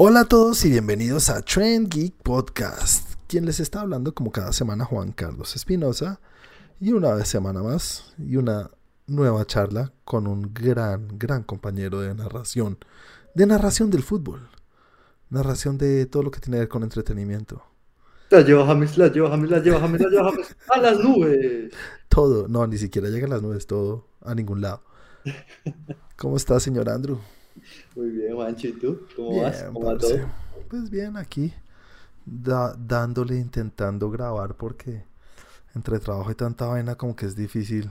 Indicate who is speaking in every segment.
Speaker 1: Hola a todos y bienvenidos a Trend Geek Podcast. Quien les está hablando como cada semana Juan Carlos Espinosa y una vez semana más y una nueva charla con un gran, gran compañero de narración, de narración del fútbol, narración de todo lo que tiene que ver con entretenimiento.
Speaker 2: La lleva James, la lleva James, la lleva James, la lleva James a las nubes.
Speaker 1: Todo, no, ni siquiera llega a las nubes, todo a ningún lado. ¿Cómo está, señor Andrew?
Speaker 2: Muy bien, Juancho, ¿y tú? ¿Cómo
Speaker 1: Bien,
Speaker 2: vas? ¿Cómo va todo?
Speaker 1: Pues bien, aquí da- dándole, intentando grabar porque entre trabajo y tanta vaina como que es difícil.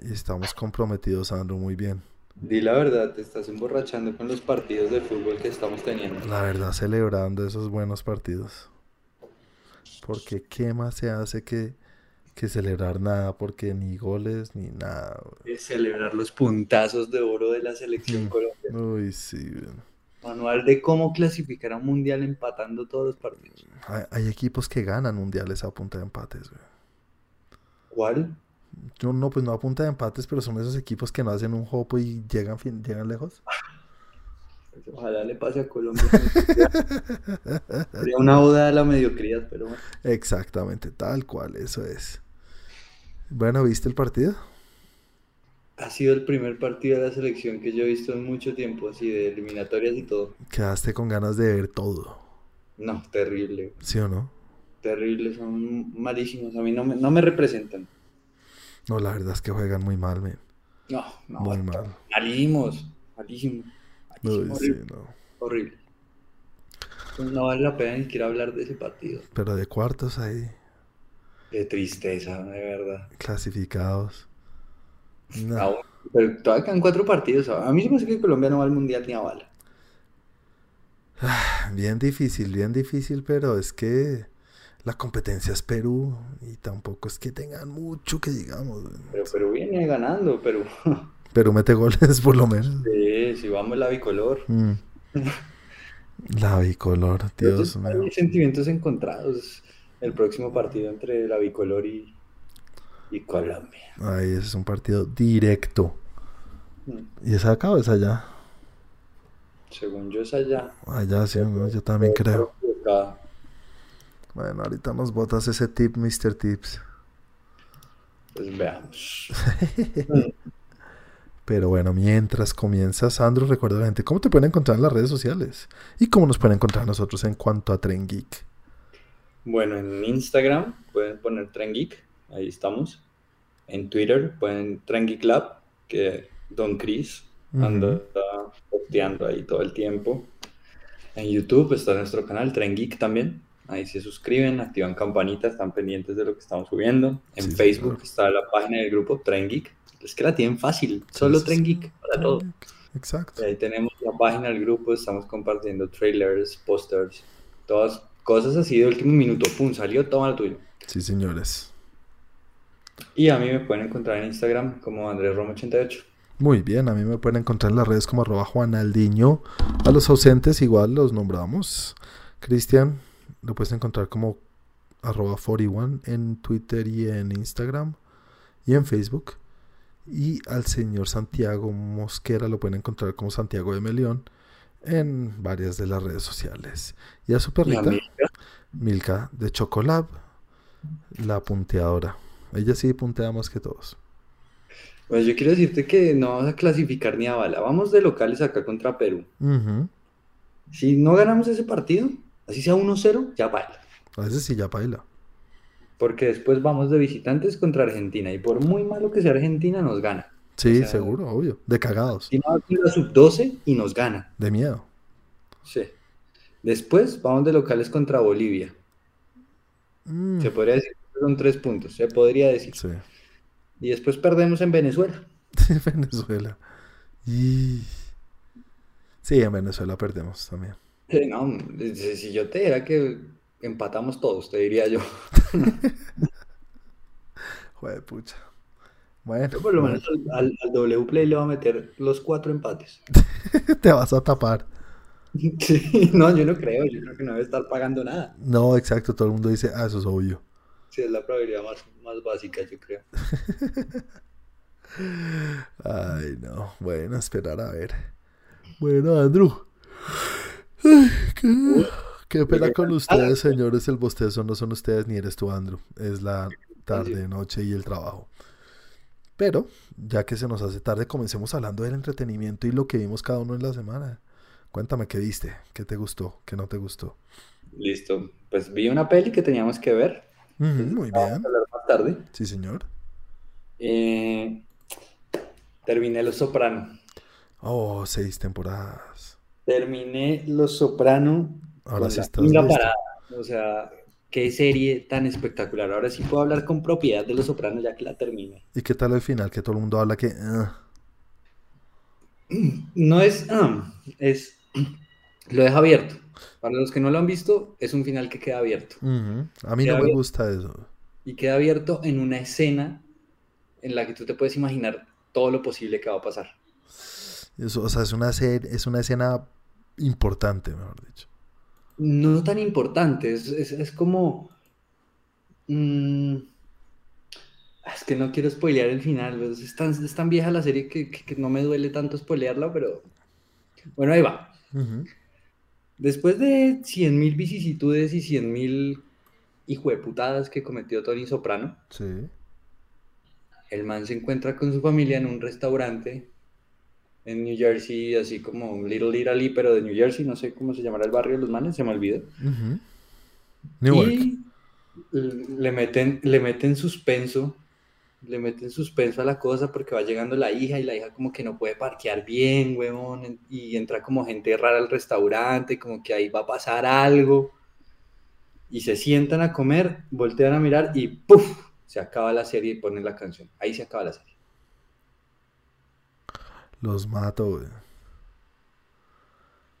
Speaker 1: Y estamos comprometidos, Andrew, muy bien.
Speaker 2: Di la verdad, te estás emborrachando con los partidos de fútbol que estamos teniendo.
Speaker 1: La verdad, celebrando esos buenos partidos. Porque qué más se hace que, que celebrar nada, porque ni goles ni nada. güey.
Speaker 2: Es celebrar los puntazos de oro de la selección colombiana.
Speaker 1: Uy, sí. güey.
Speaker 2: Manual de cómo clasificar a un mundial empatando todos los partidos.
Speaker 1: Hay, hay equipos que ganan mundiales a punta de empates, güey.
Speaker 2: ¿Cuál?
Speaker 1: No, no, pues no a punta de empates, pero son esos equipos que no hacen un hopo y llegan, fin- llegan lejos.
Speaker 2: Ojalá le pase a Colombia. Sería una oda a la mediocridad, pero bueno.
Speaker 1: Exactamente, tal cual, eso es. Bueno, ¿viste el partido?
Speaker 2: Ha sido el primer partido de la selección que yo he visto en mucho tiempo, así de eliminatorias y todo.
Speaker 1: Quedaste con ganas de ver todo,
Speaker 2: No, terrible.
Speaker 1: ¿sí o no?
Speaker 2: Terribles, son malísimos. A mí no me, no me representan.
Speaker 1: No, la verdad es que juegan muy mal, men.
Speaker 2: No, no,
Speaker 1: Muy mal.
Speaker 2: malísimos, malísimos.
Speaker 1: Uy,
Speaker 2: malísimo,
Speaker 1: sí,
Speaker 2: horrible,
Speaker 1: no.
Speaker 2: horrible. Pues No vale la pena ni siquiera hablar de ese partido.
Speaker 1: Pero de cuartos ahí,
Speaker 2: Qué tristeza, de verdad.
Speaker 1: clasificados. No.
Speaker 2: Aún- pero todavía quedan cuatro partidos. A mí se me hace que Colombia no va al mundial ni a bala.
Speaker 1: Bien difícil, bien difícil, pero es que la competencia es Perú y tampoco es que tengan mucho que digamos.
Speaker 2: Pero Perú viene ganando, pero
Speaker 1: Perú mete goles por lo menos.
Speaker 2: sí, si vamos la bicolor.
Speaker 1: Mm. La bicolor, Dios mío.
Speaker 2: hay sentimientos encontrados el próximo partido entre la bicolor y, y Colombia.
Speaker 1: Ahí ese es un partido directo. ¿Y esa acá o es allá?
Speaker 2: Según yo es allá.
Speaker 1: Allá sí, ¿no? yo también creo. Bueno, ahorita nos botas ese tip, Mr. Tips.
Speaker 2: Pues veamos.
Speaker 1: Pero bueno, mientras comienza, Sandro, recuerda a la gente cómo te pueden encontrar en las redes sociales y cómo nos pueden encontrar nosotros en cuanto a Tren Geek.
Speaker 2: Bueno, en Instagram pueden poner Tren Geek, ahí estamos. En Twitter pueden Tren Geek Lab, que Don Chris anda posteando ahí todo el tiempo. En YouTube está nuestro canal Tren Geek también. Ahí se suscriben, activan campanita, están pendientes de lo que estamos subiendo. En
Speaker 1: Sí,
Speaker 2: Facebook está la página del grupo Tren Geek. Es que la tienen fácil, solo
Speaker 1: sí,
Speaker 2: Tren
Speaker 1: sí.
Speaker 2: Geek para todo.
Speaker 1: Exacto.
Speaker 2: Y ahí tenemos la página del grupo, estamos compartiendo trailers, posters, todas cosas así de último minuto. Pum, salió, toma lo tuyo.
Speaker 1: Sí, señores.
Speaker 2: Y a mí me pueden encontrar en Instagram como AndrésRomo88.
Speaker 1: Muy bien, a mí me pueden encontrar en las redes como arroba Juanaldiño. A los ausentes igual los nombramos. Cristian, lo puedes encontrar como arroba 41 en Twitter y en Instagram y en Facebook. Y al señor Santiago Mosquera lo pueden encontrar como Santiago de Melión en varias de las redes sociales. Y a su perrita, Milka de Chocolab, la punteadora. Ella sí puntea más que todos.
Speaker 2: Pues yo quiero decirte que no vamos a clasificar ni a bala. Vamos de locales acá contra Perú. Si no ganamos ese partido, así sea 1-0, ya baila.
Speaker 1: A veces sí ya baila.
Speaker 2: Porque después vamos de visitantes contra Argentina. Y por muy malo que sea Argentina, nos gana.
Speaker 1: Sí,
Speaker 2: O sea,
Speaker 1: seguro, obvio. De cagados.
Speaker 2: Va con la sub-12 y nos gana.
Speaker 1: De miedo.
Speaker 2: Sí. Después vamos de locales contra Bolivia.
Speaker 1: Mm,
Speaker 2: Se podría decir que son tres puntos, se podría decir.
Speaker 1: Sí.
Speaker 2: Y después perdemos en Venezuela.
Speaker 1: Venezuela. Y... Sí, en Venezuela perdemos también.
Speaker 2: Sí, no, si yo te dijera que empatamos todos, te diría yo.
Speaker 1: Joder, pucha. Bueno,
Speaker 2: Yo por lo menos al, al- al W Play le voy a meter los cuatro empates.
Speaker 1: te vas a tapar.
Speaker 2: Sí, no, yo no creo, yo creo que no debe estar pagando nada.
Speaker 1: No, exacto. Todo el mundo dice, ah, eso es obvio.
Speaker 2: Sí, es la probabilidad más, más básica, yo creo.
Speaker 1: Ay, no. Bueno, esperar a ver. Bueno, Andrew. ¿Qué? Qué pena con ustedes, señores. El bostezo no son ustedes ni eres tú, Andrew. Es la tarde, noche y el trabajo. Pero, ya que se nos hace tarde, comencemos hablando del entretenimiento y lo que vimos cada uno en la semana. Cuéntame qué viste, qué te gustó, qué no te gustó.
Speaker 2: Listo. Pues vi una peli que teníamos que ver.
Speaker 1: muy bien.
Speaker 2: hablar más tarde.
Speaker 1: Sí, señor.
Speaker 2: Eh, terminé Los Soprano.
Speaker 1: Oh, seis temporadas.
Speaker 2: Terminé Los Soprano.
Speaker 1: Ahora sí estás listo.
Speaker 2: parada. O sea, qué serie tan espectacular. Ahora sí puedo hablar con propiedad de Los Sopranos ya que la terminé.
Speaker 1: ¿Y qué tal el final? Que todo el mundo habla que... ah,
Speaker 2: No es, ah, es, lo deja abierto. Para los que no lo han visto, es un final que queda abierto.
Speaker 1: A mí
Speaker 2: Queda
Speaker 1: no me gusta eso.
Speaker 2: Y queda abierto en una escena en la que tú te puedes imaginar todo lo posible que va a pasar.
Speaker 1: Eso, o sea, es una, es una escena importante, mejor dicho.
Speaker 2: No tan importante, es, es- es como... mm, es que no quiero spoilear el final, pues, es tan, es tan vieja la serie que, que- que no me duele tanto spoilearla, pero... Bueno, ahí va. Después de 100.000 vicisitudes y 100.000 hijueputadas que cometió Tony Soprano,
Speaker 1: Sí.
Speaker 2: el man se encuentra con su familia en un restaurante en New Jersey, así como Little Italy, pero de New Jersey, no sé cómo se llamará el barrio de los manes, se me olvidó.
Speaker 1: Ujú. Newark.
Speaker 2: Y le meten, le meten suspenso, le meten suspenso a la cosa porque va llegando la hija y la hija como que no puede parquear bien, huevón, y entra como gente rara al restaurante, como que ahí va a pasar algo. Y se sientan a comer, voltean a mirar y ¡puf! Se acaba la serie y ponen la canción. Ahí se acaba la serie.
Speaker 1: Los mato, güey.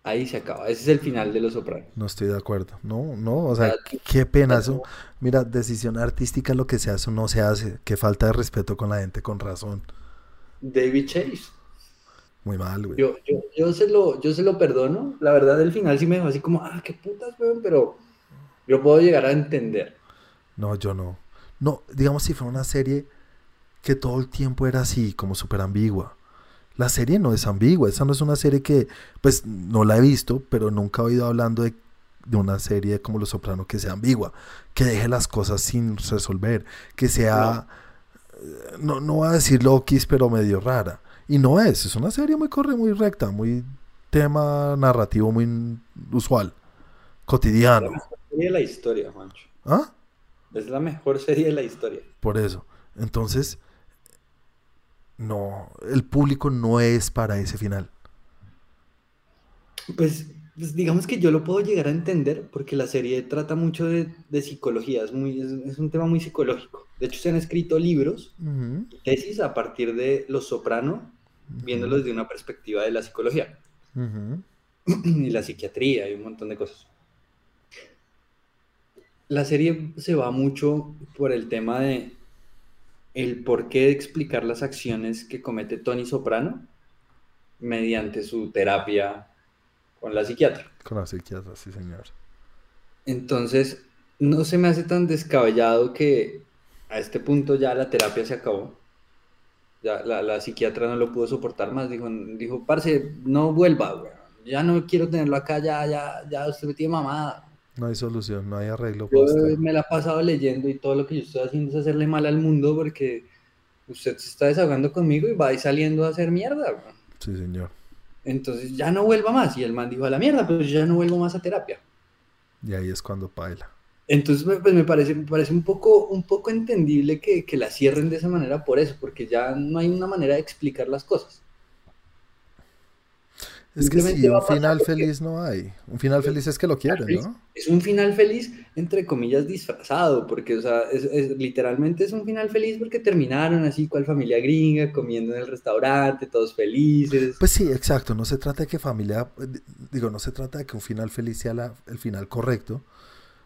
Speaker 2: Ahí se acaba. Ese es el final de Los Sopranos.
Speaker 1: No estoy de acuerdo. No, no, o sea, qué, qué pena eso. Mira, decisión artística, lo que se hace o no se hace. Qué falta de respeto con la gente, con razón.
Speaker 2: David Chase.
Speaker 1: Muy mal, güey.
Speaker 2: Yo, yo, yo, se lo, yo se lo perdono. La verdad, el final sí me dejó así como, ah, qué putas, weón, pero yo puedo llegar a entender.
Speaker 1: No, yo no. No, digamos si fuera una serie que todo el tiempo era así, como súper ambigua. La serie no es ambigua, esa no es una serie que, pues no la he visto, pero nunca he oído hablando de, de una serie como Los Soprano que sea ambigua, que deje las cosas sin resolver, que sea, eh, no, no voy a decir Lokis, pero medio rara. Y no es, es una serie muy corre, muy recta, muy tema narrativo muy usual, cotidiano.
Speaker 2: Serie de la historia, Juancho.
Speaker 1: ¿Ah?
Speaker 2: Es la mejor serie de la historia.
Speaker 1: Por eso. Entonces, no, el público no es para ese final.
Speaker 2: Pues, pues digamos que yo lo puedo llegar a entender porque la serie trata mucho de, de psicología, es, muy, es, es un tema muy psicológico. De hecho, se han escrito libros y tesis a partir de Los Soprano, viéndolo desde una perspectiva de la psicología. y la psiquiatría y un montón de cosas. La serie se va mucho por el tema de el porqué de explicar las acciones que comete Tony Soprano mediante su terapia con la psiquiatra.
Speaker 1: Con la psiquiatra, sí, señor.
Speaker 2: Entonces, no se me hace tan descabellado que a este punto ya la terapia se acabó. Ya la, la psiquiatra no lo pudo soportar más. Dijo, dijo, parce, no vuelva, weón. Ya no quiero tenerlo acá, ya, ya, ya usted me tiene mamada.
Speaker 1: No hay solución, no hay arreglo
Speaker 2: Yo me la he pasado leyendo y todo lo que yo estoy haciendo es hacerle mal al mundo porque usted se está desahogando conmigo y va ahí saliendo a hacer mierda.
Speaker 1: Sí, señor.
Speaker 2: Entonces ya no vuelva más. Y el man dijo a la mierda, pero yo ya no vuelvo más a terapia.
Speaker 1: Y ahí es cuando baila.
Speaker 2: Entonces, me- pues me parece, me parece un poco, un poco entendible que, que la cierren de esa manera por eso, porque ya no hay una manera de explicar las cosas.
Speaker 1: Es que sí, un final feliz no hay. Un final feliz es que lo quieren. ¿no?
Speaker 2: Es un final feliz, entre comillas, disfrazado, porque, o sea, es, es- literalmente es un final feliz porque terminaron así, cual familia gringa, comiendo en el restaurante, todos felices.
Speaker 1: Pues sí, exacto. No se trata de que familia, di- digo, no se trata de que un final feliz sea la- el final correcto.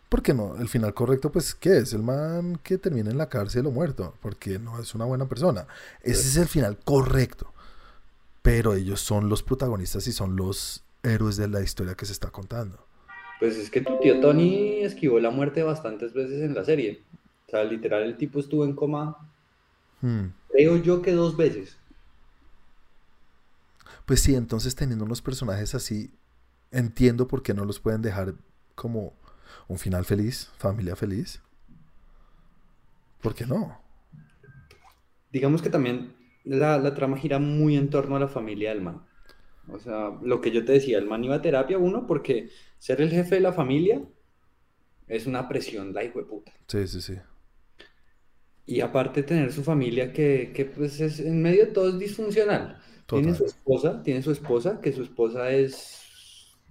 Speaker 1: Porque no, el final correcto, pues, ¿qué es? El man que termina en la cárcel o muerto, porque no es una buena persona. Ese es el final correcto. Pero ellos son los protagonistas y son los héroes de la historia que se está contando.
Speaker 2: Pues es que tu tío Tony esquivó la muerte bastantes veces en la serie. O sea, literal, el tipo estuvo en coma,
Speaker 1: Hmm.
Speaker 2: creo yo que dos veces.
Speaker 1: Pues sí, entonces teniendo unos personajes así, entiendo por qué no los pueden dejar como un final feliz, familia feliz. ¿Por qué no?
Speaker 2: Digamos que también la, la trama gira muy en torno a la familia del man. O sea, lo que yo te decía, el man iba a terapia, uno, porque ser el jefe de la familia es una presión, la hijo de puta.
Speaker 1: Sí, sí, sí.
Speaker 2: Y aparte tener su familia que, que pues es en medio de todo es disfuncional. Tiene su esposa, tiene su esposa, que su esposa es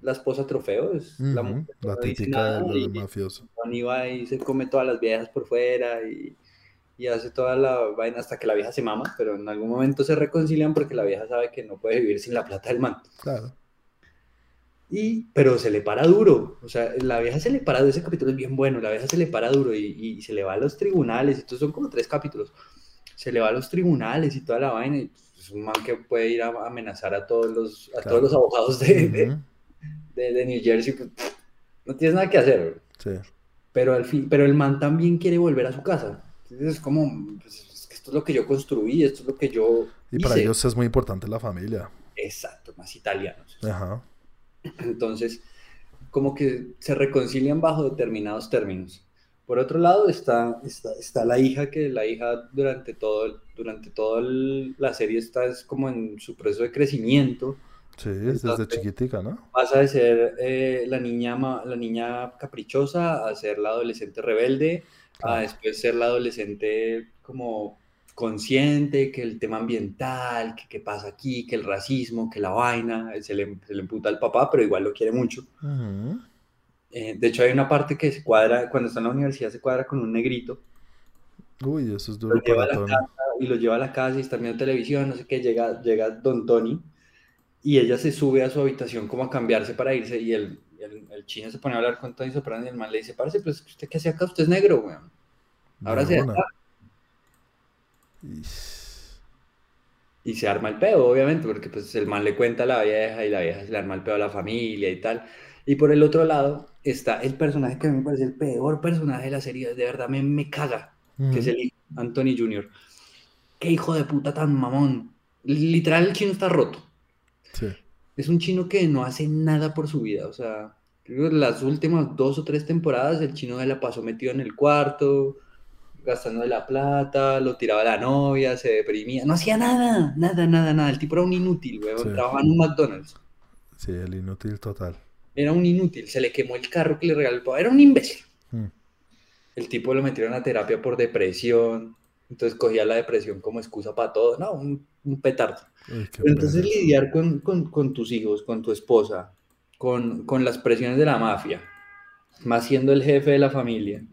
Speaker 2: la esposa trofeo, es la, mujer que
Speaker 1: La
Speaker 2: no dice
Speaker 1: típica
Speaker 2: nada
Speaker 1: del
Speaker 2: y
Speaker 1: mafioso.
Speaker 2: Iba y se come todas las viejas por fuera y, y hace toda la vaina hasta que la vieja se mama, pero en algún momento se reconcilian porque la vieja sabe que no puede vivir sin la plata del man.
Speaker 1: Claro.
Speaker 2: Y, pero se le para duro, o sea, la vieja se le para, ese capítulo es bien bueno, la vieja se le para duro y, y se le va a los tribunales, estos son como tres capítulos, se le va a los tribunales y toda la vaina, y es un man que puede ir a amenazar a todos los, a
Speaker 1: Claro.
Speaker 2: todos los abogados de, de,
Speaker 1: Ujú,
Speaker 2: de- de New Jersey, pues, no tienes nada que hacer,
Speaker 1: Sí.
Speaker 2: pero, al fin, pero el man también quiere volver a su casa, entonces es como, pues, es que esto es lo que yo construí, esto es lo que yo
Speaker 1: Y para
Speaker 2: hice.
Speaker 1: ellos es muy importante la familia.
Speaker 2: Exacto, más italianos.
Speaker 1: Ajá.
Speaker 2: Entonces, como que se reconcilian bajo determinados términos. Por otro lado está, está, está la hija, que la hija durante todo, durante toda la serie está es como en su proceso de crecimiento.
Speaker 1: Sí, es desde
Speaker 2: Entonces,
Speaker 1: chiquitica, ¿no?
Speaker 2: pasa de ser eh, la, niña, la niña caprichosa a ser la adolescente rebelde, a después ser la adolescente como consciente, que el tema ambiental, que qué pasa aquí, que el racismo, que la vaina, se le, se le emputa al papá, pero igual lo quiere mucho.
Speaker 1: Ujú.
Speaker 2: Eh, de hecho, hay una parte que se cuadra, cuando está en la universidad, se cuadra con un negrito,
Speaker 1: Uy, eso es
Speaker 2: lo
Speaker 1: duro
Speaker 2: lleva a
Speaker 1: para
Speaker 2: la
Speaker 1: Tony.
Speaker 2: casa y lo lleva a la casa y está viendo televisión, no sé qué, llega, llega Don Tony y ella se sube a su habitación como a cambiarse para irse y el, el, el chino se pone a hablar con Tony Soprano y el man le dice, parce, pues, ¿usted qué hace acá? Usted es negro, weón. Ahora se. Y se arma el pedo, obviamente, porque pues el man le cuenta a la vieja y la vieja se le arma el pedo a la familia y tal. Y por el otro lado está el personaje que a mí me parece el peor personaje de la serie, de verdad me, me caga, que es el Anthony Jr. Qué hijo de puta tan mamón. Literal, el chino está roto.
Speaker 1: Sí.
Speaker 2: Es un chino que no hace nada por su vida. O sea, creo que las últimas dos o tres temporadas el chino de la pasó metido en el cuarto, gastando de la plata, lo tiraba a la novia, se deprimía. No hacía nada, nada, nada, nada. El tipo era un inútil.
Speaker 1: Sí.
Speaker 2: Trabajaba en un McDonald's.
Speaker 1: Sí, el inútil total.
Speaker 2: Era un inútil. Se le quemó el carro que le regaló. Era un imbécil.
Speaker 1: Mm.
Speaker 2: El tipo lo metieron a terapia por depresión. Entonces cogía la depresión como excusa para todo. No, un, un petardo.
Speaker 1: Qué
Speaker 2: Pero entonces
Speaker 1: pereza.
Speaker 2: lidiar con, con- con tus hijos, con tu esposa, con, con las presiones de la mafia, más siendo el jefe de la familia,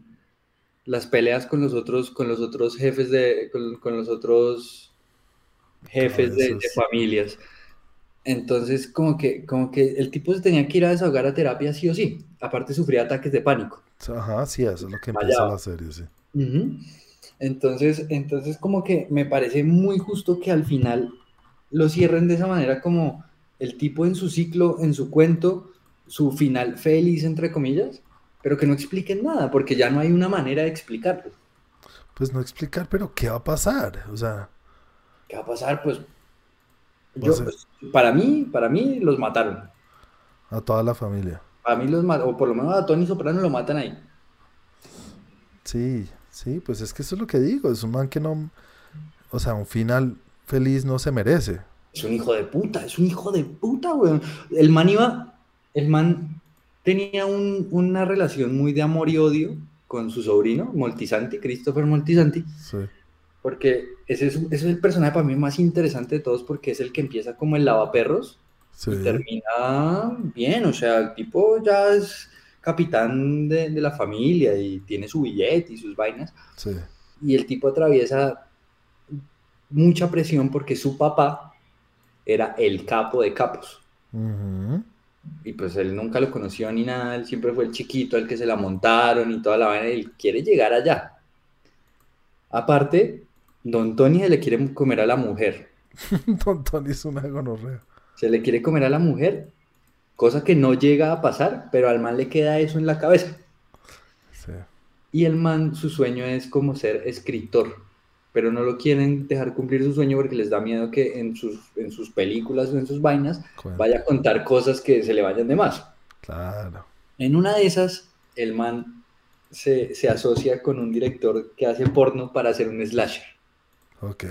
Speaker 2: las peleas con los otros, con los otros jefes de, con, con los otros jefes de, de familias. Entonces, como que, como que el tipo se tenía que ir a desahogar a terapia sí o sí. Aparte sufría ataques de pánico.
Speaker 1: Ajá, sí, eso es lo que empieza la serie, sí.
Speaker 2: Ujú. Entonces, entonces como que me parece muy justo que al final lo cierren de esa manera como el tipo en su ciclo, en su cuento, su final feliz, entre comillas, pero que no expliquen nada, porque ya no hay una manera de explicarlo.
Speaker 1: Pues no explicar, pero ¿qué va a pasar? O sea,
Speaker 2: ¿Qué va a pasar? Pues, yo,
Speaker 1: a
Speaker 2: pues, para mí, para mí los mataron.
Speaker 1: a toda la familia.
Speaker 2: Para mí los mataron, o por lo menos a Tony Soprano lo matan ahí.
Speaker 1: Sí, sí, pues es que eso es lo que digo. Es un man que no. O sea, un final feliz no se merece.
Speaker 2: Es un hijo de puta, es un hijo de puta, weón. El man iba, el man tenía un- una relación muy de amor y odio con su sobrino, Moltisanti, Christopher Moltisanti,
Speaker 1: Sí.
Speaker 2: porque ese es, ese es el personaje para mí más interesante de todos porque es el que empieza como el lavaperros
Speaker 1: Sí.
Speaker 2: y termina bien, o sea, el tipo ya es capitán de, de la familia y tiene su billete y sus vainas,
Speaker 1: Sí.
Speaker 2: y el tipo atraviesa mucha presión porque su papá era el capo de capos. Y pues él nunca lo conoció ni nada, él siempre fue el chiquito al que se la montaron y toda la vaina, él quiere llegar allá. Aparte, Don Tony se le quiere comer a la mujer,
Speaker 1: Don Tony es una gonorrea.
Speaker 2: se le quiere comer a la mujer, cosa que no llega a pasar, pero al man le queda eso en la cabeza.
Speaker 1: Sí.
Speaker 2: Y el man, su sueño es como ser escritor. pero no lo quieren dejar cumplir su sueño porque les da miedo que en sus, en sus películas o en sus vainas vaya a contar cosas que se le vayan de más.
Speaker 1: Claro.
Speaker 2: En una de esas, el man se, se asocia con un director que hace porno para hacer un slasher.
Speaker 1: Ok.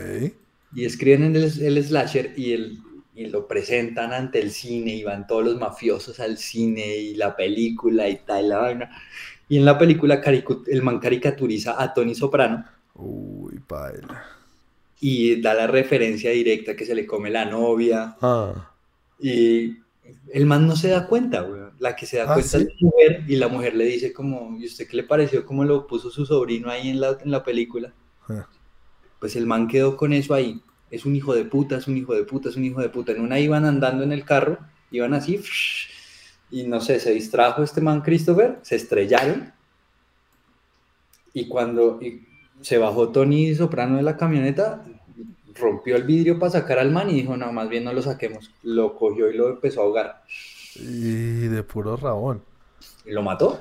Speaker 2: Y escriben en el, el slasher y, el, y lo presentan ante el cine y van todos los mafiosos al cine y la película y tal, la vaina. Y en la película el man caricaturiza a Tony Soprano.
Speaker 1: Uy, baila.
Speaker 2: Y da la referencia directa que se le come la novia.
Speaker 1: Ah.
Speaker 2: Y el man no se da cuenta, güey. La que se da
Speaker 1: Ah,
Speaker 2: cuenta
Speaker 1: ¿sí?
Speaker 2: es la mujer y la mujer le dice como, ¿y usted qué le pareció cómo lo puso su sobrino ahí en la, en la película?
Speaker 1: Ah.
Speaker 2: Pues el man quedó con eso ahí. Es un hijo de puta, es un hijo de puta, es un hijo de puta. En una iban andando en el carro, iban así, y no sé, se distrajo este man Christopher, se estrellaron. Y cuando y se bajó Tony Soprano de la camioneta, rompió el vidrio para sacar al man y dijo, no, más bien no lo saquemos. Lo cogió y lo empezó a ahogar.
Speaker 1: Y de puro rabón.
Speaker 2: Y lo mató.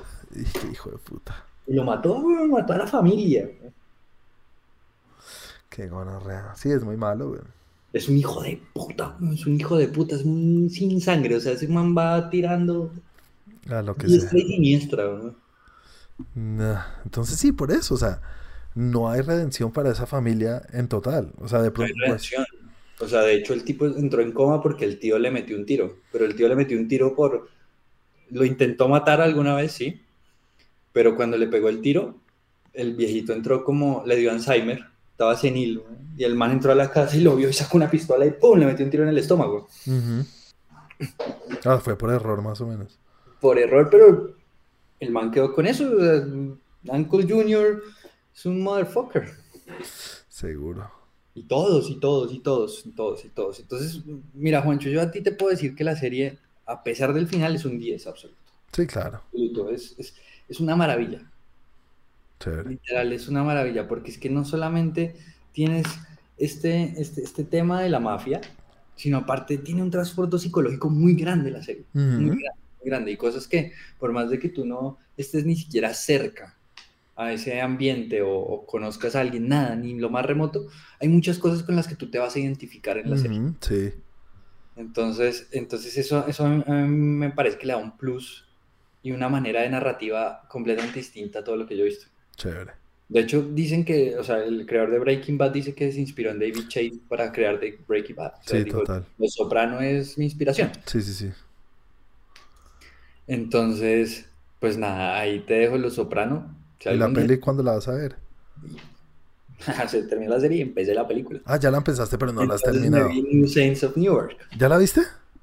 Speaker 1: Hijo de puta.
Speaker 2: Y lo mató, mató a la familia.
Speaker 1: Qué gonorrea. Sí, es muy malo, güey.
Speaker 2: Es un hijo de puta, es un hijo de puta, es un sin sangre. O sea, ese man va tirando
Speaker 1: A lo que sea.
Speaker 2: y siniestra, güey.
Speaker 1: Nah, Entonces sí, por eso, o sea, no hay redención para esa familia en total. O sea, de
Speaker 2: No hay
Speaker 1: pues.
Speaker 2: O sea, de hecho el tipo entró en coma porque el tío le metió un tiro, pero el tío le metió un tiro por... Lo intentó matar alguna vez, sí, pero cuando le pegó el tiro, el viejito entró como, le dio Alzheimer, estaba senil, güey, y el man entró a la casa y lo vio y sacó una pistola y ¡pum! le metió un tiro en el estómago.
Speaker 1: Ah, fue por error más o menos.
Speaker 2: Por error, pero el man quedó con eso. o sea, Uncle Junior es un motherfucker.
Speaker 1: Seguro.
Speaker 2: Y todos, y todos, y todos, y todos, y todos. Entonces, mira, Juancho, yo a ti te puedo decir que la serie, a pesar del final, es un 10 absoluto.
Speaker 1: Sí, claro.
Speaker 2: absoluto. Es, es, es una maravilla.
Speaker 1: Chévere.
Speaker 2: Literal, es una maravilla, porque es que no solamente tienes este, este, este tema de la mafia, sino aparte tiene un trasfondo psicológico muy grande la serie. Muy grande, muy grande. Y cosas que, por más de que tú no estés ni siquiera cerca a ese ambiente o, o conozcas a alguien, nada, ni lo más remoto, hay muchas cosas con las que tú te vas a identificar en la serie.
Speaker 1: Sí.
Speaker 2: Entonces, entonces eso, eso a mí, a mí me parece que le da un plus y una manera de narrativa completamente distinta a todo lo que yo he visto.
Speaker 1: Chévere.
Speaker 2: De hecho, dicen que, o sea, el creador de Breaking Bad dice que se inspiró en David Chase para crear de Breaking Bad. O sea,
Speaker 1: Sí,
Speaker 2: dijo,
Speaker 1: total.
Speaker 2: Los Soprano es mi inspiración.
Speaker 1: Sí, sí, sí.
Speaker 2: Entonces, pues nada, ahí te dejo Los Soprano. Si
Speaker 1: ¿Y la
Speaker 2: día-
Speaker 1: peli cuándo la vas a ver?
Speaker 2: se terminó la serie y empecé la película.
Speaker 1: Ah, ya la empezaste, pero no la has
Speaker 2: me
Speaker 1: terminado.
Speaker 2: vi New Saints of Newark.
Speaker 1: ¿Ya la viste?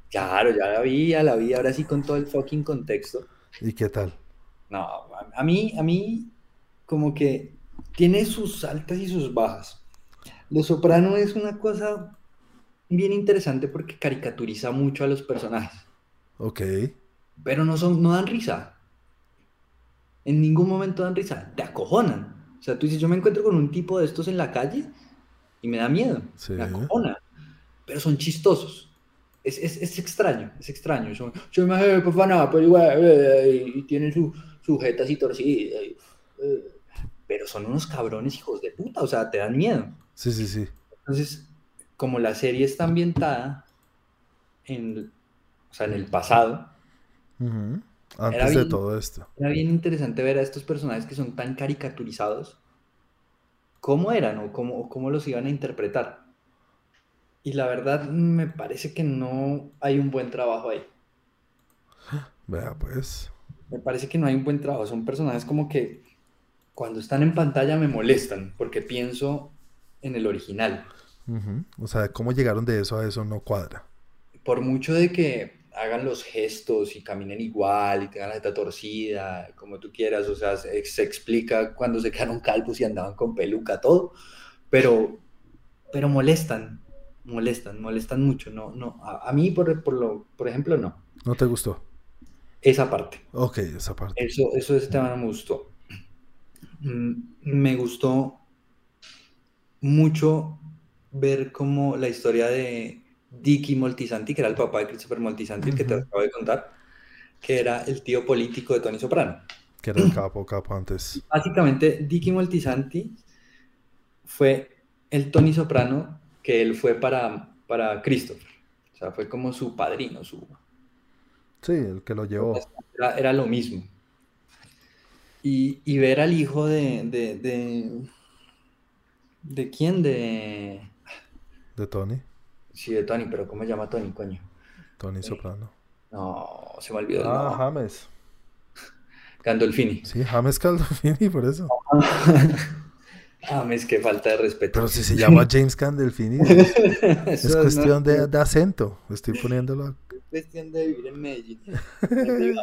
Speaker 2: Claro, ya la vi, ya la vi, ahora sí con todo el fucking contexto.
Speaker 1: ¿Y qué tal?
Speaker 2: No, a mí, a mí, como que tiene sus altas y sus bajas. Los Soprano es una cosa bien interesante porque caricaturiza mucho a los personajes,
Speaker 1: Ok.
Speaker 2: pero no son, no dan risa. En ningún momento dan risa, te acojonan. O sea, tú dices, yo me encuentro con un tipo de estos en la calle y me da miedo,
Speaker 1: Sí.
Speaker 2: me acojona, pero son chistosos. Es, es, es extraño, es extraño. Son, más eh, pues, nada, pero igual, eh, y tienen su, su jeta así torcida. y, eh, pero son unos cabrones hijos de puta, o sea, te dan miedo.
Speaker 1: Sí, sí, sí.
Speaker 2: Entonces, como la serie está ambientada en, o sea, en el pasado,
Speaker 1: Antes de
Speaker 2: bien-
Speaker 1: todo esto.
Speaker 2: era bien interesante ver a estos personajes que son tan caricaturizados, cómo eran o cómo, o cómo los iban a interpretar. Y la verdad, me parece que no hay un buen trabajo ahí.
Speaker 1: Vea, pues.
Speaker 2: Me parece que no hay un buen trabajo. Son personajes como que cuando están en pantalla me molestan porque pienso en el original.
Speaker 1: O sea, cómo llegaron de eso a eso no cuadra.
Speaker 2: Por mucho de que hagan los gestos y caminen igual y tengan la jeta torcida, como tú quieras, o sea, se, se explica cuando se quedaron calvos y andaban con peluca, todo, pero, pero molestan, molestan, molestan mucho. No, no, a, a mí, por, por, lo, por ejemplo, no.
Speaker 1: ¿No te gustó?
Speaker 2: Esa parte.
Speaker 1: Ok, esa parte.
Speaker 2: Eso, eso ese tema no me gustó. Mm, Me gustó mucho ver como la historia de Dicky Moltisanti, que era el papá de Christopher Moltisanti, el que te acabo de contar, que era el tío político de Tony Soprano.
Speaker 1: Que era el capo, capo antes.
Speaker 2: Básicamente, Dicky Moltisanti fue el Tony Soprano que él fue para, para Christopher. O sea, fue como su padrino, su...
Speaker 1: Sí, el que lo llevó.
Speaker 2: Era, era lo mismo. Y, y, ver al hijo de, de, de... ¿De quién? De...
Speaker 1: De Tony.
Speaker 2: Sí, de Tony, pero ¿cómo se llama Tony, coño?
Speaker 1: Tony Soprano.
Speaker 2: No, se me olvidó.
Speaker 1: Ah,
Speaker 2: nombre.
Speaker 1: James.
Speaker 2: Gandolfini.
Speaker 1: Sí, James Gandolfini, por eso.
Speaker 2: James, qué falta de respeto.
Speaker 1: Pero si se llama James Gandolfini, es, cuestión
Speaker 2: no-
Speaker 1: de, de acento. Estoy poniéndolo.
Speaker 2: Es cuestión de vivir en Medellín.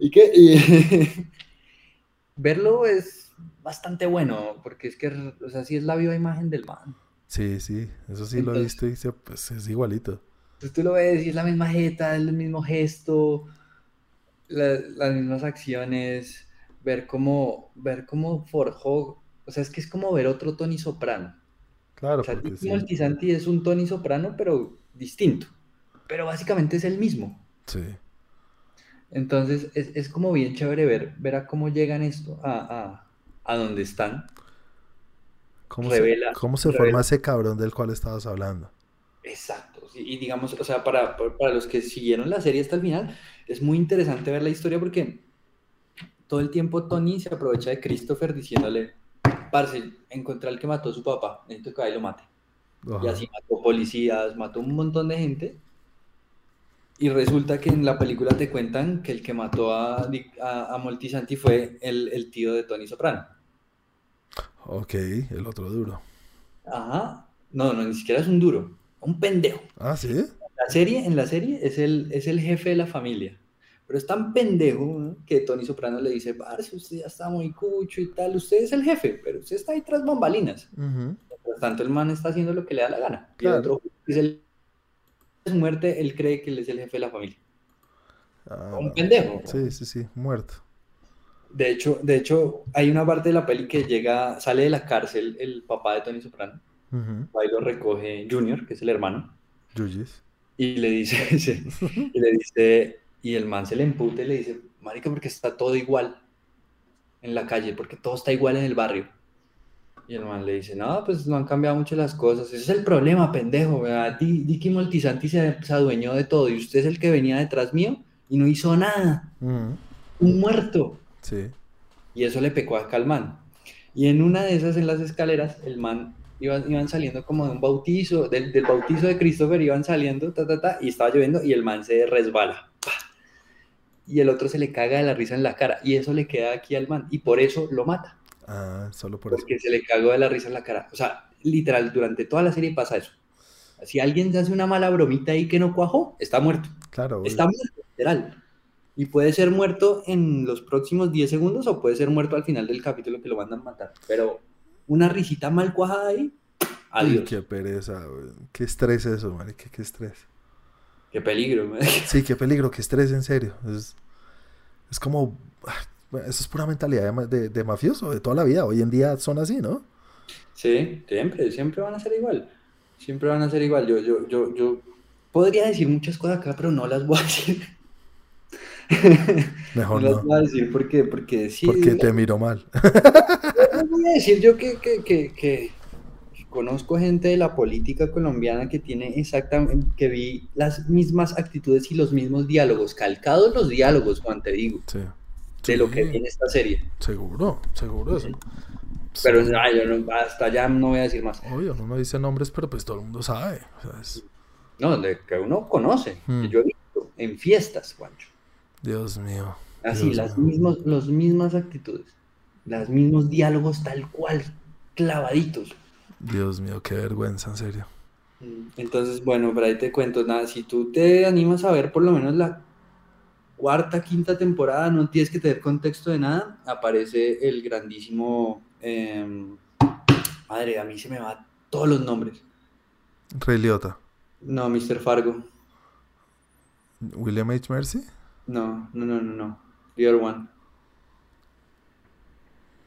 Speaker 2: ¿Y qué? Y- Verlo es bastante bueno, porque es que, o sea, sí es la viva imagen del man.
Speaker 1: Sí, sí, eso sí lo he
Speaker 2: Entonces-
Speaker 1: visto y se- pues, es igualito.
Speaker 2: Entonces tú lo ves y es la misma jeta, es el mismo gesto, la- las mismas acciones, ver cómo, ver cómo forjó, o sea, es que es como ver otro Tony Soprano.
Speaker 1: Claro,
Speaker 2: O sea,
Speaker 1: sí.
Speaker 2: Moltisanti es un Tony Soprano, pero distinto. Pero básicamente es el mismo.
Speaker 1: Sí.
Speaker 2: Entonces es, es como bien chévere ver, ver a cómo llegan esto, a, a, a donde están.
Speaker 1: ¿Cómo
Speaker 2: Revela-
Speaker 1: se, cómo se
Speaker 2: revela-
Speaker 1: forma ese cabrón del cual estabas hablando?
Speaker 2: Exacto. sí, Y digamos, o sea, para, para los que siguieron la serie hasta el final, es muy interesante ver la historia porque todo el tiempo Tony se aprovecha de Christopher diciéndole, parce, encontré al que mató a su papá, necesito que y lo mate. Y
Speaker 1: Ajá.
Speaker 2: así mató policías, mató un montón de gente. Y resulta que en la película te cuentan que el que mató a, a, a Moltisanti fue el, el tío de Tony Soprano.
Speaker 1: Ok, el otro duro.
Speaker 2: Ajá. No, no, ni siquiera es un duro, un pendejo.
Speaker 1: Ah, sí.
Speaker 2: La serie, en la serie es el, es el jefe de la familia. Pero es tan pendejo ¿no? que Tony Soprano le dice, parce, usted ya está muy cucho y tal, usted es el jefe, pero usted está ahí tras bambalinas.
Speaker 1: Ujú.
Speaker 2: Mientras tanto, el man está haciendo lo que le da la gana. Y
Speaker 1: Claro.
Speaker 2: el otro es el de su muerte, él cree que él es el jefe de la familia.
Speaker 1: Ah,
Speaker 2: Un pendejo.
Speaker 1: sí, sí, sí, muerto.
Speaker 2: De hecho, de hecho, hay una parte de la peli que llega, sale de la cárcel el papá de Tony Soprano, ahí lo recoge Junior, que es el hermano,
Speaker 1: Yuyis.
Speaker 2: y le dice, sí, y le dice, y el man se le emputa y le dice, marica, porque está todo igual en la calle, porque todo está igual en el barrio. Y el man le dice, no, pues no han cambiado mucho las cosas, ese es el problema, pendejo, Dicky Moltisanti se, se adueñó de todo, y usted es el que venía detrás mío y no hizo nada, un muerto.
Speaker 1: Sí.
Speaker 2: Y eso le pecó acá al man. Y en una de esas, en las escaleras, el man iban, iban saliendo como de un bautizo, del, del bautizo de Christopher, iban saliendo, ta, ta, ta, y estaba lloviendo, y el man se resbala. Y el otro se le caga de la risa en la cara, y eso le queda aquí al man, y por eso lo mata,
Speaker 1: Ah, solo por eso.
Speaker 2: porque se le cagó de la risa en la cara. O sea, literal, durante toda la serie pasa eso. Si alguien se hace una mala bromita ahí que no cuajó, está muerto.
Speaker 1: Claro, obvio.
Speaker 2: Está muerto, literal. Y puede ser muerto en los próximos 10 segundos o puede ser muerto al final del capítulo que lo mandan a matar. Pero una risita mal cuajada ahí,
Speaker 1: Uy,
Speaker 2: adiós.
Speaker 1: qué pereza, güey. Qué estrés eso, marica, qué estrés.
Speaker 2: Qué peligro. man.
Speaker 1: Sí, qué peligro, qué estrés, en serio. Es, es como. Bueno, Eso es pura mentalidad de, de- de mafioso de toda la vida. Hoy en día son así, ¿no?
Speaker 2: Sí, siempre, siempre van a ser igual. Siempre van a ser igual. Yo, yo, yo, yo podría decir muchas cosas acá, pero no las voy a decir.
Speaker 1: Mejor
Speaker 2: no las
Speaker 1: no.
Speaker 2: voy a decir porque, porque sí.
Speaker 1: Porque te miro mal.
Speaker 2: No voy a decir yo que, que, que, que conozco gente de la política colombiana que tiene exactamente, que vi las mismas actitudes y los mismos diálogos, calcados los diálogos, Juan, te digo,
Speaker 1: Sí.
Speaker 2: De lo que en esta serie.
Speaker 1: Seguro, seguro. eso.
Speaker 2: Pero
Speaker 1: Sí,
Speaker 2: ay, yo no, hasta allá no voy a decir más.
Speaker 1: Obvio, no dice nombres, pero pues todo el mundo sabe.
Speaker 2: No, de que uno conoce,
Speaker 1: Hmm.
Speaker 2: que yo he visto en fiestas, Juancho.
Speaker 1: Dios mío.
Speaker 2: Así,
Speaker 1: Dios
Speaker 2: las
Speaker 1: mío.
Speaker 2: mismas, los mismas actitudes, los mismos diálogos tal cual, clavaditos.
Speaker 1: Dios mío, qué vergüenza, en serio.
Speaker 2: Mm, Entonces, bueno, por ahí te cuento, nada, si tú te animas a ver por lo menos la cuarta, quinta temporada, no tienes que tener contexto de nada, aparece el grandísimo, em, madre, a mí se me va todos los nombres.
Speaker 1: Rey Liotta.
Speaker 2: No, Mr. Fargo,
Speaker 1: William H. Mercy.
Speaker 2: no, no, no, no, no, the other one.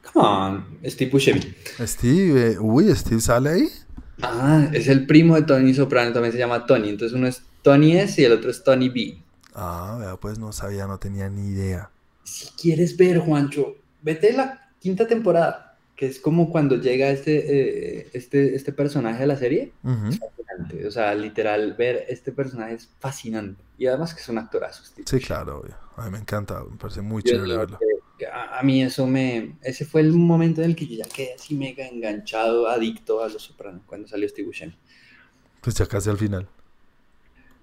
Speaker 2: Come on, Steve Buscemi.
Speaker 1: Steve, eh, uy, Steve sale ahí.
Speaker 2: Ah, es el primo de Tony Soprano, también se llama Tony, entonces uno es Tony S y el otro es Tony B.
Speaker 1: Ah, vea, pues no sabía, no tenía ni idea.
Speaker 2: Si quieres ver, Juancho, vete la quinta temporada, que es como cuando llega este, eh, este, este personaje a la serie. Es fascinante. O sea, literal, ver este personaje es fascinante. Y además que es un actorazo.
Speaker 1: Sí, claro, A mí me encanta, me parece muy chévere verlo.
Speaker 2: A, mí eso me... Ese fue el momento en el que yo ya quedé así mega enganchado, adicto a Los Sopranos, cuando salió Steve Buscemi.
Speaker 1: Pues ya casi al final.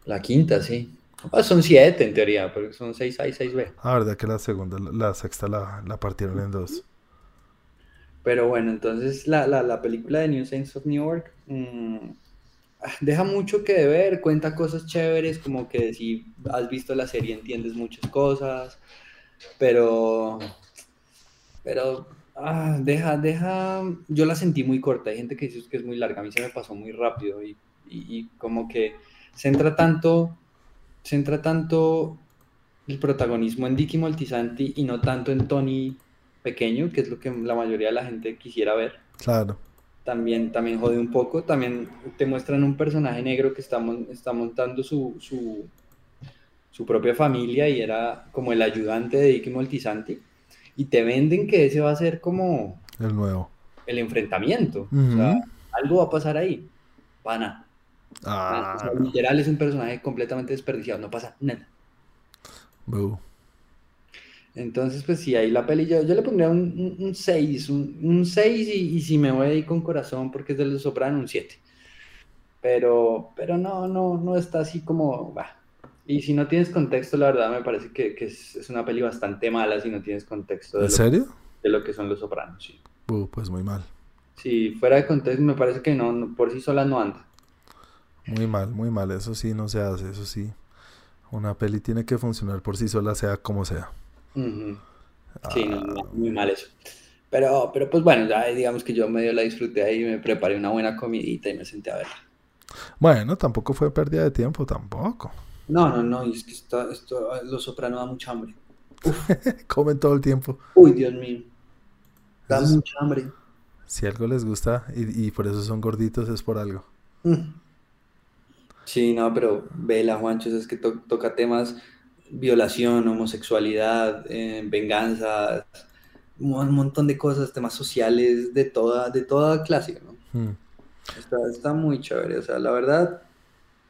Speaker 2: La quinta, sí. Ah, son siete en teoría, porque son seis A y seis B.
Speaker 1: Ah, verdad que la segunda, la sexta la, la partieron en dos.
Speaker 2: Pero bueno, entonces la, la, la película de New Saints of New York mm, deja mucho que ver, cuenta cosas chéveres, como que si has visto la serie entiendes muchas cosas, pero, pero ah, deja, deja, yo la sentí muy corta, hay gente que dice que es muy larga, a mí se me pasó muy rápido y, y, y como que centra tanto, centra tanto el protagonismo en Dicky Moltisanti y no tanto en Tony pequeño, que es lo que la mayoría de la gente quisiera ver.
Speaker 1: Claro.
Speaker 2: También, también jode un poco. También te muestran un personaje negro que está, está montando su, su, su, propia familia y era como el ayudante de Dicky Moltisanti. Y te venden que ese va a ser como...
Speaker 1: El nuevo.
Speaker 2: El enfrentamiento. O sea, algo va a pasar ahí. Pana.
Speaker 1: Ah.
Speaker 2: literal es un personaje completamente desperdiciado. No pasa nada. Entonces, pues sí, ahí la peli yo, le pondría un 6, un 6 y, si me voy ahí con corazón porque es de los Soprano, un 7. Pero, pero no, no, no está así como, bah. Y si no tienes contexto, la verdad me parece que, que es, una peli bastante mala si no tienes contexto.
Speaker 1: De ¿En serio?
Speaker 2: de lo que son los Sopranos, sí.
Speaker 1: Pues muy mal.
Speaker 2: Si fuera de contexto, me parece que no, por sí sola no anda.
Speaker 1: Muy mal, muy mal, eso sí no se hace, eso sí. Una peli tiene que funcionar por sí sola, sea como sea.
Speaker 2: Sí, muy mal eso. Pero, pero pues bueno, ya digamos que yo medio la disfruté ahí, me preparé una buena comidita y me senté a verla.
Speaker 1: Bueno, tampoco fue pérdida de tiempo, tampoco.
Speaker 2: No, no, no, es que esto, esto Los Soprano da mucha hambre.
Speaker 1: Comen todo el tiempo.
Speaker 2: Uy, Dios mío. Da mucha hambre.
Speaker 1: Si algo les gusta y, por eso son gorditos, es por algo.
Speaker 2: Mm. Sí, no, pero vela, Juancho, es que toca temas violación, homosexualidad, eh, venganza, un montón de cosas, temas sociales de toda, de toda clase, ¿no? Hmm. Está, muy chévere, o sea, la verdad,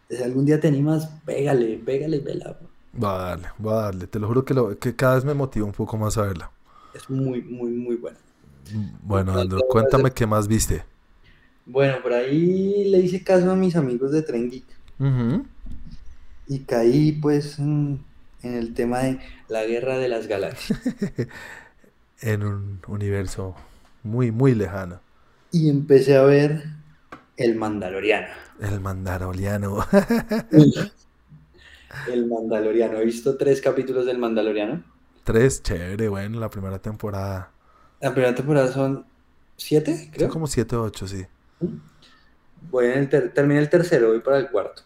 Speaker 2: si algún día te animas, pégale, pégale, vela.
Speaker 1: Va a darle, va a darle, te lo juro que, lo, que cada vez me motiva un poco más a verla.
Speaker 2: Es muy, muy, muy buena.
Speaker 1: Bueno, Andro, cuéntame qué más viste.
Speaker 2: Bueno, por ahí le hice caso a mis amigos de Tren Geek. Y caí, pues, en el tema de la guerra de las galaxias.
Speaker 1: en un universo muy, muy lejano.
Speaker 2: Y empecé a ver El Mandaloriano.
Speaker 1: El Mandaloriano.
Speaker 2: el Mandaloriano. He visto tres capítulos del Mandaloriano.
Speaker 1: Tres, chévere, bueno, la primera temporada.
Speaker 2: La primera temporada son siete, creo.
Speaker 1: Son como siete o ocho, sí.
Speaker 2: Voy en el terminé el tercero, voy para el cuarto.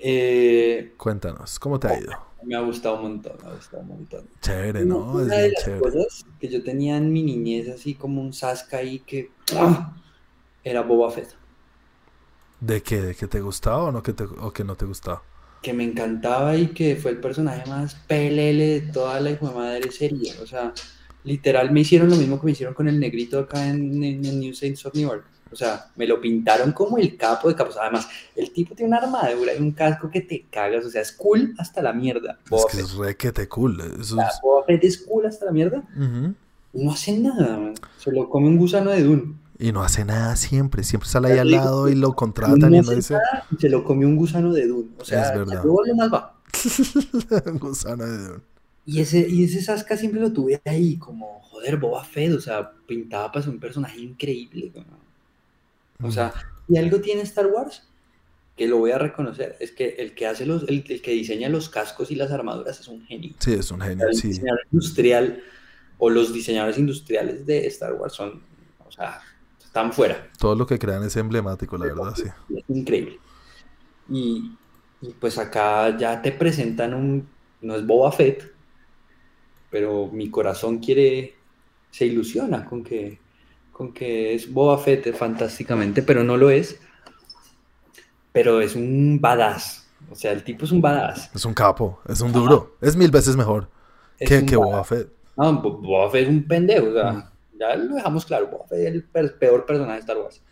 Speaker 2: Eh,
Speaker 1: Cuéntanos, ¿cómo te ha ido?
Speaker 2: Me ha gustado un montón, me ha gustado un montón.
Speaker 1: Chévere, ¿no?
Speaker 2: Una de las cosas que yo tenía en mi niñez, así como un Sasca ahí que ¡ah! era Boba Fett.
Speaker 1: ¿De qué? ¿De qué te gustaba o, no que te, o que no te gustaba?
Speaker 2: Que me encantaba y que fue el personaje más PLL de toda la hijo de madre serie. O sea, literal me hicieron lo mismo que me hicieron con el negrito acá en, en New Saints of New York. O sea, me lo pintaron como el capo de capos. Además, el tipo tiene una armadura y un casco que te cagas. O sea, es cool hasta la mierda.
Speaker 1: es que es re que te cool. Eso
Speaker 2: es... es cool hasta la mierda. No hace nada, man. Se lo come un gusano de Dune.
Speaker 1: Y no hace nada siempre. Siempre sale ahí al lado y lo contratan y no dice.
Speaker 2: se lo comió un gusano de Dune. O sea, es verdad. lo más va.
Speaker 1: un gusano de Dune.
Speaker 2: Y ese, y ese Sasca siempre lo tuve ahí, como, joder, Boba Fett. O sea, pintaba para ser un personaje increíble. O sea, y algo tiene Star Wars que lo voy a reconocer, es que el que hace los, el, que diseña los cascos y las armaduras es un genio.
Speaker 1: Sí, es un genio,
Speaker 2: el
Speaker 1: sí.
Speaker 2: diseñador industrial o los diseñadores industriales de Star Wars son, o sea, están fuera.
Speaker 1: Todo lo que crean es emblemático, la verdad, sí.
Speaker 2: Es increíble. Y, y pues acá ya te presentan un, no es Boba Fett, pero mi corazón quiere, se ilusiona con que con que es Boba Fett fantásticamente, pero no lo es. Pero es un badass. O sea, el tipo es un badass.
Speaker 1: Es un capo, es un duro. Es mil veces mejor que, que Boba Fett.
Speaker 2: No, Boba Fett es un pendejo. O sea, Ya lo dejamos claro, Boba Fett es el peor personaje de Star Wars.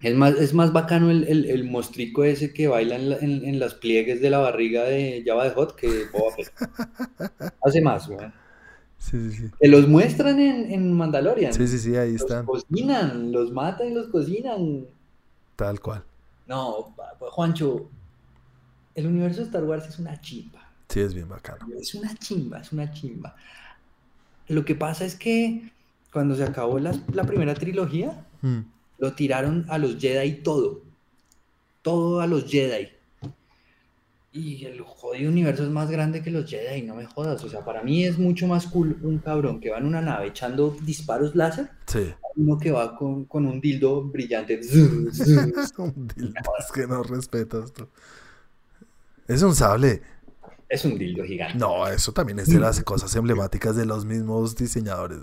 Speaker 2: Es más, es más bacano el, el, mostrico ese que baila en, en, las pliegues de la barriga de Java de Hot que Boba Fett. Hace más, güey.
Speaker 1: Sí, sí, sí.
Speaker 2: Que los muestran en, en Mandalorian.
Speaker 1: Sí, sí, sí, ahí están.
Speaker 2: Los cocinan, los matan y los cocinan.
Speaker 1: Tal cual.
Speaker 2: No, Juancho, el universo de Star Wars es una chimba.
Speaker 1: Sí, es bien bacano.
Speaker 2: Es una chimba, es una chimba. Lo que pasa es que cuando se acabó la, la primera trilogía, mm. lo tiraron a los Jedi todo. Todo a los Jedi. Y el jodido universo es más grande que los Jedi, no me jodas. O sea, para mí es mucho más cool un cabrón que va en una nave echando disparos láser.
Speaker 1: Sí.
Speaker 2: Uno que va con, con un dildo brillante.
Speaker 1: un dildo, es que no respetas tú. Es un sable.
Speaker 2: Es un dildo gigante.
Speaker 1: No, eso también es de las cosas emblemáticas de los mismos diseñadores.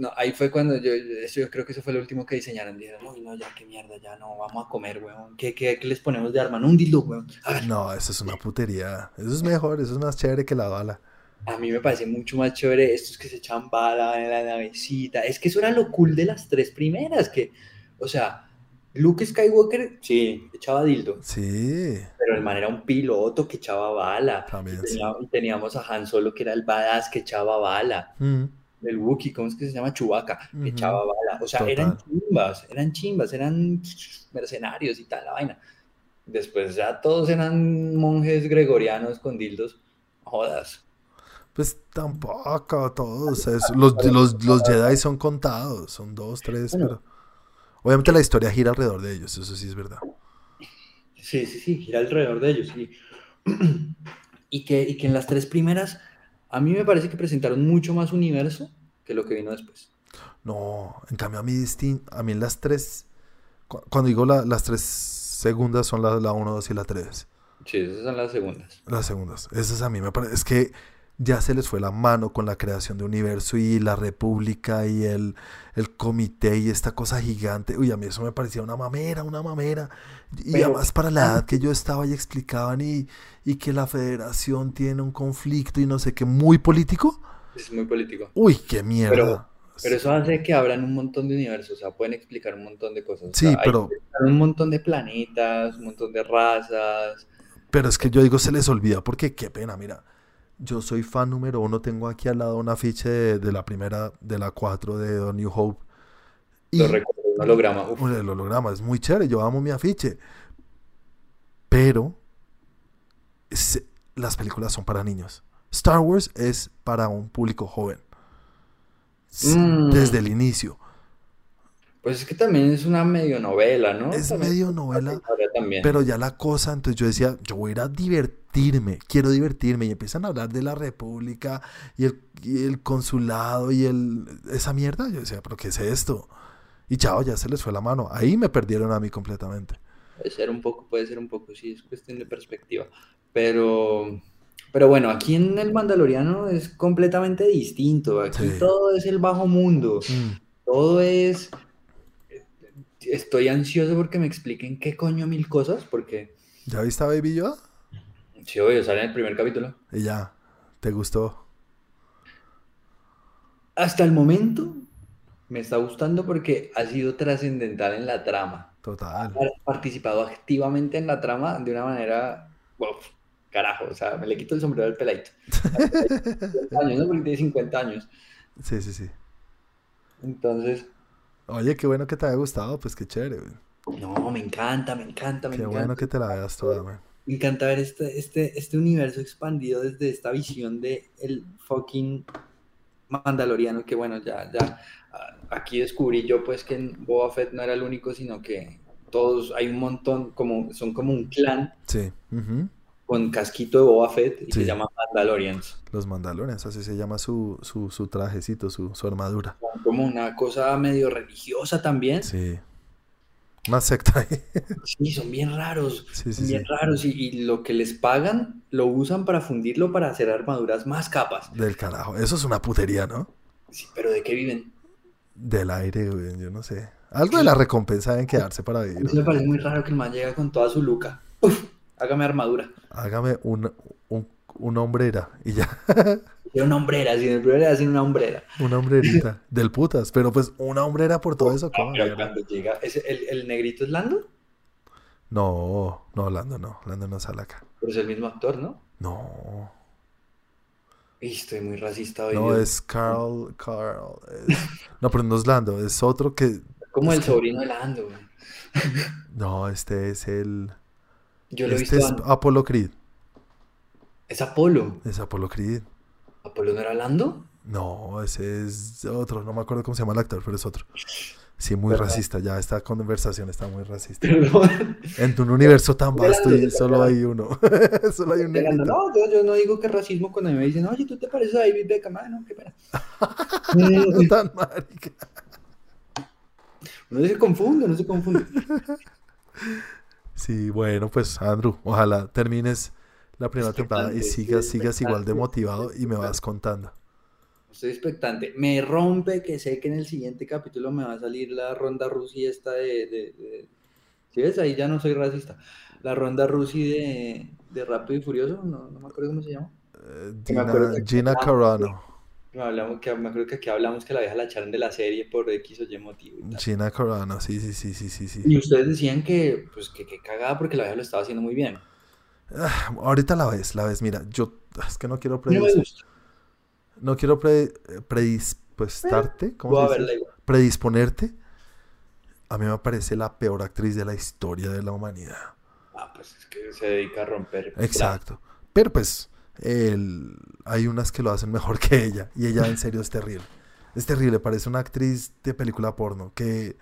Speaker 2: No, ahí fue cuando yo, yo creo que eso fue lo último que diseñaron. Dijeron, uy, no, ya qué mierda, ya no, vamos a comer, weón. ¿Qué, qué, qué les ponemos de arma? No, un dildo, weón.
Speaker 1: No, eso es una putería. Eso es mejor, eso es más chévere que la bala.
Speaker 2: A mí me parece mucho más chévere estos que se echan bala en la navecita. Es que eso era lo cool de las tres primeras, que, o sea, Luke Skywalker, sí, echaba dildo.
Speaker 1: Sí.
Speaker 2: Pero el man era un piloto que echaba bala.
Speaker 1: También,
Speaker 2: y teníamos, a Han Solo que era el badass que echaba bala.
Speaker 1: Mm.
Speaker 2: El Wookiee, ¿cómo es que se llama? Chewbacca, que echaba bala. O sea, eran chimbas, eran chimbas, eran mercenarios y tal, la vaina. Después ya todos eran monjes gregorianos con dildos. Jodas.
Speaker 1: Pues tampoco todos. los, los, los Jedi son contados, son dos, tres, pero... Obviamente la historia gira alrededor de ellos, eso sí es verdad.
Speaker 2: Sí, sí, sí, gira alrededor de ellos, sí. y, que, y que en las tres primeras, a mí me parece que presentaron mucho más universo que lo que vino después.
Speaker 1: No, en cambio a mí, a mí en las tres, cuando digo las tres segundas son la, la 1, 2 y la 3.
Speaker 2: Sí, esas son las segundas.
Speaker 1: Las segundas. Esas a mí me parece, es que ya se les fue la mano con la creación de universo y la república y el, el comité y esta cosa gigante. Uy, a mí eso me parecía una mamera, una mamera. Y además para la edad que yo estaba y explicaban y, y que la federación tiene un conflicto y no sé qué, muy político.
Speaker 2: Es muy político.
Speaker 1: Uy, qué mierda.
Speaker 2: Pero, eso hace que abran un montón de universos, o sea, pueden explicar un montón de cosas.
Speaker 1: Sí, pero...
Speaker 2: un montón de planetas, un montón de razas.
Speaker 1: Pero es que yo digo, se les olvida porque qué pena, mira yo soy fan número uno, tengo aquí al lado un afiche de, la primera, de la cuatro de New Hope.
Speaker 2: Y, lo recuerdo, el holograma.
Speaker 1: El holograma es muy chévere, yo amo mi afiche. Pero las películas son para niños. Star Wars es para un público joven. Mm. Desde el inicio.
Speaker 2: Pues es que también es una medio novela, ¿no?
Speaker 1: Es medio novela, pero ya la cosa, entonces yo decía, yo voy a ir a divertirme, quiero divertirme, y empiezan a hablar de la república y el, consulado y el, esa mierda, yo decía, pero ¿qué es esto? Y chao, ya se les fue la mano, ahí me perdieron a mí completamente.
Speaker 2: Puede ser un poco, puede ser un poco, sí, es cuestión de perspectiva, pero... Pero bueno, aquí en el Mandaloriano es completamente distinto. Aquí todo es el bajo mundo. Mm. Todo es estoy ansioso porque me expliquen qué coño mil cosas, porque...
Speaker 1: ¿Ya viste a Baby Yoda?
Speaker 2: Sí, obvio, sale en el primer capítulo.
Speaker 1: Y ya, ¿te gustó?
Speaker 2: Hasta el momento me está gustando porque ha sido trascendental en la trama.
Speaker 1: Total.
Speaker 2: Ha participado activamente en la trama de una manera... carajo, o sea, me le quito el sombrero al peladito. años, ¿no? Porque tiene 50 años.
Speaker 1: Sí, sí, sí.
Speaker 2: Entonces,
Speaker 1: Oye, qué bueno que te haya gustado, pues qué chévere,
Speaker 2: No, me encanta, me encanta, me
Speaker 1: qué
Speaker 2: encanta.
Speaker 1: bueno que te la veas toda, güey.
Speaker 2: Me encanta ver este, este, este universo expandido desde esta visión de el fucking mandaloriano, que bueno, ya, ya, aquí descubrí yo pues que Boba Fett no era el único, sino que todos, hay un montón, como, son como un clan.
Speaker 1: Sí
Speaker 2: con casquito de Boba Fett y se llama Mandalorians.
Speaker 1: Los Mandalorians, así se llama su, su, trajecito, su, armadura.
Speaker 2: Como una cosa medio religiosa también.
Speaker 1: Sí. Una secta ahí.
Speaker 2: Sí, son bien raros. Sí, sí, bien raros. Y, lo que les pagan lo usan para fundirlo para hacer armaduras más capas.
Speaker 1: Del carajo. Eso es una putería, ¿no?
Speaker 2: Sí, pero ¿de qué viven?
Speaker 1: Del aire, güey. Yo no sé. Algo de la recompensa deben quedarse para vivir.
Speaker 2: me parece muy raro que el man llega con toda su luca. Uf hágame armadura.
Speaker 1: Hágame un, una hombrera y ya.
Speaker 2: Era una hombrera, sí, el primero era una hombrera.
Speaker 1: una hombrerita del putas, pero pues una hombrera por todo eso.
Speaker 2: No,
Speaker 1: ¿cómo,
Speaker 2: pero cuando llega, ¿ese- el, el negrito es Lando?
Speaker 1: No, no, Lando no, Lando no sale acá.
Speaker 2: Pero es el mismo actor, ¿no?
Speaker 1: No,
Speaker 2: Ey, estoy muy racista hoy.
Speaker 1: no es Carl, Carl. es- No, pero no es Lando, es otro que.
Speaker 2: como
Speaker 1: es
Speaker 2: el
Speaker 1: que-
Speaker 2: sobrino de Lando, güey.
Speaker 1: No, este es el.
Speaker 2: Yo lo he
Speaker 1: Este
Speaker 2: visto
Speaker 1: es. Apollo Creed.
Speaker 2: Es Apolo.
Speaker 1: Es Apollo Creed.
Speaker 2: ¿Apolo no era Lando?
Speaker 1: No, ese es otro, no me acuerdo cómo se llama el actor, pero es otro. Sí, muy racista, ya esta conversación está muy racista.
Speaker 2: Perdón.
Speaker 1: En un universo tan vasto y solo hay uno. Solo hay un.
Speaker 2: No, yo, yo no digo que racismo cuando me dicen, oye, tú te pareces a David Beckham. Ah, no, qué pena. Mm,
Speaker 1: Tan marica.
Speaker 2: no se confunde, no se confunde.
Speaker 1: Sí, bueno, pues Andrew, ojalá termines la primera temporada y sigas, sigas igual de motivado y me vas contando.
Speaker 2: Estoy expectante. Me rompe que sé que en el siguiente capítulo me va a salir la ronda Rusi esta de... de, de- ¿Sí ves? Ahí ya no soy racista. La ronda Rusi de, de Rápido y Furioso, no, no me acuerdo cómo se llama.
Speaker 1: Eh, Gina, Gina Carano.
Speaker 2: No, hablamos que, me acuerdo que aquí hablamos que la vieja la echaron de la serie por X o Y motivo. y.
Speaker 1: Gina Carano, sí, sí, sí, sí, sí, sí.
Speaker 2: Y ustedes decían que, pues, que, que cagada porque la vieja lo estaba haciendo muy bien.
Speaker 1: Ah, ahorita la ves, la ves. Mira, yo es que no quiero predis- no quiero pre- eh, predispuestarte, ¿cómo se dice? Predisponerte. A mí me parece la peor actriz de la historia de la humanidad.
Speaker 2: Ah, pues es que se dedica a romper.
Speaker 1: Exacto. Pero pues el- hay unas que lo hacen mejor que ella y ella en serio es terrible. Es terrible, parece una actriz de película porno que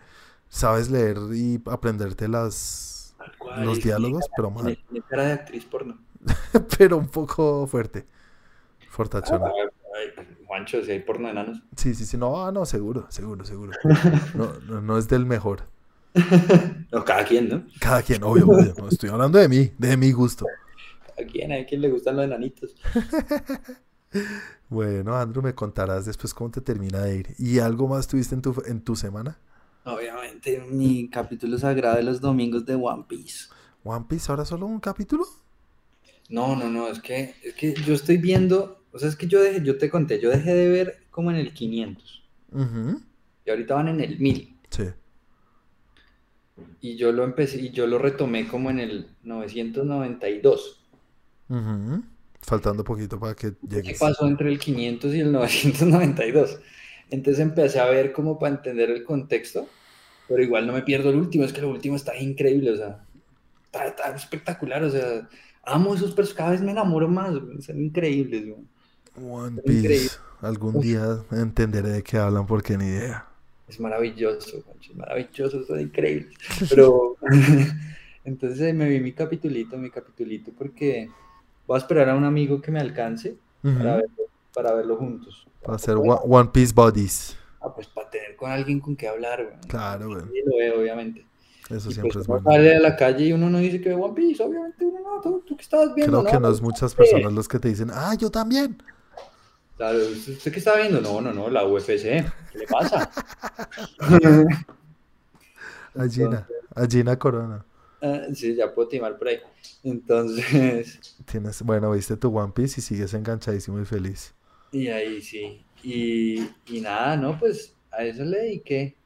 Speaker 1: sabes leer y aprenderte las
Speaker 2: cual,
Speaker 1: los diálogos, pero
Speaker 2: Tiene,
Speaker 1: mal,
Speaker 2: cara de actriz porno.
Speaker 1: pero un poco fuerte. Fortachona.
Speaker 2: Ay, Juancho, si hay porno de enanos.
Speaker 1: Sí, sí, sí, no, ah, no, seguro, seguro, seguro. No, no, no es del mejor.
Speaker 2: No, cada quien, ¿no?
Speaker 1: Cada quien, obvio, obvio. No estoy hablando de mí, de mi gusto.
Speaker 2: Cada quien, hay quien le gustan los enanitos.
Speaker 1: Bueno, Andrew, me contarás después cómo te termina de ir. ¿Y algo más tuviste en tu, en tu semana?
Speaker 2: Obviamente, mi capítulo sagrado de los domingos de One Piece.
Speaker 1: One Piece, ahora solo un capítulo.
Speaker 2: No, no, no, es que, es que yo estoy viendo, o sea, es que yo dejé, yo te conté, yo dejé de ver como en el 500
Speaker 1: Ujú,
Speaker 2: y ahorita van en el 1000
Speaker 1: Sí.
Speaker 2: y yo lo empecé y yo lo retomé como en el 992.
Speaker 1: Ujú. Faltando poquito para que
Speaker 2: ¿Qué
Speaker 1: llegues.
Speaker 2: pasó entre el 500 y el 992? Entonces empecé a ver como para entender el contexto, pero igual no me pierdo el último, es que el último está increíble, o sea, está, está espectacular, o sea, amo esos personajes, cada vez me enamoro más, son increíbles.
Speaker 1: One
Speaker 2: Increíble.
Speaker 1: Piece. Algún
Speaker 2: Uf.
Speaker 1: día entenderé de qué hablan porque ni idea.
Speaker 2: Es maravilloso, es maravilloso, son increíbles. Pero entonces me vi mi capitulito, mi capitulito, porque voy a esperar a un amigo que me alcance para verlo, para verlo juntos.
Speaker 1: Para hacer One, One Piece Bodies.
Speaker 2: ah, pues para tener con alguien con que hablar, güey.
Speaker 1: Claro, güey.
Speaker 2: Sí, lo veo, obviamente.
Speaker 1: Eso
Speaker 2: Y
Speaker 1: siempre
Speaker 2: pues
Speaker 1: es bueno.
Speaker 2: sale a la calle y uno no dice que ve One Piece, obviamente uno no, tú, tú que estabas viendo,
Speaker 1: Creo que no es muchas personas los que te dicen, ah, yo también.
Speaker 2: Claro, ¿usted usted qué está viendo? No, no, no, la UFC, ¿qué le pasa?
Speaker 1: A Gina, a Gina Corona.
Speaker 2: Sí, ya puedo timar por ahí. Entonces,
Speaker 1: Tienes, bueno, viste tu One Piece y sigues enganchadísimo y feliz.
Speaker 2: y ahí sí. Y, y nada, no, pues a eso le dediqué.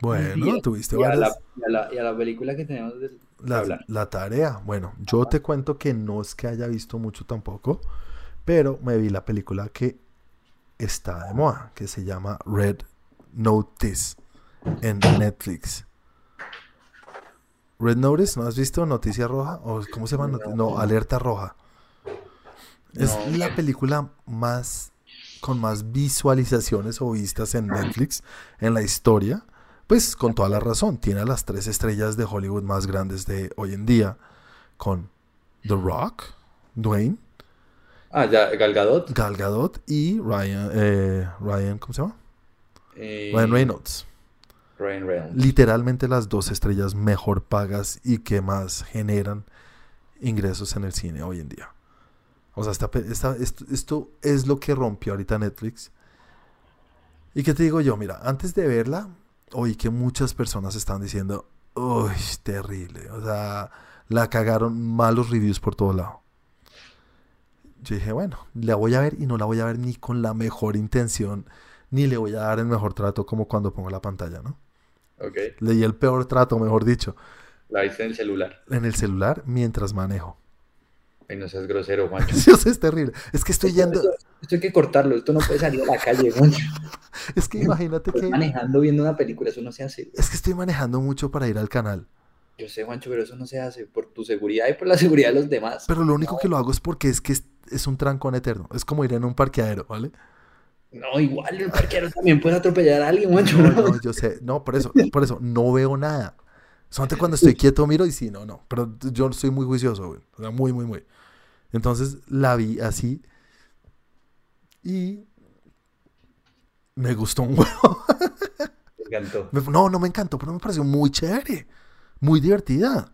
Speaker 1: Bueno, tuviste
Speaker 2: Y a, la, y, a la, y a la película que tenemos de
Speaker 1: La,
Speaker 2: hablar.
Speaker 1: la tarea. Bueno, yo te cuento que no es que haya visto mucho tampoco, pero me vi la película que está de moda, que se llama Red Notice en Netflix. Red Notice, ¿no has visto Noticia Roja? ¿O cómo se llama? No, Alerta Roja. Es
Speaker 2: No.
Speaker 1: la película más con más visualizaciones o vistas en Netflix en la historia. Pues con toda la razón, tiene a las tres estrellas de Hollywood más grandes de hoy en día, con The Rock, Dwayne,
Speaker 2: Ah, ya, Gal Gadot.
Speaker 1: Gal Gadot y Ryan, eh, Ryan, ¿cómo se llama?
Speaker 2: eh,
Speaker 1: Ryan Reynolds. Literalmente las dos estrellas mejor pagas y que más generan ingresos en el cine hoy en día. O sea, esta esta- esto, esto es lo que rompió ahorita Netflix. ¿Y qué te digo yo? Mira, antes de verla, oí que muchas personas están diciendo, uy, terrible. O sea, la cagaron malos reviews por todo lado. yo dije, bueno, la voy a ver y no la voy a ver ni con la mejor intención, ni le voy a dar el mejor trato como cuando pongo la pantalla, ¿no?
Speaker 2: Ok.
Speaker 1: Leí el peor trato, mejor dicho,
Speaker 2: La viste en el celular.
Speaker 1: en el celular mientras manejo.
Speaker 2: Ay, no seas grosero, Juancho.
Speaker 1: Dios, es terrible. Es que estoy yendo,
Speaker 2: Esto, esto hay que cortarlo. Esto no puede salir a la calle, Juancho.
Speaker 1: es que imagínate que,
Speaker 2: Manejando, viendo una película, eso no se hace.
Speaker 1: es que estoy manejando mucho para ir al canal.
Speaker 2: Yo sé, Juancho, pero eso no se hace por tu seguridad y por la seguridad de los demás.
Speaker 1: Pero lo único que lo hago es porque es que es, es un trancón eterno. Es como ir en un parqueadero, ¿vale?
Speaker 2: No, igual el parquero también puede atropellar a alguien, Juancho.
Speaker 1: No,
Speaker 2: ¿no?
Speaker 1: no, yo sé. No, por eso, por eso, no veo nada. Solamente cuando estoy quieto miro y sí, no, no. Pero yo soy muy juicioso, güey. O sea, muy, muy, muy. Entonces la vi así. Y me gustó un huevo.
Speaker 2: Me encantó.
Speaker 1: Me- No, no me encantó, pero me pareció muy chévere. Muy divertida.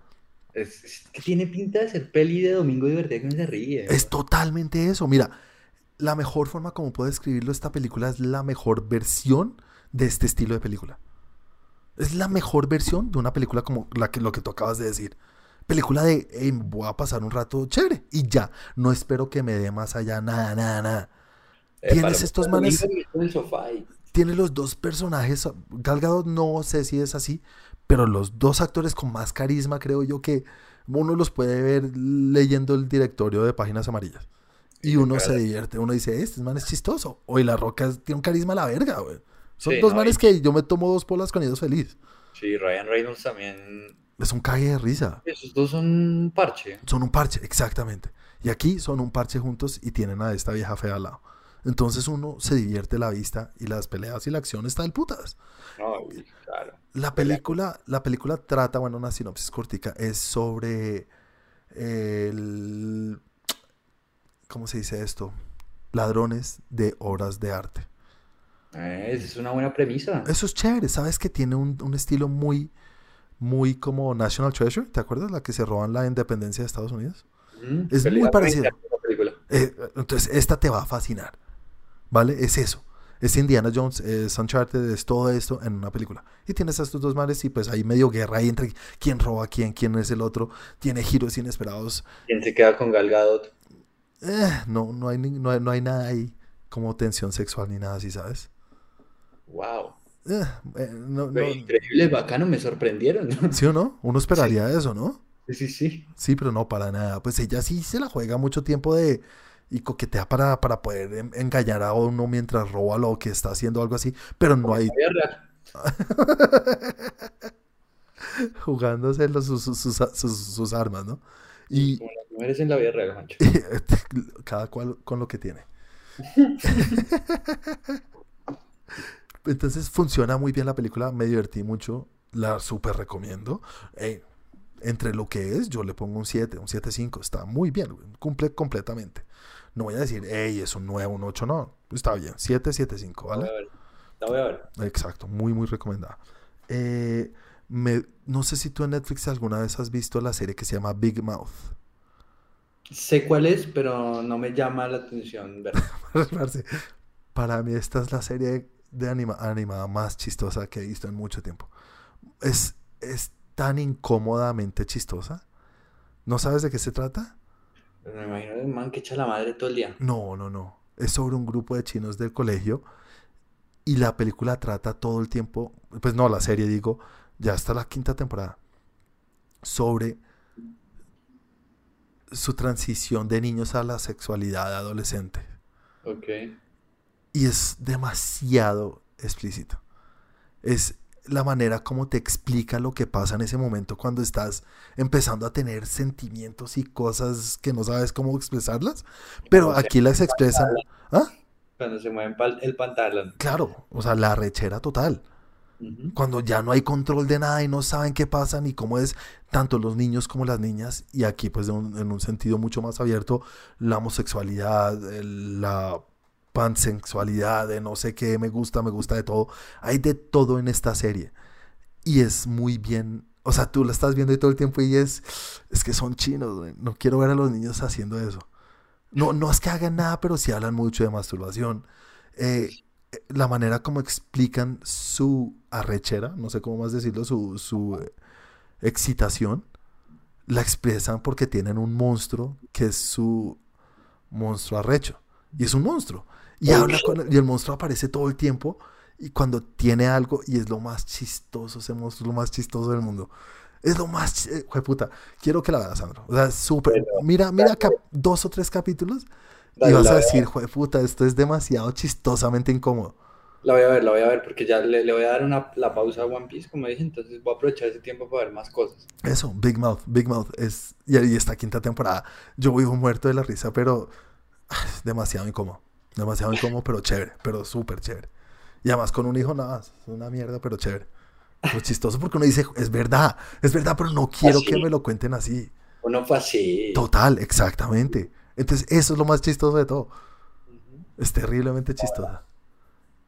Speaker 2: Es, es que tiene pinta de ser peli de domingo divertida que uno se ríe.
Speaker 1: Es totalmente eso. Mira, la mejor forma como puedo describirlo, esta película es la mejor versión de este estilo de película. Es la mejor versión de una película como la que, lo que tú acabas de decir. Película de, "Ey, voy a pasar un rato chévere y ya. No espero que me dé más allá, nada, nada, nada.
Speaker 2: Eh,
Speaker 1: tienes
Speaker 2: para-
Speaker 1: estos manes- Tiene los dos personajes. Gal Gadot no sé si es así, pero los dos actores con más carisma, creo yo que uno los puede ver leyendo el directorio de páginas amarillas. Y uno se divierte, uno dice, este man es chistoso. O y la roca tiene un carisma a la verga, güey. Son
Speaker 2: Sí,
Speaker 1: dos
Speaker 2: no,
Speaker 1: manes
Speaker 2: y-
Speaker 1: que yo me tomo dos polas con ellos feliz.
Speaker 2: Sí, Ryan Reynolds también.
Speaker 1: Es un cague de risa.
Speaker 2: Esos dos son un parche.
Speaker 1: Son un parche, exactamente. Y aquí son un parche juntos y tienen a esta vieja fea al lado. Entonces uno se divierte la vista y las peleas y la acción está del putas.
Speaker 2: No, claro.
Speaker 1: La película, la película trata, bueno, una sinopsis cortica, es sobre el, ¿cómo se dice esto? Ladrones de obras de arte.
Speaker 2: Eh, es una buena premisa.
Speaker 1: Eso es chévere, sabes que tiene un, un estilo muy, muy como National Treasure, ¿te acuerdas? La que se roban la independencia de Estados Unidos.
Speaker 2: Mm,
Speaker 1: es muy
Speaker 2: película.
Speaker 1: Eh, entonces, esta te va a fascinar, ¿vale? Es eso. Es Indiana Jones, es Uncharted, es todo esto en una película. Y tienes a estos dos mares y pues hay medio guerra ahí entre quién roba a quién, quién es el otro. Tiene giros inesperados.
Speaker 2: ¿Quién se queda con Gal Gadot?
Speaker 1: Eh, no, no, hay, no, hay, no hay nada ahí como tensión sexual ni nada así, ¿sabes?
Speaker 2: Wow.
Speaker 1: Eh, eh, no, no-
Speaker 2: increíble, bacano, me sorprendieron.
Speaker 1: ¿Sí o no? Uno esperaría eso, ¿no?
Speaker 2: Sí, sí, sí.
Speaker 1: Sí, pero no para nada. Pues ella sí se la juega mucho tiempo de y coquetea para, para poder en- engañar a uno mientras roba lo que está haciendo algo así, pero no hay
Speaker 2: La vida real.
Speaker 1: jugándose los- sus, sus, sus- sus- armas, ¿no? Y
Speaker 2: mujeres en la vida real, Juancho.
Speaker 1: cada cual con lo que tiene. Entonces funciona muy bien la película, me divertí mucho, la súper recomiendo. Entre lo que es, yo le pongo un 7, un 7.5, está muy bien, cumple completamente. No voy a decir, hey, es un 9, un 8, no, está bien, 7, 7.5,
Speaker 2: La voy
Speaker 1: ¿vale?
Speaker 2: a ver. La voy a ver.
Speaker 1: Exacto, muy, muy recomendada. Eh, me, no sé si tú en Netflix alguna vez has visto la serie que se llama Big Mouth.
Speaker 2: Sé cuál es, pero no me llama la atención ver.
Speaker 1: Parce, Para mí esta es la serie de anima- animada más chistosa que he visto en mucho tiempo. Es, es tan incómodamente chistosa. ¿No sabes de qué se trata?
Speaker 2: Pero me imagino el man que echa la madre todo el día.
Speaker 1: No, no, no. Es sobre un grupo de chinos del colegio y la película trata todo el tiempo, pues no, la serie digo, ya está la quinta temporada, sobre su transición de niños a la sexualidad adolescente.
Speaker 2: Ok.
Speaker 1: Y es demasiado explícito. Es la manera como te explica lo que pasa en ese momento cuando estás empezando a tener sentimientos y cosas que no sabes cómo expresarlas. Pero aquí las expresan. ¿Ah?
Speaker 2: Cuando se mueven pal- el pantalón.
Speaker 1: Claro, o sea, la rechera total. Cuando ya no hay control de nada y no saben qué pasa ni cómo es tanto los niños como las niñas. Y aquí, pues, en un sentido mucho más abierto, la homosexualidad, la pansexualidad, de no sé qué, me gusta, me gusta de todo. Hay de todo en esta serie. Y es muy bien. O sea, tú la estás viendo y todo el tiempo y es. Es que son chinos. No quiero ver a los niños haciendo eso. No, no es que hagan nada, pero sí hablan mucho de masturbación. Eh, la manera como explican su arrechera, no sé cómo más decirlo, su, su eh, excitación, la expresan porque tienen un monstruo que es su monstruo arrecho. Y es un monstruo. Y,
Speaker 2: Uy.
Speaker 1: habla con y el monstruo aparece todo el tiempo. Y cuando tiene algo, y es lo más chistoso, ese monstruo es lo más chistoso del mundo. Es lo más. Eh, puta. Quiero que la veas, Sandro. O sea, súper. Mira, mira cap- dos o tres capítulos. Y
Speaker 2: Dale,
Speaker 1: vas
Speaker 2: la
Speaker 1: a decir, puta, esto es demasiado chistosamente incómodo.
Speaker 2: La voy a ver, la voy a ver, porque ya le, le voy a dar una, la pausa a One Piece, como dije, entonces voy a aprovechar ese tiempo para ver más cosas.
Speaker 1: Eso, Big Mouth, Big Mouth es y, y esta quinta temporada. Yo vivo muerto de la risa, pero es demasiado incómodo, demasiado incómodo, pero chévere, pero súper chévere. Y además con un hijo nada, es una mierda, pero chévere. Lo chistoso porque uno dice, es verdad, es verdad, pero no quiero
Speaker 2: Así.
Speaker 1: que me lo cuenten así.
Speaker 2: Uno fue así.
Speaker 1: Total, exactamente. Entonces eso es lo más chistoso de todo. Es terriblemente chistosa.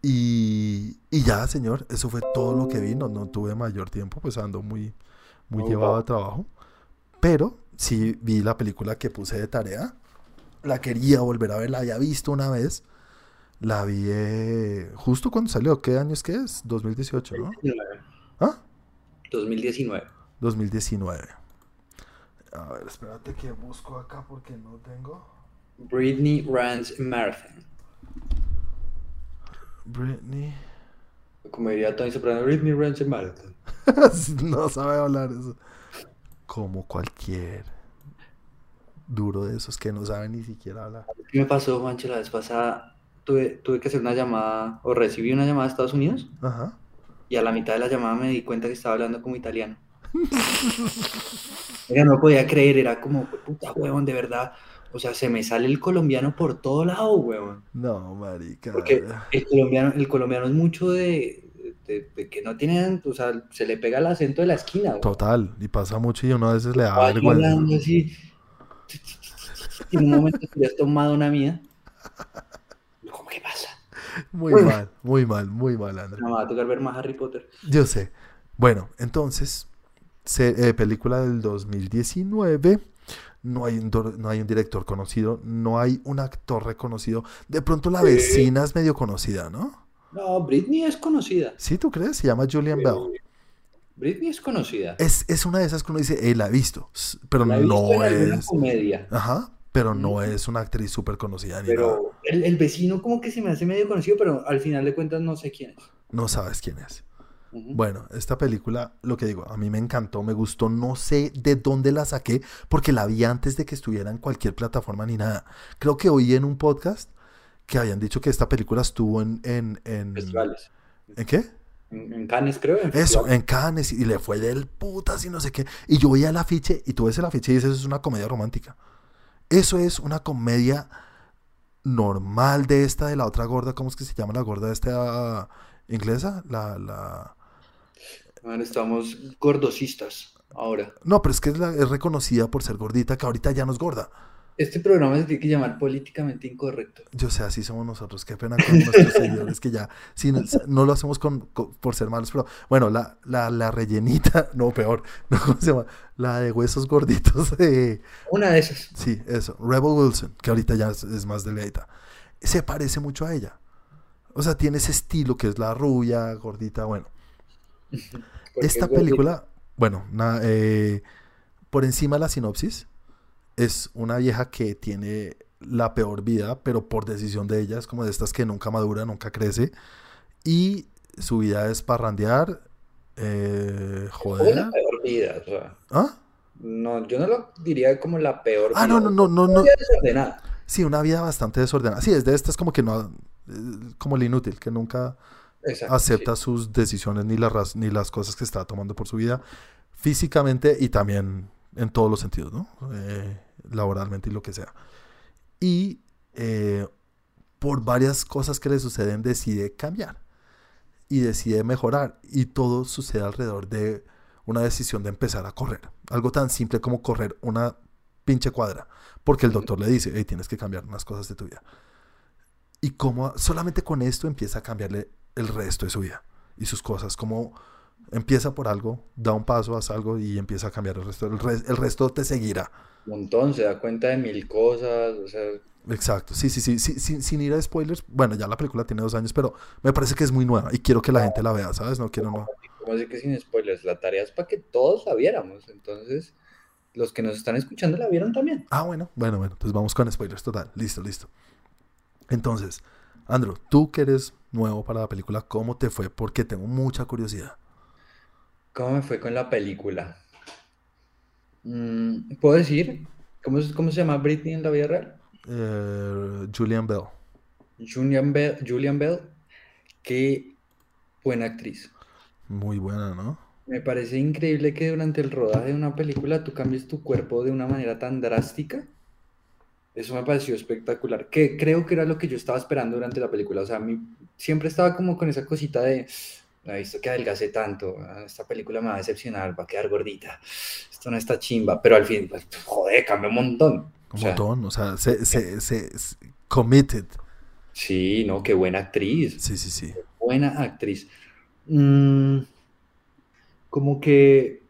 Speaker 1: Y, y ya, señor, eso fue todo lo que vi. No, no tuve mayor tiempo, pues ando muy, muy
Speaker 2: Oh,
Speaker 1: llevado
Speaker 2: wow.
Speaker 1: a trabajo. Pero sí vi la película que puse de tarea. La quería volver a ver, la había visto una vez. La vi eh, justo cuando salió. ¿Qué año es que es? 2018, ¿no?
Speaker 2: 2019.
Speaker 1: ¿Ah?
Speaker 2: 2019.
Speaker 1: 2019. A ver, espérate que busco acá porque no tengo.
Speaker 2: Britney runs marathon.
Speaker 1: Britney.
Speaker 2: Como diría Tony Soprano, Britney runs a marathon.
Speaker 1: no sabe hablar eso. Como cualquier duro de esos que no sabe ni siquiera hablar.
Speaker 2: ¿Qué me pasó, Juancho, la vez pasada? Tuve, tuve que hacer una llamada, o recibí una llamada de Estados Unidos,
Speaker 1: Ajá.
Speaker 2: y a la mitad de la llamada me di cuenta que estaba hablando como italiano. No podía creer, era como, puta huevón, de verdad. O sea, se me sale el colombiano por todo lado, huevón.
Speaker 1: No, marica.
Speaker 2: Porque el colombiano, el colombiano es mucho de, de- de que no tienen, o sea, se le pega el acento de la esquina.
Speaker 1: Total, y pasa mucho y uno a veces le da vergüenza.
Speaker 2: así. Y en un momento que has tomado una mía. ¿Cómo que pasa?
Speaker 1: Muy mal, muy mal, muy mal, André.
Speaker 2: No, me va a tocar ver más Harry Potter.
Speaker 1: Yo sé. Bueno, entonces, se- eh, película del 2019. No hay, un, no hay un director conocido, no hay un actor reconocido. De pronto la
Speaker 2: Sí.
Speaker 1: vecina es medio conocida, ¿no?
Speaker 2: No, Britney es conocida.
Speaker 1: ¿Sí tú crees? Se llama Julian Bell.
Speaker 2: Britney es conocida.
Speaker 1: Es, es una de esas que uno dice, eh, la he visto, pero
Speaker 2: La he visto
Speaker 1: no
Speaker 2: en
Speaker 1: es.
Speaker 2: comedia.
Speaker 1: Ajá, pero no es una actriz súper conocida ni nada.
Speaker 2: Pero el, el vecino como que se me hace medio conocido, pero al final de cuentas no sé quién es.
Speaker 1: No sabes quién es. Bueno, esta película, lo que digo, a mí me encantó, me gustó, no sé de dónde la saqué, porque la vi antes de que estuviera en cualquier plataforma ni nada. Creo que oí en un podcast que habían dicho que esta película estuvo en... ¿En, en,
Speaker 2: Festivales.
Speaker 1: ¿en qué?
Speaker 2: En, en Cannes, creo. en
Speaker 1: Eso, en Cannes y le fue del putas y no sé qué. Y yo veía el afiche y tú ves el afiche y dices, eso es una comedia romántica. Eso es una comedia normal de esta, de la otra gorda, ¿cómo es que se llama la gorda esta inglesa? La, la...
Speaker 2: Bueno, estamos gordosistas ahora.
Speaker 1: No, pero es que es, la- es reconocida por ser gordita, que ahorita ya no es gorda.
Speaker 2: Este programa se tiene que llamar políticamente incorrecto.
Speaker 1: Yo sé, así somos nosotros. Qué pena con nuestros seguidores que ya, si no, no lo hacemos con, con- por ser malos, pero bueno, la, la, la rellenita, no, peor, no, ¿cómo se llama? La de huesos gorditos de,
Speaker 2: Una de esas.
Speaker 1: sí, eso, Rebel Wilson, que ahorita ya es, es más delgadita, se parece mucho a ella. O sea, tiene ese estilo que es la rubia, gordita, bueno. Esta
Speaker 2: es
Speaker 1: película, bueno, na- eh, por encima de la sinopsis, es una vieja que tiene la peor vida, pero por decisión de ella, es como de estas que nunca madura, nunca crece, y su vida es parrandear, eh, joder.
Speaker 2: la peor vida, o sea,
Speaker 1: ¿Ah?
Speaker 2: no, yo no lo diría como la peor
Speaker 1: Ah,
Speaker 2: vida.
Speaker 1: no, no, no, no,
Speaker 2: Una
Speaker 1: no.
Speaker 2: vida desordenada.
Speaker 1: Sí, una vida bastante desordenada. Sí, es de estas como que no, eh, como el inútil, que nunca
Speaker 2: Exacto,
Speaker 1: acepta sus decisiones ni las, ni las cosas que está tomando por su vida, físicamente y también en todos los sentidos, ¿no? Eh, laboralmente y lo que sea. Y eh, por varias cosas que le suceden decide cambiar y decide mejorar y todo sucede alrededor de una decisión de empezar a correr. Algo tan simple como correr una pinche cuadra, porque el doctor le dice, hey, tienes que cambiar unas cosas de tu vida. Y como solamente con esto empieza a cambiarle el resto de su vida y sus cosas, como empieza por algo, da un paso, hace algo y empieza a cambiar el resto. El, res- el resto te seguirá.
Speaker 2: Un montón, se da cuenta de mil cosas, o sea,
Speaker 1: Exacto, sí, sí, sí, sí, sin, sin ir a spoilers, bueno, ya la película tiene dos años, pero me parece que es muy nueva y quiero que la gente la vea, ¿sabes? No quiero, no.
Speaker 2: como así que sin spoilers, la tarea es para que todos la viéramos, entonces los que nos están escuchando la vieron también.
Speaker 1: Ah, bueno, bueno, bueno. Entonces vamos con spoilers total. Listo, listo. Entonces, Andrew, tú que eres nuevo para la película, ¿cómo te fue? Porque tengo mucha curiosidad.
Speaker 2: ¿Cómo me fue con la película? Mm, ¿Puedo decir? ¿Cómo, se llama Britney en la vida real?
Speaker 1: Eh, Julian Bell.
Speaker 2: Julian Bell, Julian Bell, qué buena actriz.
Speaker 1: Muy buena, ¿no?
Speaker 2: Me parece increíble que durante el rodaje de una película tú cambies tu cuerpo de una manera tan drástica. Eso me pareció espectacular. Que creo que era lo que yo estaba esperando durante la película. O sea, a mí siempre estaba como con esa cosita de, no he visto que adelgacé tanto. ah, Esta película me va a decepcionar, va a quedar gordita. Esto no está chimba. Pero al fin, pues, joder, cambió un montón.
Speaker 1: Un montón. O sea, se, se, se- se- committed.
Speaker 2: sí, no, qué buena actriz.
Speaker 1: Sí, sí, sí.
Speaker 2: Buena actriz. Mm, como que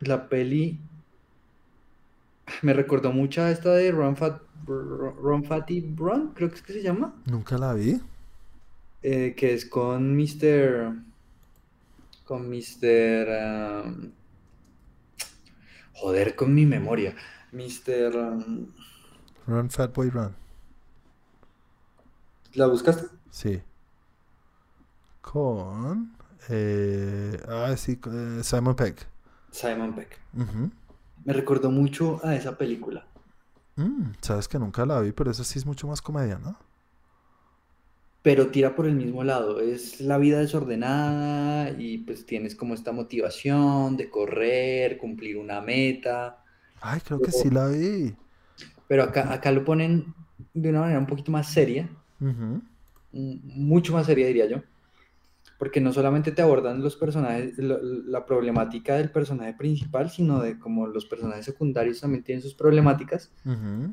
Speaker 2: la peli me recordó mucho a esta de Run, Fat, Run Fatty Run, creo que es que se llama,
Speaker 1: Nunca la vi.
Speaker 2: eh, que es con Mr. con Mr. um, joder, con mi memoria. Mr. um,
Speaker 1: Run, Fat Boy, Run.
Speaker 2: ¿la buscaste?
Speaker 1: Sí. Con. eh, ah, sí, eh, Simon Peck.
Speaker 2: Simon Peck. Me recordó mucho a esa película.
Speaker 1: Mm, Sabes que nunca la vi, pero esa sí es mucho más comedia, ¿no?
Speaker 2: pero tira por el mismo lado. Es la vida desordenada y pues tienes como esta motivación de correr, cumplir una meta.
Speaker 1: Ay, creo que sí la vi.
Speaker 2: pero acá, acá lo ponen de una manera un poquito más seria, mm, mucho más seria diría yo. Porque no solamente te abordan los personajes, lo- la problemática del personaje principal, sino de cómo los personajes secundarios también tienen sus problemáticas.
Speaker 1: Ujú.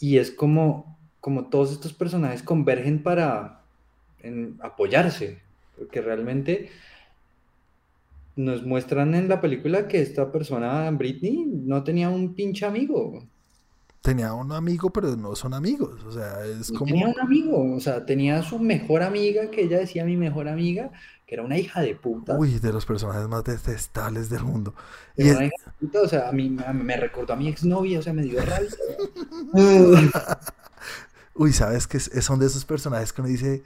Speaker 2: Y es como, como todos estos personajes convergen para en apoyarse, porque realmente nos muestran en la película que esta persona, Britney, no tenía un pinche amigo,
Speaker 1: Tenía un amigo, pero no son amigos. O sea, es
Speaker 2: no tenía
Speaker 1: como.
Speaker 2: un amigo, o sea, tenía su mejor amiga, que ella decía mi mejor amiga, que era una hija de puta,
Speaker 1: Uy, de los personajes más detestables del mundo. Y
Speaker 2: era
Speaker 1: es-
Speaker 2: una hija de puta, o sea, a mí a me recordó a mi exnovia, o sea, me dio rabia.
Speaker 1: Uy, ¿sabes qué? Es- Son de esos personajes que uno dice,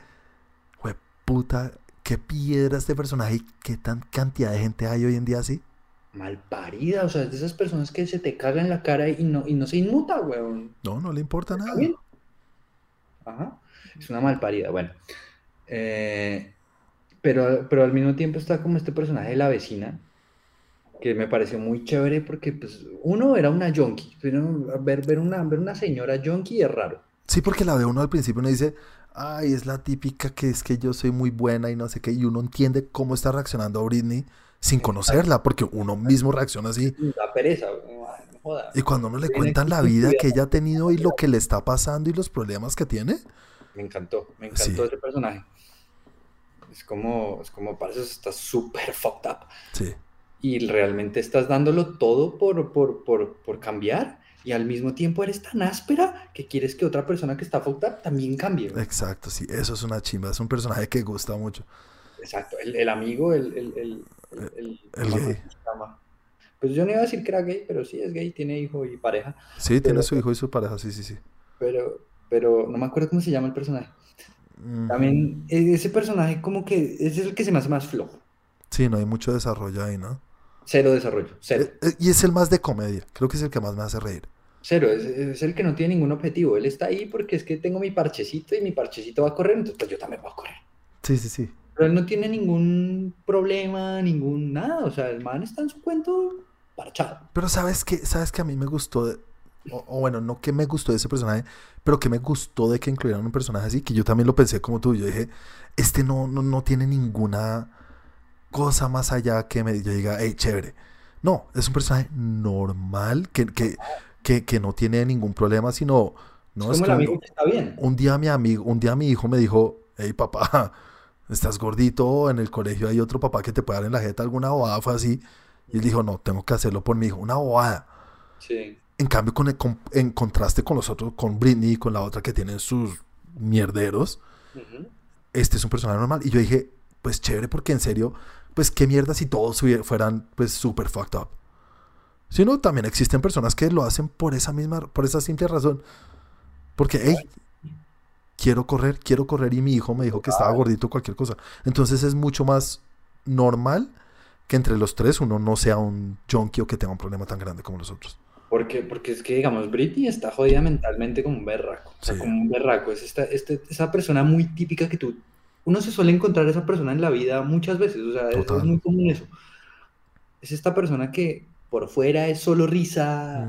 Speaker 1: "Jue puta, qué piedra este personaje y qué tan cantidad de gente hay hoy en día así.
Speaker 2: Malparida, o sea, es de esas personas que se te cagan en la cara y no, y no se inmuta, weón.
Speaker 1: No, no le importa
Speaker 2: ¿Está
Speaker 1: nada.
Speaker 2: bien? Ajá. Es una malparida, bueno. Eh, pero, pero al mismo tiempo está como este personaje de la vecina, que me pareció muy chévere porque, pues, uno era una yonki, pero ver, ver una, ver una señora yonki es raro.
Speaker 1: Sí, porque la ve uno al principio y uno dice, ay, es la típica que es que yo soy muy buena y no sé qué, y uno entiende cómo está reaccionando a Britney sin conocerla, porque uno mismo reacciona así.
Speaker 2: Da pereza, joda.
Speaker 1: Y cuando uno le cuentan la vida que ella ha tenido y lo que le está pasando y los problemas que tiene,
Speaker 2: Me encantó, me
Speaker 1: Sí.
Speaker 2: encantó ese personaje. Es como, es como, parece que está súper fucked up.
Speaker 1: sí,
Speaker 2: y realmente estás dándolo todo por, por, por, por cambiar y al mismo tiempo eres tan áspera que quieres que otra persona que está fucked up también cambie.
Speaker 1: exacto, sí, eso es una chimba, es un personaje que gusta mucho.
Speaker 2: Exacto, el, el amigo, el, el, el, el,
Speaker 1: gay.
Speaker 2: Pues yo no iba a decir que era gay, pero sí es gay, tiene hijo y pareja,
Speaker 1: Sí, tiene su hijo y su pareja, sí, sí, sí.
Speaker 2: pero, pero no me acuerdo cómo se llama el personaje. También e- ese personaje como que ese es el que se me hace más flojo.
Speaker 1: Sí, no hay mucho desarrollo ahí, ¿no?
Speaker 2: Cero desarrollo, cero.
Speaker 1: Eh, eh, Y es el más de comedia, creo que es el que más me hace reír.
Speaker 2: Cero, es, es el que no tiene ningún objetivo. Él está ahí porque es que tengo mi parchecito y mi parchecito va a correr, entonces pues yo también voy a correr.
Speaker 1: Sí, sí, sí.
Speaker 2: Pero él no tiene ningún problema, ningún nada. O sea, el man está en su cuento parchado.
Speaker 1: Pero sabes que, sabes que a mí me gustó, de- o, o bueno, no que me gustó de ese personaje, pero que me gustó de que incluyeran un personaje así, que yo también lo pensé como tú. Yo dije, este no, no, no tiene ninguna cosa más allá que me yo diga, hey, chévere. No, es un personaje normal, que, que, que, que no tiene ningún problema, sino, no,
Speaker 2: es
Speaker 1: es
Speaker 2: como
Speaker 1: que
Speaker 2: el
Speaker 1: un,
Speaker 2: amigo que está bien.
Speaker 1: un día mi amigo, un día mi hijo me dijo, hey papá, estás gordito, en el colegio hay otro papá que te puede dar en la jeta alguna bobada, fue así. Y él dijo, no, tengo que hacerlo por mi hijo, una bobada.
Speaker 2: Sí.
Speaker 1: En cambio, con el- con- en contraste con los otros, con Britney y con la otra que tienen sus mierderos, este es un personaje normal. Y yo dije, pues chévere, porque en serio, pues qué mierda si todos fueran pues super fucked up. Sino también existen personas que lo hacen por esa misma, por esa simple razón. Porque, hey, quiero correr, quiero correr y mi hijo me dijo que estaba gordito cualquier cosa. Entonces es mucho más normal que entre los tres uno no sea un junkie o que tenga un problema tan grande como los otros.
Speaker 2: Porque, porque es que, digamos, Britney está jodida mentalmente como un berraco. O sea, como un berraco. Es esta, este, esa persona muy típica que tú... Uno se suele encontrar esa persona en la vida muchas veces. O sea, es, muy común eso. Es esta persona que por fuera es solo risa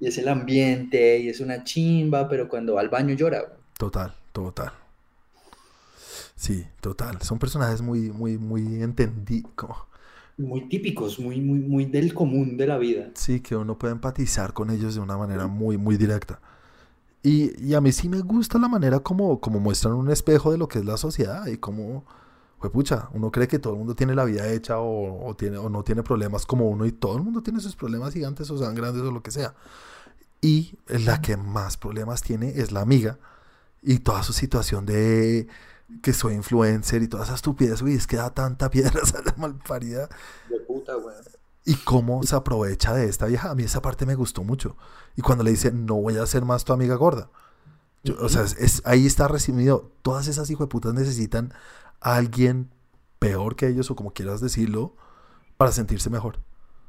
Speaker 2: y, es el ambiente y es una chimba, pero cuando va al baño llora.
Speaker 1: Total, total. Sí, total. Son personajes muy, muy, muy entendidos
Speaker 2: muy típicos, muy, muy, muy del común de la vida.
Speaker 1: Sí, que uno puede empatizar con ellos de una manera muy, muy directa. Y, y a mí sí me gusta la manera como, como muestran un espejo de lo que es la sociedad y como, pues pucha, uno cree que todo el mundo tiene la vida hecha o, o, tiene, o no tiene problemas como uno y todo el mundo tiene sus problemas gigantes o sean grandes o lo que sea. Y la que más problemas tiene es la amiga y toda su situación de que soy influencer y toda esa estupidez, uy, es que da tanta piedra esa malparida.
Speaker 2: De puta, güey.
Speaker 1: Y cómo se aprovecha de esta vieja. A mí esa parte me gustó mucho. Y cuando le dice, no voy a ser más tu amiga gorda. O sea, es, ahí está resumido. Todas esas putas necesitan a alguien peor que ellos, o como quieras decirlo, para sentirse mejor.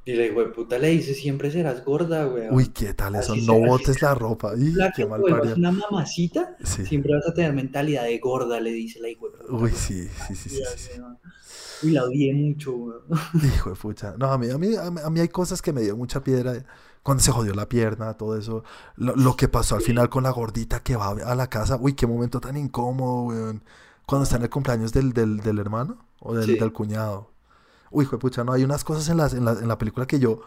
Speaker 2: Y la hijo de puta le dice, siempre serás gorda, güey.
Speaker 1: Uy, qué tal eso, no botes la ropa. Y qué mal
Speaker 2: una mamacita, siempre vas a tener mentalidad de gorda, le dice la hijo de puta.
Speaker 1: Uy, sí, sí, sí, sí.
Speaker 2: Uy, la odié mucho, güey.
Speaker 1: Hijo de pucha. No, a mí, a, mí, a mí hay cosas que me dio mucha piedra. Cuando se jodió la pierna, todo eso. Lo, que pasó al final con la gordita que va a la casa. Uy, qué momento tan incómodo, güey. Cuando está en el cumpleaños del, del, del hermano o del, del cuñado. Uy, hijo de pucha, no, hay unas cosas en la, en la, en la película que yo,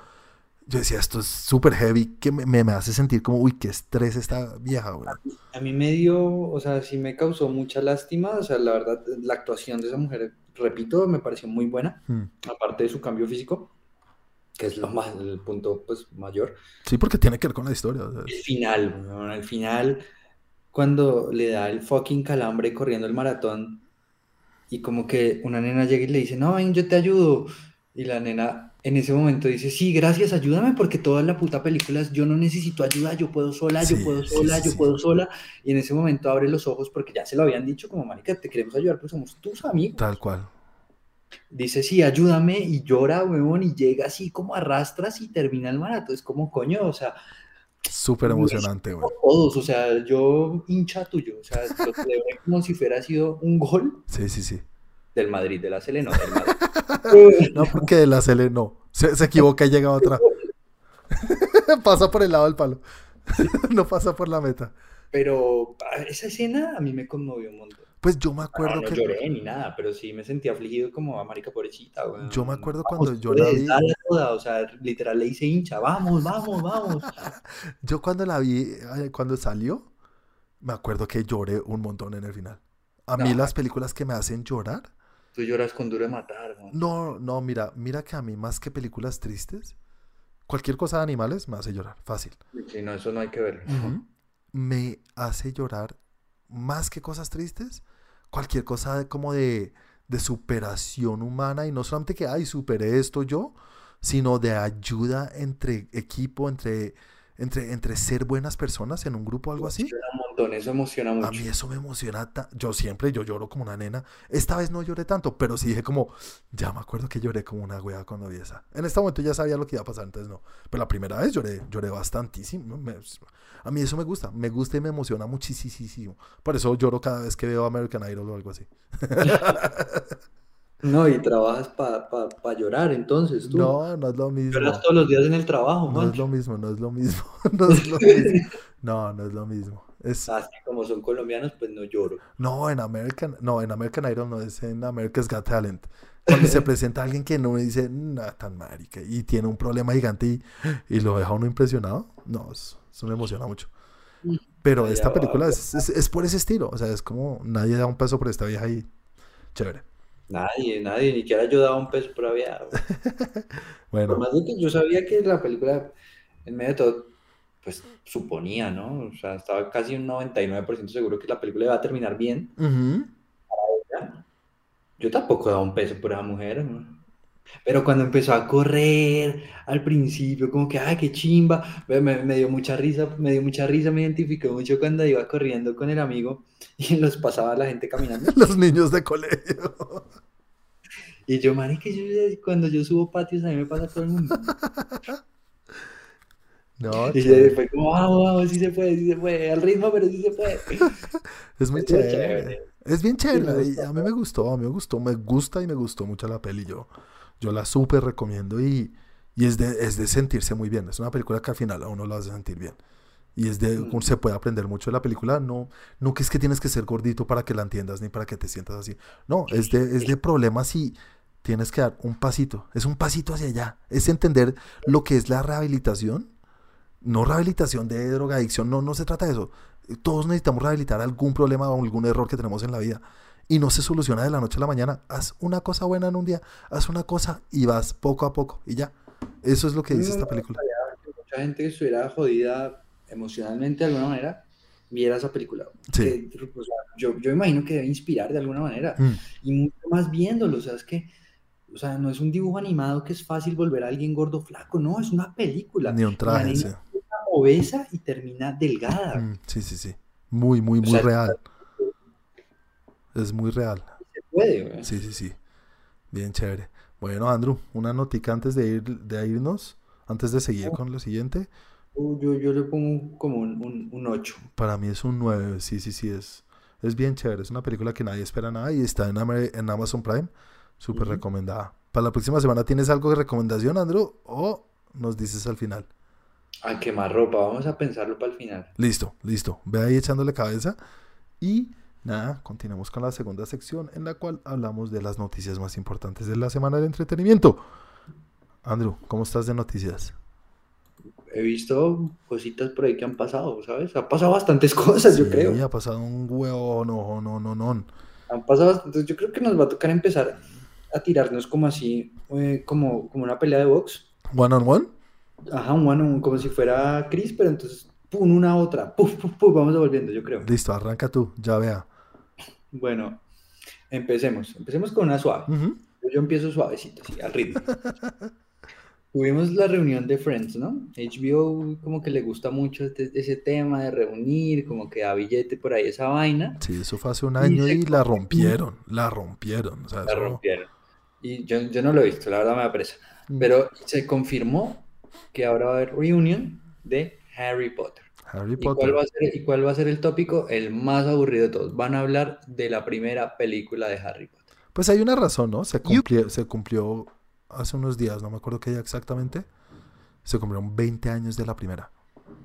Speaker 1: yo decía, esto es súper heavy, que me, me, hace sentir como, uy, qué estrés esta vieja, güey.
Speaker 2: A, mí me dio, o sea, sí me causó mucha lástima, o sea, la verdad, la actuación de esa mujer, repito, me pareció muy buena, hmm. aparte de su cambio físico, que es lo más, el punto, pues, mayor.
Speaker 1: Sí, porque tiene que ver con la historia.
Speaker 2: El final, bueno, el final, cuando le da el fucking calambre corriendo el maratón, y como que una nena llega y le dice, no, ven, yo te ayudo. Y la nena en ese momento dice, sí, gracias, ayúdame, porque toda la puta película es, yo no necesito ayuda, yo puedo sola, yo puedo sola, yo puedo sola. Y en ese momento abre los ojos porque ya se lo habían dicho como, marica, te queremos ayudar, pues somos tus amigos.
Speaker 1: Tal cual.
Speaker 2: Dice, sí, ayúdame, y llora, huevón, y llega así como arrastras y termina el maratón. Es como, coño, o sea,
Speaker 1: Súper emocionante, güey.
Speaker 2: Todos, o sea, yo hincha tuyo, o sea, lo celebré como si fuera sido un gol.
Speaker 1: Sí, sí, sí.
Speaker 2: Del Madrid, de la Sele, no, del Madrid.
Speaker 1: no, porque de la Sele no. Se, se equivoca y llega otra. pasa por el lado del palo. no pasa por la meta.
Speaker 2: Pero ah, esa escena a mí me conmovió un montón.
Speaker 1: Pues yo me acuerdo
Speaker 2: no, no lloré ni nada, pero sí me sentí afligido como a marica pobrecita, güey.
Speaker 1: Yo me acuerdo cuando yo la vi.
Speaker 2: o sea, literal le hice hincha, vamos, vamos, vamos.
Speaker 1: yo cuando la vi, cuando salió, me acuerdo que lloré un montón en el final. A mí las películas que me hacen llorar.
Speaker 2: Tú lloras con duro de matar,
Speaker 1: ¿no? No, no, mira, mira que a mí más que películas tristes, cualquier cosa de animales me hace llorar, fácil.
Speaker 2: Sí, no, eso no hay que verlo.
Speaker 1: Me hace llorar más que cosas tristes, cualquier cosa como de, de superación humana y no solamente que, ay, superé esto yo, sino de ayuda entre equipo, entre entre, entre ser buenas personas en un grupo algo así.
Speaker 2: Montón, eso emociona mucho.
Speaker 1: A mí eso me emociona. Yo siempre, yo lloro como una nena. Esta vez no lloré tanto, pero sí dije como, ya me acuerdo que lloré como una wea cuando vi esa. En este momento ya sabía lo que iba a pasar, entonces no. Pero la primera vez lloré, lloré bastantísimo. a mí eso me gusta, me gusta y me emociona muchísimo. Por eso lloro cada vez que veo American Idol o algo así.
Speaker 2: No, y trabajas para pa, llorar, entonces tú.
Speaker 1: No, no es lo mismo.
Speaker 2: Lloras todos los días en el trabajo,
Speaker 1: No es lo mismo, no es lo mismo. No es lo mismo. No, no es lo mismo. Es...
Speaker 2: Así como son colombianos, pues no lloro.
Speaker 1: No, en American, no, en American Idol no es en America's Got Talent. Cuando se presenta alguien que no dice, nada tan marica, y tiene un problema gigante y, y lo deja uno impresionado, no, eso, me emociona mucho. Pero esta película es, es, es, por ese estilo, o sea, es como nadie da un peso por esta vieja y chévere.
Speaker 2: Nadie, nadie, ni siquiera yo daba un peso por aviado. bueno. más de que yo sabía que la película, en medio de todo, pues suponía, ¿no? O sea, estaba casi un 99% seguro que la película iba a terminar bien. Yo tampoco daba un peso por esa mujer, ¿no? Pero cuando empezó a correr al principio, como que, ay, qué chimba, me, me, dio mucha risa, me dio mucha risa, me identificó mucho cuando iba corriendo con el amigo y los pasaba la gente caminando.
Speaker 1: Los niños de colegio.
Speaker 2: Y yo, que yo, cuando yo subo patios a mí me pasa todo el mundo. No, y fue como, vamos, vamos, sí se puede, sí se puede, al ritmo, pero sí se puede.
Speaker 1: es muy chévere. Es bien chévere. a mí me gustó, a mí me gustó, me gusta y me gustó mucho la peli. Yo, yo la súper recomiendo y, y es, de, es de sentirse muy bien. Es una película que al final a uno lo hace sentir bien. Y es de, mm. se puede aprender mucho de la película. No, no que es que tienes que ser gordito para que la entiendas ni para que te sientas así. No, es de, es de problemas y tienes que dar un pasito. Es un pasito hacia allá. Es entender lo que es la rehabilitación. No rehabilitación de drogadicción. No, no se trata de eso. Todos necesitamos rehabilitar algún problema o algún error que tenemos en la vida y no se soluciona de la noche a la mañana. Haz una cosa buena en un día, haz una cosa y vas poco a poco y ya. Eso es lo que dice esta película.
Speaker 2: Mucha gente que estuviera jodida emocionalmente de alguna manera viera esa película.
Speaker 1: Sí.
Speaker 2: yo, yo imagino que debe inspirar de alguna manera. Mm. Y mucho más viéndolo, o sea, es que, o sea, no es un dibujo animado que es fácil volver a alguien gordo flaco, no, es una película.
Speaker 1: Ni un traje, sí.
Speaker 2: Obesa y termina delgada.
Speaker 1: Mm, sí, sí, sí. Muy, muy, muy real. Es muy real.
Speaker 2: Se puede,
Speaker 1: Sí, sí, sí. Bien chévere. Bueno, Andrew, una notica antes de, ir, de irnos, antes de seguir con lo siguiente.
Speaker 2: Yo, yo le pongo como un, un, 8.
Speaker 1: Para mí es un 9, sí, sí, sí, es, es bien chévere. Es una película que nadie espera nada y está en, en Amazon Prime. Súper recomendada. Para la próxima semana, ¿tienes algo de recomendación, Andrew? ¿O nos dices al final?
Speaker 2: Ay, qué más ropa. Vamos a pensarlo para el final.
Speaker 1: Listo, listo. Ve ahí echándole cabeza. Y Nada, continuamos con la segunda sección en la cual hablamos de las noticias más importantes de la semana del entretenimiento. Andrew, ¿cómo estás de noticias?
Speaker 2: He visto cositas por ahí que han pasado, ¿sabes? Ha pasado bastantes cosas, yo creo.
Speaker 1: ha pasado un huevo, no, no, no, no.
Speaker 2: Han pasado bastantes. Yo creo que nos va a tocar empezar a tirarnos como así, eh, como, como una pelea de box.
Speaker 1: ¿One on one?
Speaker 2: Ajá, one, como si fuera Chris, pero entonces, pum, una otra, puf, puf, puf, vamos devolviendo, yo creo.
Speaker 1: Listo, arranca tú, ya vea.
Speaker 2: Bueno, empecemos. Empecemos con una suave. Yo empiezo suavecito, así, al ritmo. Tuvimos la reunión de Friends, ¿no? HBO como que le gusta mucho este, ese tema de reunir, como que da billete por ahí esa vaina.
Speaker 1: Sí, eso fue hace un año y, la rompieron, la rompieron.
Speaker 2: la rompieron. Y yo, yo, no lo he visto, la verdad me da presa. Mm. Pero se confirmó que ahora va a haber reunión de Harry Potter.
Speaker 1: ¿Y
Speaker 2: cuál, va a ser, el tópico? El más aburrido de todos. Van a hablar de la primera película de Harry Potter.
Speaker 1: Pues hay una razón, ¿no? Se cumplió, se cumplió hace unos días, no me acuerdo qué día exactamente. Se cumplieron 20 años de la primera.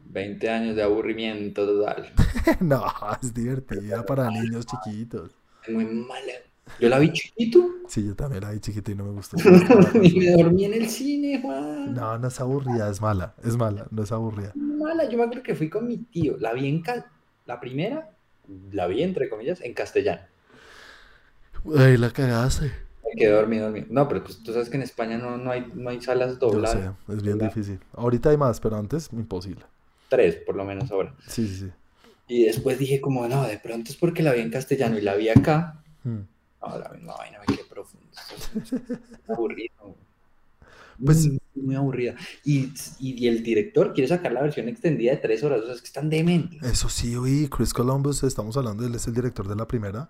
Speaker 2: 20 años de aburrimiento total.
Speaker 1: no, es divertida para niños chiquitos.
Speaker 2: Es muy mala. Yo la vi chiquito.
Speaker 1: Sí, yo también la vi chiquito y no me gustó.
Speaker 2: y me dormí en el cine, Juan.
Speaker 1: No, no es aburrida, es mala, es mala, no es aburrida.
Speaker 2: Mala, yo me acuerdo que fui con mi tío. La vi en la primera, la vi entre comillas, en castellano.
Speaker 1: Ay, la cagaste.
Speaker 2: Me quedé dormido, dormido. No, pero pues, tú sabes que en España no, no, hay, no hay salas dobladas.
Speaker 1: es bien difícil. Ahorita hay más, pero antes imposible.
Speaker 2: Tres, por lo menos ahora.
Speaker 1: Sí, sí, sí.
Speaker 2: Y después dije como, no, de pronto es porque la vi en castellano y la vi acá. Hmm. No, la misma vaina me quedé profundo. aburrido. Pues, muy, aburrida. Y, y, el director quiere sacar la versión extendida de tres horas. O sea, es que están dementes.
Speaker 1: Eso sí, oí, Chris Columbus, estamos hablando, él es el director de la primera.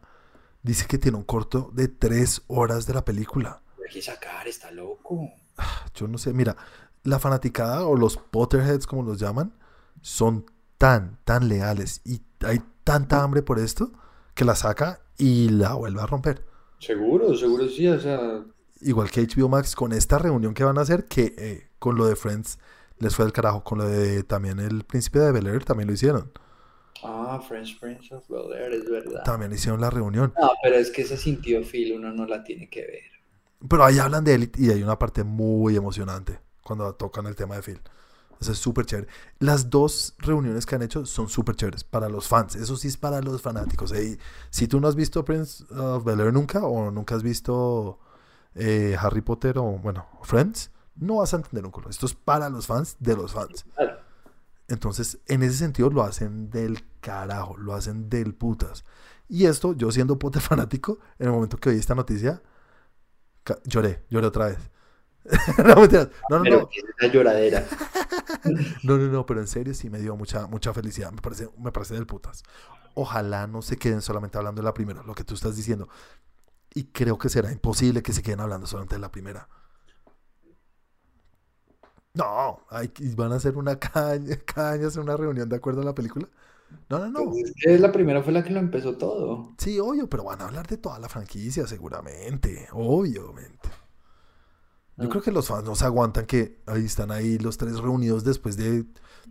Speaker 1: Dice que tiene un corto de tres horas de la película.
Speaker 2: Hay que sacar, está loco.
Speaker 1: Yo no sé, mira, la fanaticada o los Potterheads, como los llaman, son tan, tan leales y hay tanta hambre por esto que la saca y la vuelve a romper.
Speaker 2: Seguro, seguro sí, o sea...
Speaker 1: Igual que HBO Max con esta reunión que van a hacer, que eh, con lo de Friends les fue del carajo, con lo de también el príncipe de Bel Air también lo hicieron.
Speaker 2: Ah, French Prince of Bel Air, es verdad.
Speaker 1: También hicieron la reunión.
Speaker 2: No, pero es que ese sintió Phil, uno no la tiene que ver.
Speaker 1: Pero ahí hablan de él y hay una parte muy emocionante cuando tocan el tema de Phil. Es súper chévere. Las dos reuniones que han hecho son súper chéveres para los fans. Eso sí es para los fanáticos. si tú no has visto Prince of Bel Air nunca o nunca has visto eh, Harry Potter o, bueno, Friends, no vas a entender un culo. Esto es para los fans de los fans. Entonces, en ese sentido lo hacen del carajo, lo hacen del putas. Y esto, yo siendo Potter fanático, en el momento que oí esta noticia, lloré, lloré otra vez. no, mentiras. no, no,
Speaker 2: Pero
Speaker 1: no.
Speaker 2: es esa lloradera.
Speaker 1: No, no, no, pero en serio sí me dio mucha, mucha felicidad. Me parece, me parece del putas. Ojalá no se queden solamente hablando de la primera, lo que tú estás diciendo. Y creo que será imposible que se queden hablando solamente de la primera. No, hay, van a hacer una caña, caña, hacer una reunión de acuerdo a la película. No, no, no.
Speaker 2: Pues es que la primera fue la que lo empezó todo.
Speaker 1: Sí, obvio, pero van a hablar de toda la franquicia seguramente, obviamente. Yo
Speaker 2: Ah.
Speaker 1: creo que los fans no se aguantan que ahí están ahí los tres reunidos después de,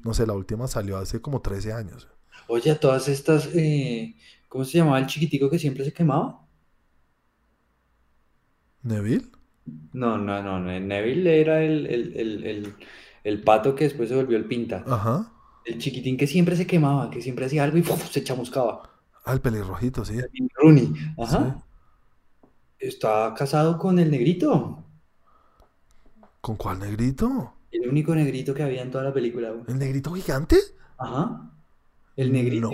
Speaker 1: no sé, la última salió hace como 13 años.
Speaker 2: Oye, a todas estas, eh, ¿cómo se llamaba el chiquitico que siempre se quemaba?
Speaker 1: ¿Neville?
Speaker 2: No, no, no, Neville era el, el, el, el, el pato que después se volvió el pinta.
Speaker 1: Ajá.
Speaker 2: El chiquitín que siempre se quemaba, que siempre hacía algo y se chamuscaba.
Speaker 1: Ah, el pelirrojito, sí.
Speaker 2: El Rooney, ajá. Está casado con el negrito.
Speaker 1: ¿Con cuál negrito?
Speaker 2: El único negrito que había en toda la película. güey.
Speaker 1: ¿El negrito gigante?
Speaker 2: Ajá. El negrito.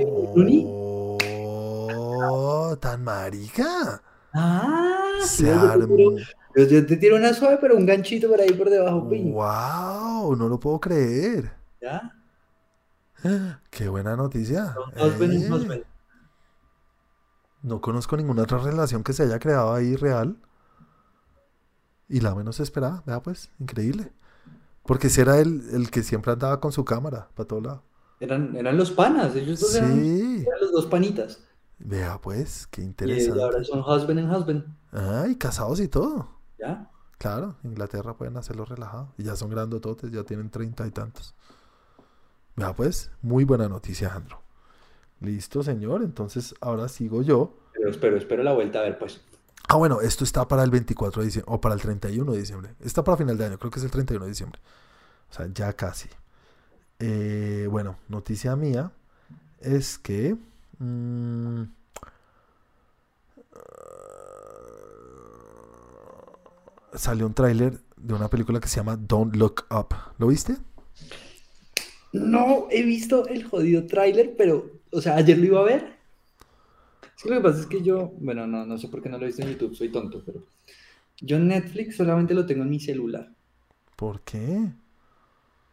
Speaker 1: No, tan marica.
Speaker 2: Ah,
Speaker 1: Se
Speaker 2: yo te
Speaker 1: armó.
Speaker 2: tiro- yo, yo te tiro una suave, pero un ganchito por ahí por debajo.
Speaker 1: Wow, no lo puedo creer.
Speaker 2: ¿Ya?
Speaker 1: Qué buena noticia. Eh. No conozco ninguna otra relación que se haya creado ahí real. Y la menos esperada, vea pues, increíble. Porque ese era el, el que siempre andaba con su cámara para todo lado.
Speaker 2: Eran, eran los panas, ellos dos eran,
Speaker 1: Sí,
Speaker 2: eran los dos panitas.
Speaker 1: vea pues, qué
Speaker 2: Y
Speaker 1: interesante.
Speaker 2: ahora son husband and husband.
Speaker 1: Ah, y casados y todo.
Speaker 2: ¿Ya?
Speaker 1: Claro, Inglaterra pueden hacerlo relajado. Y ya son grandototes, ya tienen treinta y tantos. Vea pues, muy buena noticia, Andro. Listo, señor. Entonces, ahora sigo yo.
Speaker 2: Pero espero, espero la vuelta a ver, pues.
Speaker 1: Ah, bueno, esto está para el 24 de diciembre, o para el 31 de diciembre. Está para final de año, creo que es el 31 de diciembre. O sea, ya casi. Eh, bueno, noticia mía es que... mm, salió un tráiler de una película que se llama Don't Look Up. ¿Lo viste?
Speaker 2: No he visto el jodido tráiler, pero, o sea, ayer lo iba a ver. Es que lo que pasa es que yo, bueno, no, no sé por qué no lo he visto en YouTube, soy tonto, pero yo Netflix solamente lo tengo en mi celular,
Speaker 1: ¿Por qué?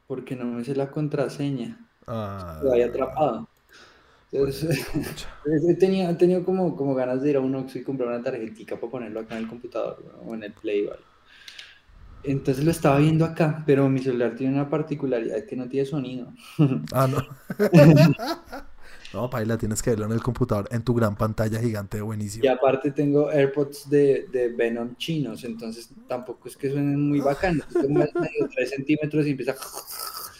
Speaker 2: porque no me sé la contraseña,
Speaker 1: Ah,
Speaker 2: lo había atrapado. Entonces, he tenido, he tenido como, como ganas de ir a un Oxxo y comprar una tarjetica para ponerlo acá en el computador ¿no? o en el Play o algo. Entonces lo estaba viendo acá, pero mi celular tiene una particularidad que no tiene sonido.
Speaker 1: Ah, no. no, Paila, tienes que verlo en el computador, en tu gran pantalla gigante, buenísimo.
Speaker 2: Y aparte tengo AirPods de, de Venom chinos, entonces tampoco es que suenen muy bacanos. Tengo más medio 3 centímetros y empieza...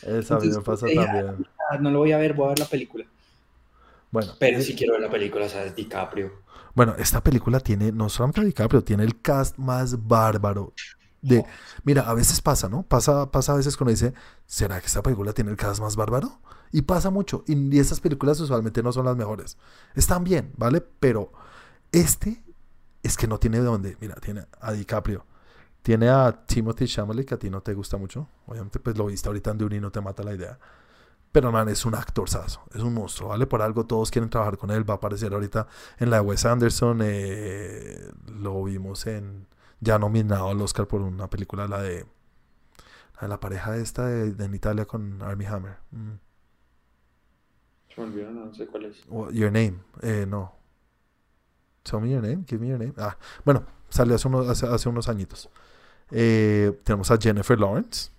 Speaker 1: Esa a mí me pasa
Speaker 2: eh,
Speaker 1: también.
Speaker 2: "Ah, no lo voy a ver, voy a ver la película.
Speaker 1: Bueno,
Speaker 2: Pero
Speaker 1: eh,
Speaker 2: si quiero ver la película, o sea, es DiCaprio.
Speaker 1: bueno, esta película tiene, no solamente DiCaprio, tiene el cast más bárbaro. De, mira, a veces pasa, ¿no? Pasa, pasa a veces cuando dice, ¿será que esta película tiene el cast más bárbaro? Y pasa mucho. Y, y estas películas usualmente no son las mejores. Están bien, ¿vale? Pero este es que no tiene de dónde. Mira, tiene a DiCaprio. Tiene a Timothy Chalamet, que a ti no te gusta mucho. Obviamente, pues lo viste ahorita en Dune y no te mata la idea. Pero, man, es un actorzazo. Es un monstruo, ¿vale? Por algo todos quieren trabajar con él. Va a aparecer ahorita en la de Wes Anderson. eh, lo vimos en... Ya nominado al Oscar por una película, la de... La de la pareja esta de, de en Italia con Armie Hammer. Mm.
Speaker 2: Se me olvidó, no sé cuál es.
Speaker 1: Your Name. Eh, no. Tell me your name. Give me your name. Ah, bueno, salió hace unos, hace, hace unos añitos. Eh, tenemos a Jennifer Lawrence.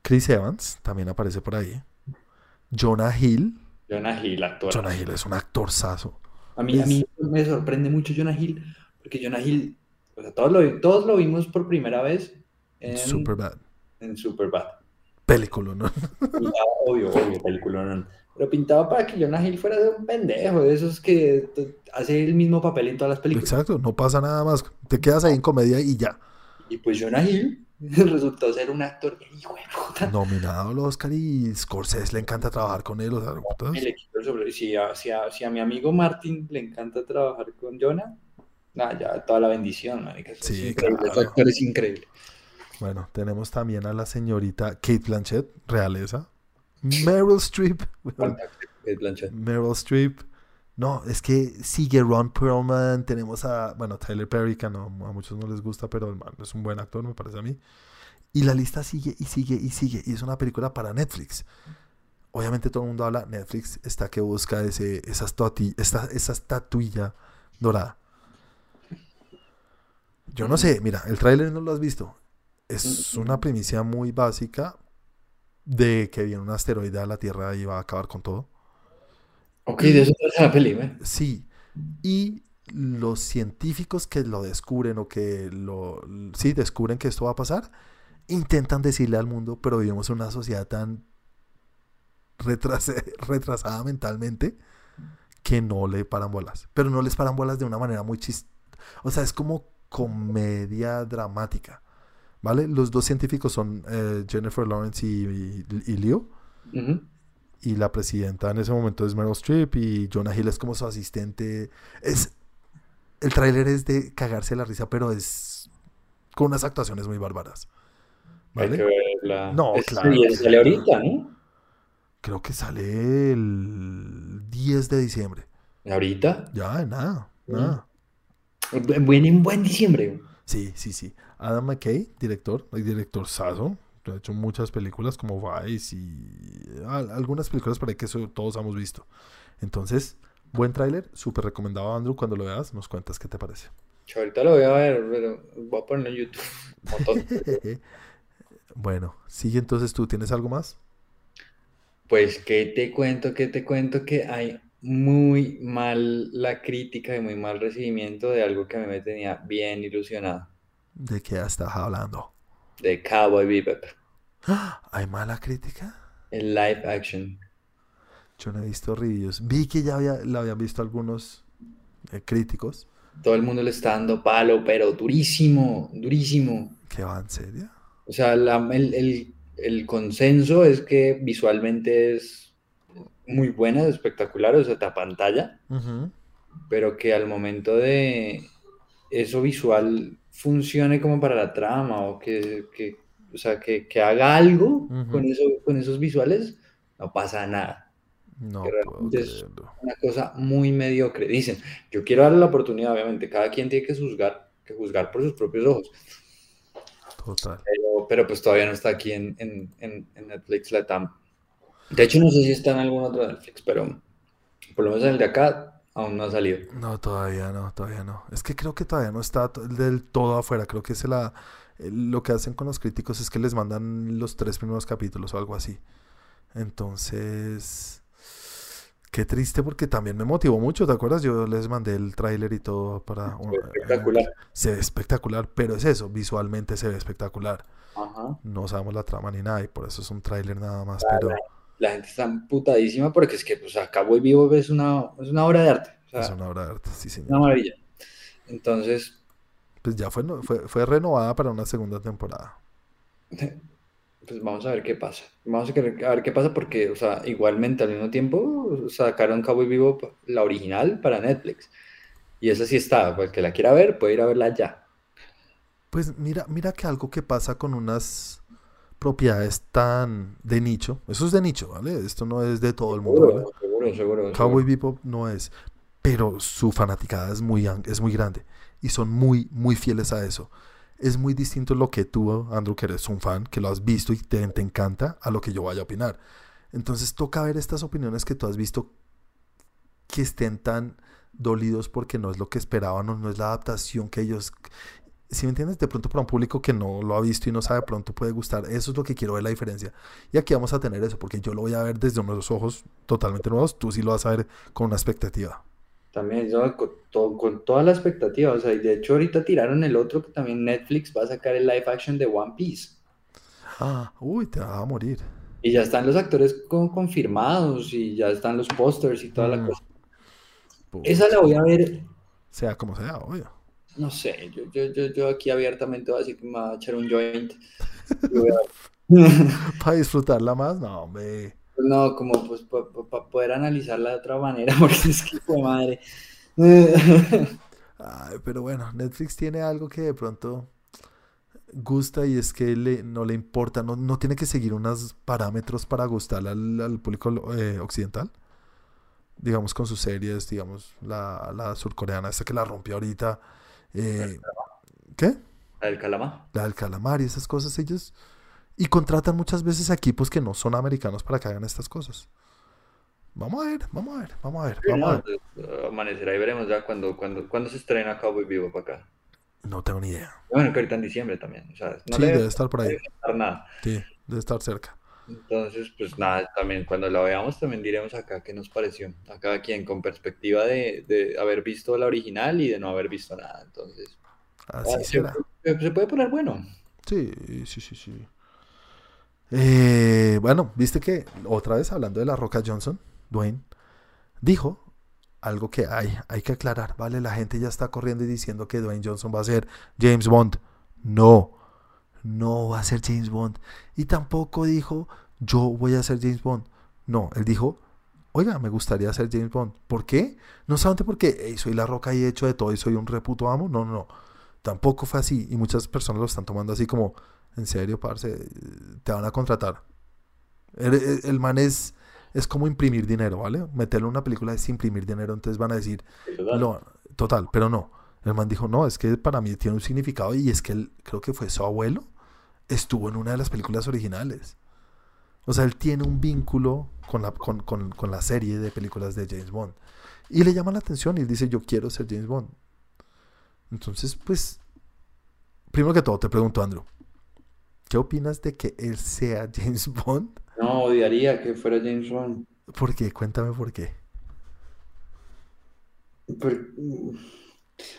Speaker 1: Chris Evans también aparece por ahí. Jonah Hill.
Speaker 2: Jonah Hill, actor.
Speaker 1: Jonah Hill es un actorzazo.
Speaker 2: A mí, a mí me sorprende mucho Jonah Hill, porque Jonah Hill, o sea, todos lo, todos lo vimos por primera vez en
Speaker 1: Superbad.
Speaker 2: en Superbad.
Speaker 1: Película, ¿no?
Speaker 2: Pintaba, obvio, obvio, película, Pero pintaba para que Jonah Hill fuera de un pendejo, de esos que hace el mismo papel en todas las películas.
Speaker 1: Exacto, no pasa nada más. Te quedas ahí en comedia y ya.
Speaker 2: Y pues Jonah Hill resultó ser un actor que, hijo de puta,
Speaker 1: Nominado al Oscar y Scorsese le encanta trabajar con él. O sea,
Speaker 2: quitó el sobre- Si a, si, a, si a mi amigo Martin le encanta trabajar con Jonah, nada, ya toda la bendición, marica. eso es
Speaker 1: Sí,
Speaker 2: increíble,
Speaker 1: claro.
Speaker 2: ese actor es increíble.
Speaker 1: Bueno, tenemos también a la señorita Kate Blanchett, realeza. Meryl Streep.
Speaker 2: Fantástico, Kate Blanchett.
Speaker 1: Meryl Streep. No, es que sigue Ron Perlman, tenemos a, bueno, Tyler Perry, que no, a muchos no les gusta, pero el man es un buen actor, me parece a mí. Y la lista sigue y sigue y sigue. Y es una película para Netflix. Obviamente todo el mundo habla, Netflix está que busca ese, esa estatuilla dorada. Yo no sé, mira, el tráiler no lo has visto. Es una primicia muy básica de que viene un asteroide a la Tierra y va a acabar con todo.
Speaker 2: Ok, de eso trata la peli, ¿eh?
Speaker 1: Sí. Y los científicos que lo descubren o que lo sí descubren que esto va a pasar, intentan decirle al mundo, pero vivimos en una sociedad tan retrasada mentalmente que no le paran bolas. Pero no les paran bolas de una manera muy chist... O sea, es como comedia dramática. ¿Vale? Los dos científicos son eh, Jennifer Lawrence y, y, Leo. Y la presidenta en ese momento es Meryl Streep y Jonah Hill es como su asistente. Es, el tráiler es de cagarse la risa, pero es con unas actuaciones muy bárbaras.
Speaker 2: ¿Vale?
Speaker 1: No, claro.
Speaker 2: Y sale ahorita, ¿no?
Speaker 1: Creo que sale el 10 de diciembre.
Speaker 2: ¿Ahorita?
Speaker 1: Ya, nada, nada.
Speaker 2: Buen, en buen diciembre.
Speaker 1: Sí, sí, sí. Adam McKay, director, el director Sazo, ha hecho muchas películas como Vice y algunas películas por ahí que todos hemos visto. Entonces, buen tráiler, súper recomendado Andrew, cuando lo veas nos cuentas qué te parece.
Speaker 2: ahorita lo voy a ver, pero voy a poner en YouTube.
Speaker 1: bueno, sigue entonces tú, ¿tienes algo más?
Speaker 2: Pues que te cuento, que te cuento que hay muy mal la crítica y muy mal recibimiento de algo que a mí me tenía bien ilusionado.
Speaker 1: ¿De qué estás hablando?
Speaker 2: De Cowboy Bebop.
Speaker 1: ¿Hay mala crítica?
Speaker 2: El live action.
Speaker 1: Yo no he visto reviews. Vi que ya había, lo habían visto algunos eh, críticos.
Speaker 2: Todo el mundo le está dando palo, pero durísimo, durísimo.
Speaker 1: ¿Qué va en serio?
Speaker 2: O sea, el, el, consenso es que visualmente es muy buena, espectacular, o sea, te pantalla, pero que al momento de eso visual funcione como para la trama o que, que o sea, que, que haga algo con, eso, con esos visuales, no pasa nada.
Speaker 1: No,
Speaker 2: es una cosa muy mediocre. Dicen, yo quiero darle la oportunidad, obviamente, cada quien tiene que juzgar, que juzgar por sus propios ojos.
Speaker 1: Total.
Speaker 2: Pero, pero pues todavía no está aquí en, en, en, Netflix Latam. De hecho, no sé si está en algún otro Netflix, pero por lo menos en el de acá aún no ha salido.
Speaker 1: No, todavía no, todavía no. Es que creo que todavía no está del todo afuera. Creo que se la, lo que hacen con los críticos es que les mandan los tres primeros capítulos o algo así. Entonces, qué triste porque también me motivó mucho, ¿te acuerdas? Yo les mandé el tráiler y todo para...
Speaker 2: espectacular.
Speaker 1: se ve espectacular, pero es eso, visualmente se ve espectacular. No sabemos la trama ni nada y por eso es un tráiler nada más, pero...
Speaker 2: La, gente está putadísima porque es que, pues, Acabo y Vivo es una, es una obra de arte.
Speaker 1: es una obra de arte, sí, señor.
Speaker 2: Una maravilla. Entonces,
Speaker 1: pues ya fue, fue, fue renovada para una segunda temporada.
Speaker 2: Pues vamos a ver qué pasa. Vamos a ver qué pasa porque, o sea, igualmente al mismo tiempo sacaron Cowboy Vivo la original para Netflix. Y esa sí está, pues que la quiera ver, puede ir a verla ya.
Speaker 1: Pues mira, mira que algo que pasa con unas propiedades tan de nicho, eso es de nicho, ¿vale? Esto no es de todo el mundo, ¿vale?
Speaker 2: Seguro, seguro.
Speaker 1: Cowboy Vivo no es, pero su fanaticada es muy, es muy grande y son muy, muy fieles a eso. Es muy distinto lo que tú, Andrew, que eres un fan, que lo has visto y te, te encanta, a lo que yo vaya a opinar. Entonces toca ver estas opiniones que tú has visto que estén tan dolidos porque no es lo que esperaban o no es la adaptación que ellos... Si me entiendes, de pronto para un público que no lo ha visto y no sabe, pronto puede gustar. Eso es lo que quiero ver la diferencia. Y aquí vamos a tener eso, porque yo lo voy a ver desde unos ojos totalmente nuevos. Tú sí lo vas a ver con una expectativa.
Speaker 2: También, con, toda la expectativa, o sea, y de hecho ahorita tiraron el otro que también Netflix va a sacar el live action de One Piece.
Speaker 1: Ah, uy, te va a morir.
Speaker 2: Y ya están los actores confirmados y ya están los pósters y toda la mm. cosa. Esa la voy a ver.
Speaker 1: Sea como sea, obvio.
Speaker 2: No sé, yo, yo, yo, yo aquí abiertamente voy a decir que me va a echar un joint.
Speaker 1: Para disfrutarla más, no, hombre.
Speaker 2: No, como pues para poder analizarla de otra manera, porque es que fue madre.
Speaker 1: Ay, pero bueno, Netflix tiene algo que de pronto gusta y es que le, no le importa, no, no tiene que seguir unos parámetros para gustar al, público eh, occidental. digamos, con sus series, digamos, la, la surcoreana, esta que la rompió ahorita. Eh, ¿Qué?
Speaker 2: La del calamar.
Speaker 1: La del calamar y esas cosas, ellos. Y contratan muchas veces a equipos que no son americanos para que hagan estas cosas. Vamos a ver, vamos a ver, vamos a ver,
Speaker 2: Sí,
Speaker 1: vamos a ver.
Speaker 2: pues, amanecerá y veremos ya cuando, cuando, cuando se estrena Cowboy Vivo para acá.
Speaker 1: No tengo ni idea.
Speaker 2: Bueno, que ahorita en diciembre también. O sea, no
Speaker 1: Sí, debe
Speaker 2: debe
Speaker 1: estar por ahí.
Speaker 2: nada.
Speaker 1: Sí, debe estar cerca.
Speaker 2: Entonces, pues nada, también cuando la veamos también diremos acá qué nos pareció. A cada quien con perspectiva de, de haber visto la original y de no haber visto nada. Entonces,
Speaker 1: Así
Speaker 2: ah,
Speaker 1: será.
Speaker 2: se, se puede poner bueno.
Speaker 1: Sí, sí, sí, sí. Eh, bueno, viste que otra vez hablando de la Roca Johnson, Dwayne dijo algo que hay, hay que aclarar, ¿vale? La gente ya está corriendo y diciendo que Dwayne Johnson va a ser James Bond. No, no va a ser James Bond. Y tampoco dijo, yo voy a ser James Bond. No, él dijo, oiga, me gustaría ser James Bond. ¿Por qué? No solamente porque "Ey, soy la roca y he hecho de todo y soy un reputo amo. No, no, no. Tampoco fue así. Y muchas personas lo están tomando así como, en serio, parce, te van a contratar. El, el- el man es, es como imprimir dinero, ¿vale? Meterlo en una película es imprimir dinero, entonces van a decir, total, pero no. El man dijo, no, es que para mí tiene un significado y es que él, creo que fue su abuelo, estuvo en una de las películas originales. O sea, él tiene un vínculo con la, con, con- con la serie de películas de James Bond. Y le llama la atención y él dice, yo quiero ser James Bond. Entonces, pues, primero que todo te pregunto, Andrew, ¿qué opinas de que él sea James Bond?
Speaker 2: No, odiaría que fuera James Bond.
Speaker 1: ¿Por qué? Cuéntame por qué.
Speaker 2: Por-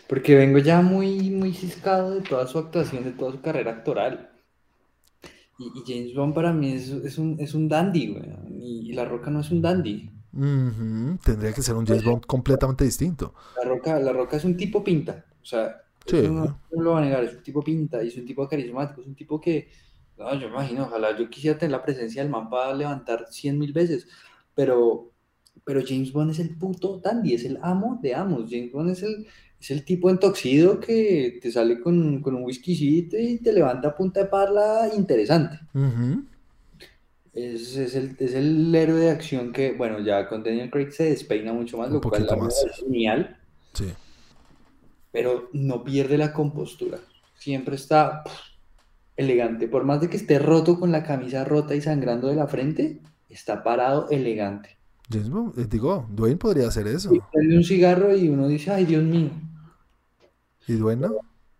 Speaker 2: porque vengo ya muy, muy ciscado de toda su actuación, de toda su carrera actoral. Y, y James Bond para mí es, es un, es un dandy, güey. Y, y La Roca no es un dandy.
Speaker 1: Tendría que ser un James Bond completamente distinto.
Speaker 2: La Roca, La Roca es un tipo pinta. O sea,
Speaker 1: Sí.
Speaker 2: no, no lo va a negar, es un tipo pinta y es un tipo carismático, es un tipo que, no, yo imagino, ojalá yo quisiera tener la presencia del man para levantar cien mil veces, pero, pero James Bond es el puto dandy, es el amo de amos. James Bond es el, es el tipo entoxido que te sale con, con un whiskycito y te levanta a punta de parla interesante. Es, es el, es el héroe de acción que, bueno, ya con Daniel Craig se despeina mucho más,
Speaker 1: Un
Speaker 2: lo cual la
Speaker 1: más.
Speaker 2: es genial.
Speaker 1: Sí.
Speaker 2: pero no pierde la compostura. Siempre está pff, elegante. Por más de que esté roto con la camisa rota y sangrando de la frente, está parado elegante.
Speaker 1: James eh, digo, Dwayne podría hacer eso.
Speaker 2: Y prende un cigarro y uno dice, ay Dios mío.
Speaker 1: ¿Y Dwayne no?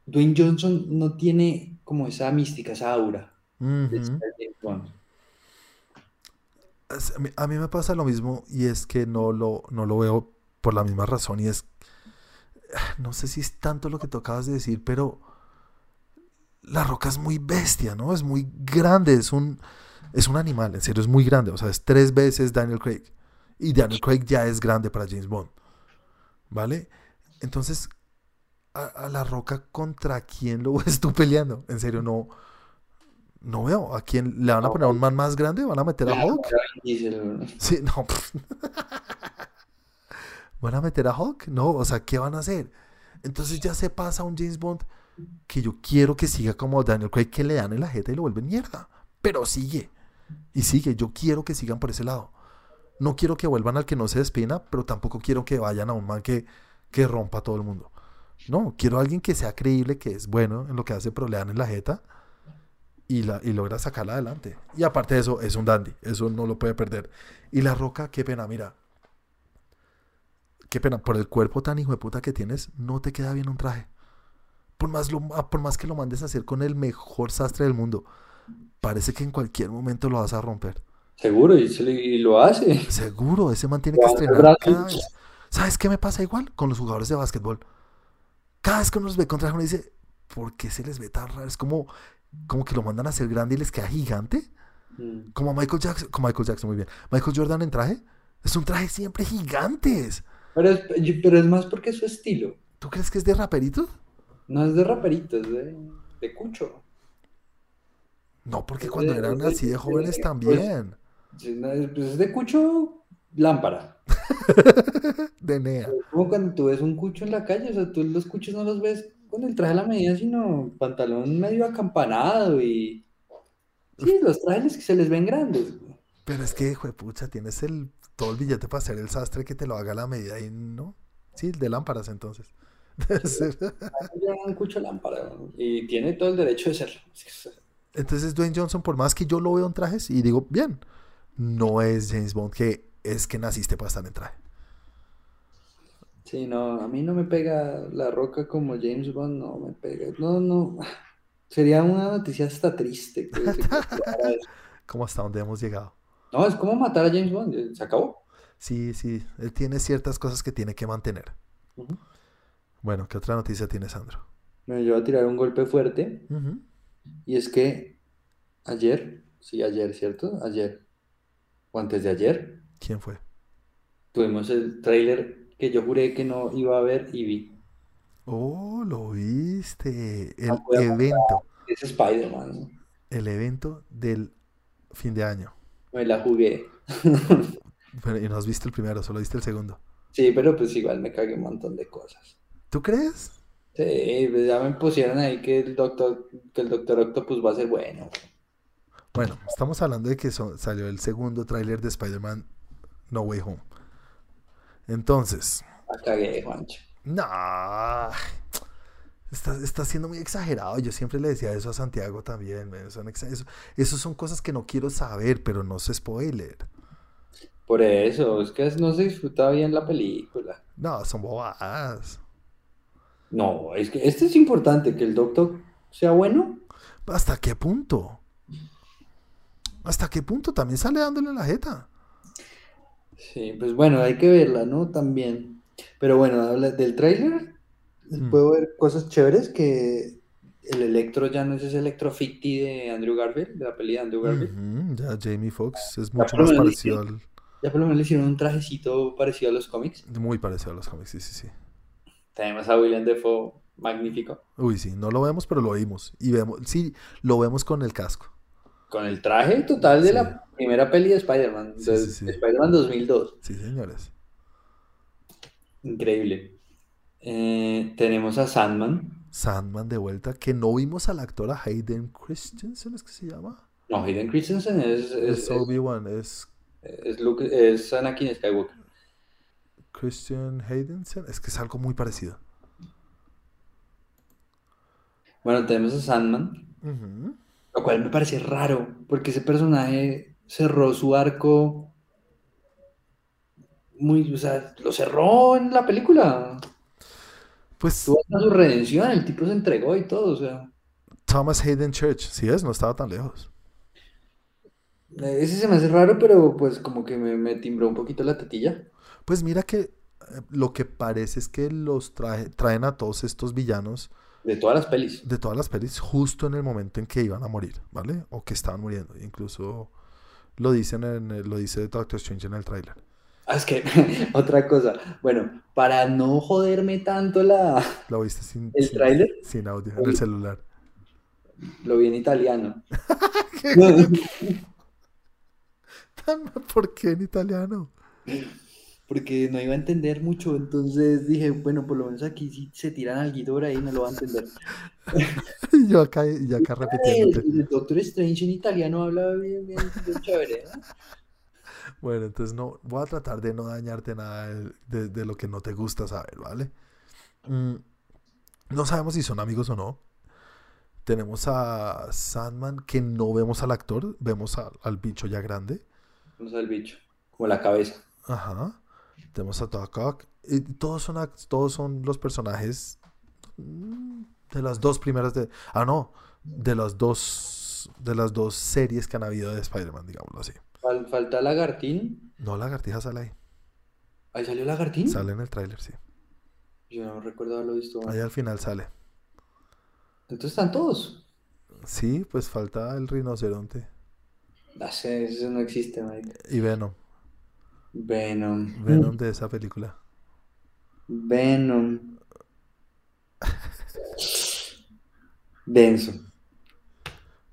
Speaker 2: Dwayne Johnson no tiene como esa mística, esa aura Bond.
Speaker 1: Es- a mí, a mí me pasa lo mismo y es que no lo, no lo veo por la misma razón y es, no sé si es tanto lo que tú acabas de decir, pero la roca es muy bestia, ¿no? Es muy grande, es un, es un animal, en serio, es muy grande, o sea, es tres veces Daniel Craig y Daniel Craig ya es grande para James Bond, ¿vale? Entonces, a, a la roca contra quién lo ves tú peleando, en serio, no, no veo, ¿a quién le van a poner a un man más grande? ¿Van a meter a Hulk? Sí, no. pf. ¿Van a meter a Hulk? No, o sea, ¿qué van a hacer? Entonces ya se pasa un James Bond que yo quiero que siga como Daniel Craig, que le dan en la jeta y lo vuelven mierda. Pero sigue. Y sigue. Yo quiero que sigan por ese lado. No quiero que vuelvan al que no se despina, pero tampoco quiero que vayan a un man que, que rompa a todo el mundo. No, quiero a alguien que sea creíble, que es bueno en lo que hace, pero le dan en la jeta y, la, y logra sacarla adelante. Y aparte de eso, es un dandy. Eso no lo puede perder. Y la roca, qué pena, mira. Qué pena, por el cuerpo tan hijo de puta que tienes, no te queda bien un traje. Por más, lo, ah, por más que lo mandes a hacer con el mejor sastre del mundo, parece que en cualquier momento lo vas a romper.
Speaker 2: Seguro, y, se le- y lo hace.
Speaker 1: Seguro, ese man tiene que estrenar cada vez. ¿Sabes qué me pasa igual con los jugadores de básquetbol? Cada vez que uno los ve con traje, uno dice, ¿por qué se les ve tan raro? Es como, como que lo mandan a hacer grande y les queda gigante.
Speaker 2: Mm.
Speaker 1: Como a Michael Jackson, como Michael Jackson, muy bien. Michael Jordan en traje, es un traje siempre gigantes.
Speaker 2: Pero es, pero es más porque es su estilo.
Speaker 1: ¿Tú crees que es de raperito?
Speaker 2: No es de raperito, es de, de cucho.
Speaker 1: No, porque
Speaker 2: Es
Speaker 1: cuando
Speaker 2: de-
Speaker 1: eran
Speaker 2: de-
Speaker 1: así de
Speaker 2: es
Speaker 1: jóvenes
Speaker 2: de-
Speaker 1: también.
Speaker 2: Pues es de cucho lámpara.
Speaker 1: De Nea.
Speaker 2: Como cuando tú ves un cucho en la calle, o sea, tú los cuchos no los ves con el traje a la medida, sino pantalón medio acampanado y... Sí, los trajes que se les ven grandes.
Speaker 1: Pero es que, hijo de pucha, tienes el todo el billete para hacer el sastre que te lo haga a la medida y no. Sí, el de lámparas entonces.
Speaker 2: Un cucho lámpara y tiene todo el derecho de serlo.
Speaker 1: Entonces Dwayne Johnson, por más que yo lo veo en trajes y digo, bien, no es James Bond que es que naciste para estar en traje.
Speaker 2: Sí, no, a mí no me pega la roca como James Bond, no me pega. No, no. Sería una noticia hasta triste. que se.
Speaker 1: Como hasta donde hemos llegado.
Speaker 2: No, es como matar a James Bond, se acabó.
Speaker 1: Sí, sí, él tiene ciertas cosas que tiene que mantener. Bueno, ¿qué otra noticia tiene Sandro?
Speaker 2: Bueno, yo voy a tirar un golpe fuerte y es que ayer, sí, ayer, ¿cierto? Ayer, o antes de ayer,
Speaker 1: ¿Quién fue?
Speaker 2: tuvimos el tráiler que yo juré que no iba a ver y vi.
Speaker 1: Oh, lo viste. El
Speaker 2: No
Speaker 1: evento.
Speaker 2: Es Spider-Man, ¿no?
Speaker 1: El evento del fin de año.
Speaker 2: Me la jugué.
Speaker 1: Pero, y no has visto el primero, solo viste el segundo.
Speaker 2: Sí, pero pues igual me cagué un montón de cosas.
Speaker 1: ¿Tú crees?
Speaker 2: Sí, pues ya me pusieron ahí que el doctor, que el Doctor Octopus va a ser bueno.
Speaker 1: Bueno, estamos hablando de que so- salió el segundo tráiler de Spider-Man No Way Home. Entonces,
Speaker 2: cagué, Juancho.
Speaker 1: no. Está, está siendo muy exagerado. Yo siempre le decía eso a Santiago también. Son eso, eso son cosas que no quiero saber, pero no es spoiler.
Speaker 2: Por eso, es que no se disfruta bien la película.
Speaker 1: No, son bobadas.
Speaker 2: No, es que este es importante, que el Doctor sea bueno.
Speaker 1: ¿Hasta qué punto? ¿Hasta qué punto? También sale dándole la jeta.
Speaker 2: Sí, pues bueno, hay que verla, ¿no? También. Pero bueno, habla del tráiler.
Speaker 1: Mm.
Speaker 2: Puedo ver cosas chéveres que el Electro ya no es ese Electro Ficti de Andrew Garfield, de la peli de Andrew Garfield.
Speaker 1: Ya Jamie Foxx es mucho más parecido al,
Speaker 2: Ya por lo menos le hicieron un trajecito parecido a los cómics.
Speaker 1: muy parecido a los cómics, sí, sí, sí.
Speaker 2: Tenemos a William Defoe, magnífico.
Speaker 1: Uy, sí, no lo vemos, pero lo oímos. Y vemos, sí, lo vemos con el casco.
Speaker 2: Con el traje total de
Speaker 1: Sí.
Speaker 2: la primera peli de Spider-Man,
Speaker 1: Sí, sí, sí.
Speaker 2: de Spider-Man 2002.
Speaker 1: Sí, señores.
Speaker 2: Increíble. Eh, tenemos a Sandman.
Speaker 1: Sandman de vuelta, que no vimos al actor a Hayden Christensen, ¿es que se llama?
Speaker 2: No, Hayden Christensen es, es,
Speaker 1: Obi-Wan, es
Speaker 2: es Luke- es Anakin Skywalker.
Speaker 1: Christian Haydensen. Es que es algo muy parecido.
Speaker 2: Bueno, tenemos a Sandman, lo cual me parece raro, porque ese personaje cerró su arco muy, o sea, lo cerró en la película.
Speaker 1: Pues
Speaker 2: Tuvo hasta su redención, el tipo se entregó y todo, o sea,
Speaker 1: Thomas Hayden Church, sí es, no estaba tan lejos.
Speaker 2: ese se me hace raro, pero pues como que me, me timbró un poquito la tetilla.
Speaker 1: Pues mira que eh, lo que parece es que los trae- traen a todos estos villanos
Speaker 2: De todas las pelis.
Speaker 1: de todas las pelis justo en el momento en que iban a morir, ¿vale? O que estaban muriendo. Incluso lo dicen en lo dice Doctor Strange en el tráiler.
Speaker 2: Ah, es que, otra cosa. Bueno, para no joderme tanto la,
Speaker 1: ¿Lo viste sin,
Speaker 2: el
Speaker 1: sin-
Speaker 2: tráiler,
Speaker 1: sin audio en el celular?
Speaker 2: lo vi en italiano.
Speaker 1: ¿Por qué en italiano?
Speaker 2: Porque no iba a entender mucho, entonces dije, bueno, por lo menos aquí si se tiran algo por ahí, no lo va a entender.
Speaker 1: Y yo acá, y yo acá
Speaker 2: El,
Speaker 1: repitiéndote.
Speaker 2: el Doctor Strange en italiano habla bien, bien, bien chévere, ¿no?
Speaker 1: Bueno, entonces no, voy a tratar de no dañarte nada de, de- de lo que no te gusta saber, ¿vale? Mm, no sabemos si son amigos o no. Tenemos a Sandman, que no vemos al actor, vemos a- al bicho ya grande.
Speaker 2: Vamos al bicho, como la cabeza.
Speaker 1: Ajá. Tenemos a Doc. Y todos son, todos son los personajes mm, de las dos primeras de... Ah, no. De las dos, de las dos series que han habido de Spider-Man, digámoslo así.
Speaker 2: Fal- falta Lagartín.
Speaker 1: No, Lagartija sale ahí.
Speaker 2: Ahí salió Lagartín.
Speaker 1: Sale en el tráiler, sí.
Speaker 2: Yo no recuerdo haberlo visto.
Speaker 1: Ahí al final sale.
Speaker 2: Entonces están todos.
Speaker 1: Sí, pues falta el rinoceronte.
Speaker 2: No sé, eso no existe, Mike.
Speaker 1: Y Venom.
Speaker 2: Venom.
Speaker 1: Venom de esa película.
Speaker 2: Venom. Denso.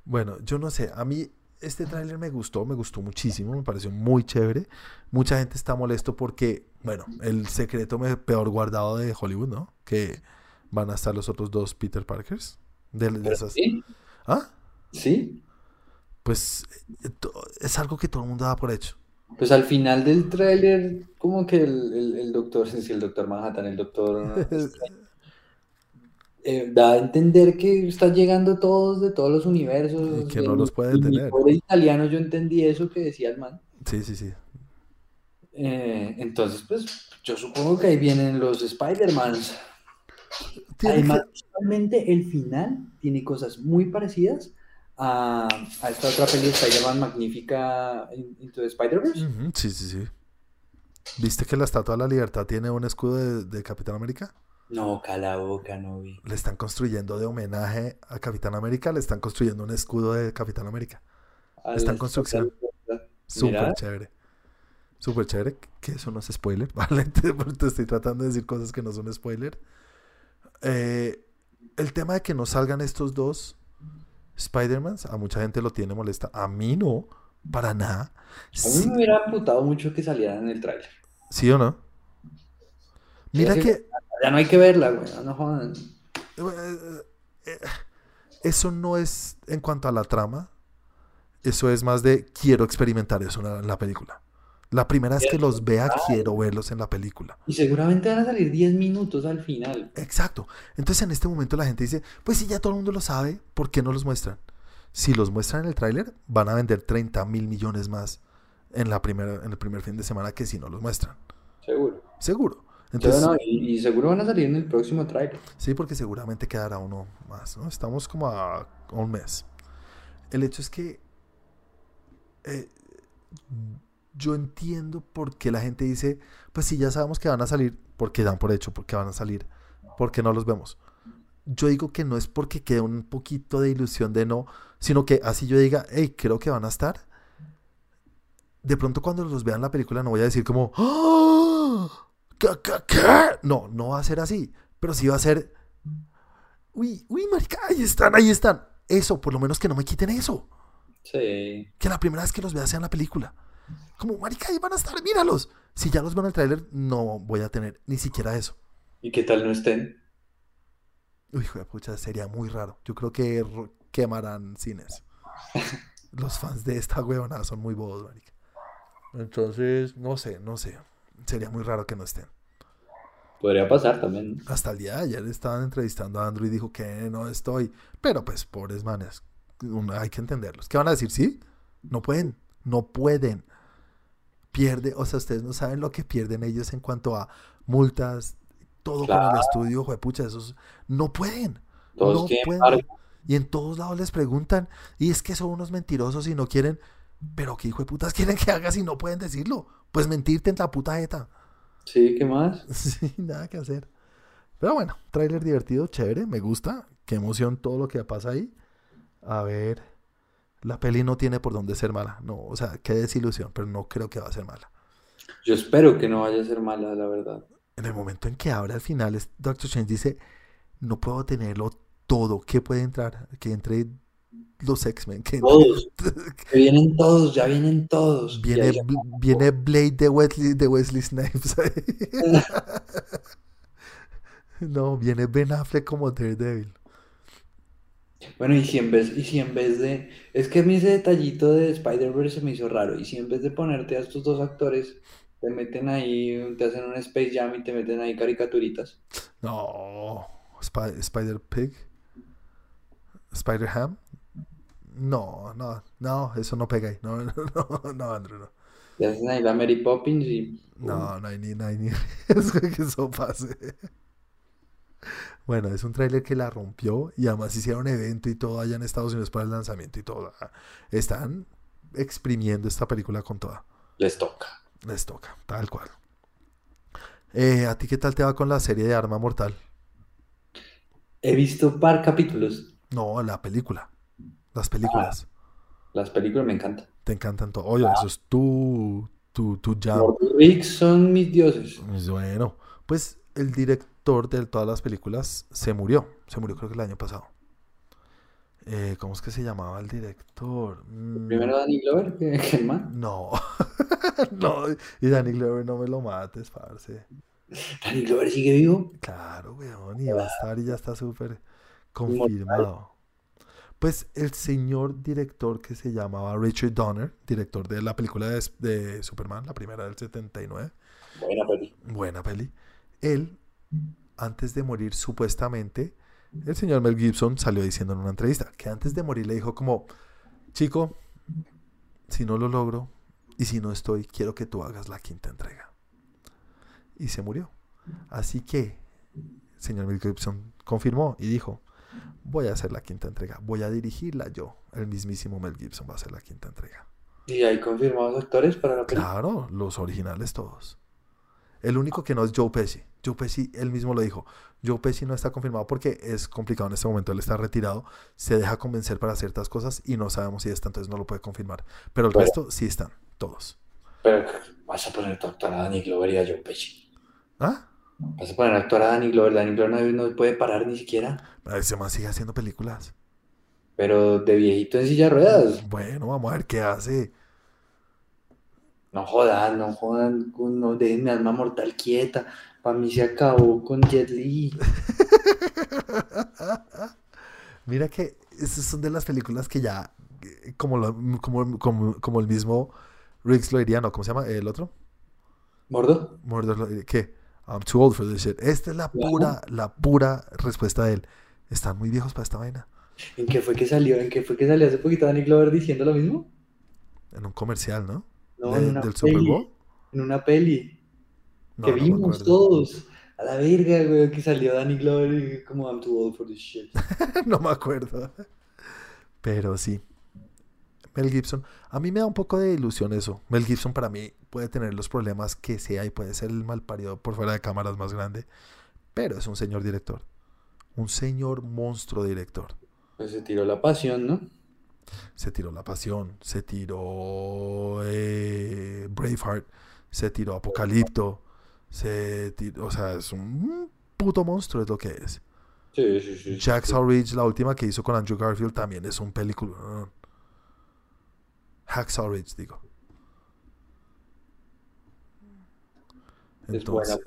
Speaker 1: Bueno, yo no sé, a mí este tráiler me gustó, me gustó muchísimo, me pareció muy chévere. Mucha gente está molesto porque, bueno, el secreto peor guardado de Hollywood, ¿no? Que van a estar los otros dos Peter Parkers. De, de
Speaker 2: Pero
Speaker 1: esas...
Speaker 2: sí,
Speaker 1: ¿Ah?
Speaker 2: sí.
Speaker 1: Pues eh, es algo que todo el mundo da por hecho.
Speaker 2: Pues al final del tráiler, como que el, el, el doctor, sí, el doctor Manhattan, el doctor eh, da a entender que están llegando todos de todos los universos.
Speaker 1: Y que no los puede tener.
Speaker 2: pobre italiano, yo entendí eso que decía el man.
Speaker 1: Sí, sí, sí.
Speaker 2: Eh, entonces, pues yo supongo que ahí vienen los Spider-Mans. Además,
Speaker 1: que-
Speaker 2: el final tiene cosas muy parecidas a, a esta otra peli de Spider-Man magnífica In- Into the Spider-Verse.
Speaker 1: Sí, sí, sí. ¿Viste que la Estatua de la Libertad tiene un escudo de, de Capitán América?
Speaker 2: No, cala boca, no vi.
Speaker 1: Le están construyendo de homenaje a Capitán América, le están construyendo un escudo de Capitán América. Está en construcción. Súper chévere. Súper chévere. Que eso no es spoiler, ¿vale? Te, te estoy tratando de decir cosas que no son spoiler. Eh, el tema de que no salgan estos dos Spider-Mans, a mucha gente lo tiene molesta. A mí no, para nada.
Speaker 2: A mí
Speaker 1: Sí,
Speaker 2: me hubiera amputado mucho que salieran en el tráiler.
Speaker 1: ¿sí o no? Mira
Speaker 2: Sí,
Speaker 1: que
Speaker 2: Ya no hay que verla, güey. No jodan.
Speaker 1: Eh, eh, Eso no es en cuanto a la trama. Eso es más de quiero experimentar eso en la película. La primera vez que los vea, quiero verlos en la película.
Speaker 2: Y seguramente van a salir 10 minutos al final.
Speaker 1: Exacto. Entonces en este momento la gente dice, pues si ya todo el mundo lo sabe, ¿por qué no los muestran? Si los muestran en el tráiler, van a vender 30 mil millones más en, la primera, en el primer fin de semana que si no los muestran.
Speaker 2: Seguro.
Speaker 1: Seguro.
Speaker 2: Entonces, y, y seguro van a salir en el próximo tráiler.
Speaker 1: Sí, porque seguramente quedará uno más, ¿no? Estamos como a, a un mes. El hecho es que eh, yo entiendo por qué la gente dice, pues si ya sabemos que van a salir, porque dan por hecho, porque van a salir, porque no los vemos. Yo digo que no es porque quede un poquito de ilusión de no, sino que así yo diga, hey, creo que van a estar. De pronto cuando los vean la película no voy a decir como, ¡Ah! ¿Qué, qué, qué? No, no va a ser así. Pero sí va a ser. Uy, uy, marica, ahí están, ahí están. Eso, por lo menos que no me quiten eso.
Speaker 2: Sí.
Speaker 1: Que la primera vez que los vea sea en la película. Como, marica, ahí van a estar, míralos. Si ya los veo en el tráiler, no voy a tener ni siquiera eso.
Speaker 2: ¿Y qué tal no estén?
Speaker 1: Uy, hijo de pucha, sería muy raro. Yo creo que quemarán cines. Los fans de esta huevona son muy bobos, marica. Entonces, no sé, no sé. Sería muy raro que no estén.
Speaker 2: Podría pasar también. ¿no?
Speaker 1: Hasta el día de ayer estaban entrevistando a Andrew y dijo que no estoy. Pero pues, pobres manes, hay que entenderlos. ¿Qué van a decir? ¿Sí? No pueden, no pueden. Pierde, o sea, ustedes no saben lo que pierden ellos en cuanto a multas, todo con el estudio, juepucha, esos no pueden.
Speaker 2: Todos
Speaker 1: no pueden. Y en todos lados les preguntan, y es que son unos mentirosos y no quieren, pero qué hijo de putas quieren que hagas y no pueden decirlo. Pues mentirte en la puta jeta.
Speaker 2: Sí, ¿qué más?
Speaker 1: Sí, nada que hacer. Pero bueno, tráiler divertido, chévere, me gusta. Qué emoción todo lo que pasa ahí. A ver, la peli no tiene por dónde ser mala. No, o sea, qué desilusión, pero no creo que va a ser mala.
Speaker 2: Yo espero que no vaya a ser mala, la verdad.
Speaker 1: En el momento en que abre al final, Doctor Strange dice, no puedo tenerlo todo. ¿Qué puede entrar? Que entre los X-Men. Que
Speaker 2: Todos. Que vienen todos, ya vienen todos.
Speaker 1: Viene,
Speaker 2: ya-
Speaker 1: viene Blade de Wesley, de Wesley Snipes. no, viene Ben Affleck como Daredevil.
Speaker 2: Bueno, y si en vez, y si en vez de. Es que a mí ese detallito de Spider-Verse se me hizo raro. Y si en vez de ponerte a estos dos actores, te meten ahí, te hacen un Space Jam y te meten ahí caricaturitas.
Speaker 1: No, Spi- Spider Pig, Spider Ham. No, no, no, eso no pega ahí. No, no, no, no, Andrew, no.
Speaker 2: Te hacen ahí la Mary Poppins y.
Speaker 1: No, no hay ni, no hay ni de que eso pase. Bueno, es un tráiler que la rompió y además hicieron evento y todo allá en Estados Unidos para el lanzamiento y todo. Ah, Están exprimiendo esta película con toda.
Speaker 2: Les toca.
Speaker 1: Les toca, tal cual. Eh, ¿A ti qué tal te va con la serie de Arma Mortal?
Speaker 2: He visto par capítulos.
Speaker 1: No, la película. Las películas.
Speaker 2: Las películas me encantan.
Speaker 1: Te encantan todo. Oye, eso es tu, tu, tu jam.
Speaker 2: Riggs son mis dioses.
Speaker 1: Bueno, pues el director de todas las películas se murió. Se murió creo que el año pasado. Eh, ¿cómo es que se llamaba el director? Mm,
Speaker 2: Primero Danny Glover, que, que el man.
Speaker 1: No. no. Y Danny Glover no me lo mates, parce.
Speaker 2: Danny Glover sigue vivo.
Speaker 1: Claro, weón. Y va a estar y ya está súper confirmado. Pues el señor director que se llamaba Richard Donner, director de la película de, de Superman, la primera del 79.
Speaker 2: Buena peli.
Speaker 1: Buena peli. Él, antes de morir, supuestamente, el señor Mel Gibson salió diciendo en una entrevista que antes de morir le dijo como, chico, si no lo logro y si no estoy, quiero que tú hagas la quinta entrega. Y se murió. Así que, el señor Mel Gibson confirmó y dijo, voy a hacer la quinta entrega, voy a dirigirla yo. El mismísimo Mel Gibson va a hacer la quinta entrega.
Speaker 2: ¿Y hay confirmados actores para la película?
Speaker 1: Claro, los originales todos. El único que no es Joe Pesci. Joe Pesci, él mismo lo dijo. Joe Pesci no está confirmado porque es complicado en este momento. Él está retirado, se deja convencer para ciertas cosas y no sabemos si está, entonces no lo puede confirmar. Pero el
Speaker 2: Bueno.
Speaker 1: resto sí están, todos.
Speaker 2: Pero vas a poner tu actor a Danny Glover y a Joe Pesci.
Speaker 1: ¿Ah?
Speaker 2: Vas a poner a actuar a Danny Glover. Danny Glover no, no puede parar ni siquiera.
Speaker 1: Ese man sigue haciendo películas.
Speaker 2: Pero de viejito en silla de ruedas.
Speaker 1: Bueno, vamos a ver qué hace.
Speaker 2: No jodan, no jodan, no dejen mi alma mortal quieta. Para mí se acabó con Jet Li.
Speaker 1: Mira que esas son de las películas que ya, como, lo- como, como, como el mismo Riggs lo diría, ¿no? ¿Cómo se llama el otro?
Speaker 2: ¿Mordo?
Speaker 1: Diría, ¿qué? I'm too old for this shit. Esta es la pura, la pura respuesta de él. Están muy viejos para esta vaina.
Speaker 2: ¿En qué fue que salió? ¿En qué fue que salió hace poquito Danny Glover diciendo lo mismo?
Speaker 1: En un comercial, ¿no?
Speaker 2: No,
Speaker 1: De-
Speaker 2: en una
Speaker 1: del Super. Bowl.
Speaker 2: En una peli.
Speaker 1: No,
Speaker 2: que
Speaker 1: no
Speaker 2: vimos todos. A la verga, güey, que salió Danny Glover y como I'm too old for this shit.
Speaker 1: no me acuerdo. Pero sí. Mel Gibson. A mí me da un poco de ilusión eso. Mel Gibson para mí puede tener los problemas que sea y puede ser el mal parido por fuera de cámaras más grande. Pero es un señor director. Un señor monstruo director.
Speaker 2: Pues se tiró la pasión, ¿no?
Speaker 1: Se tiró La Pasión, se tiró eh, Braveheart, se tiró Apocalipto, se tiró, o sea, es un puto monstruo es lo que es.
Speaker 2: Sí, sí, sí.
Speaker 1: Jacksaw Ridge, la última que hizo con Andrew Garfield, también es un película. Hacksaw Ridge, digo. Entonces,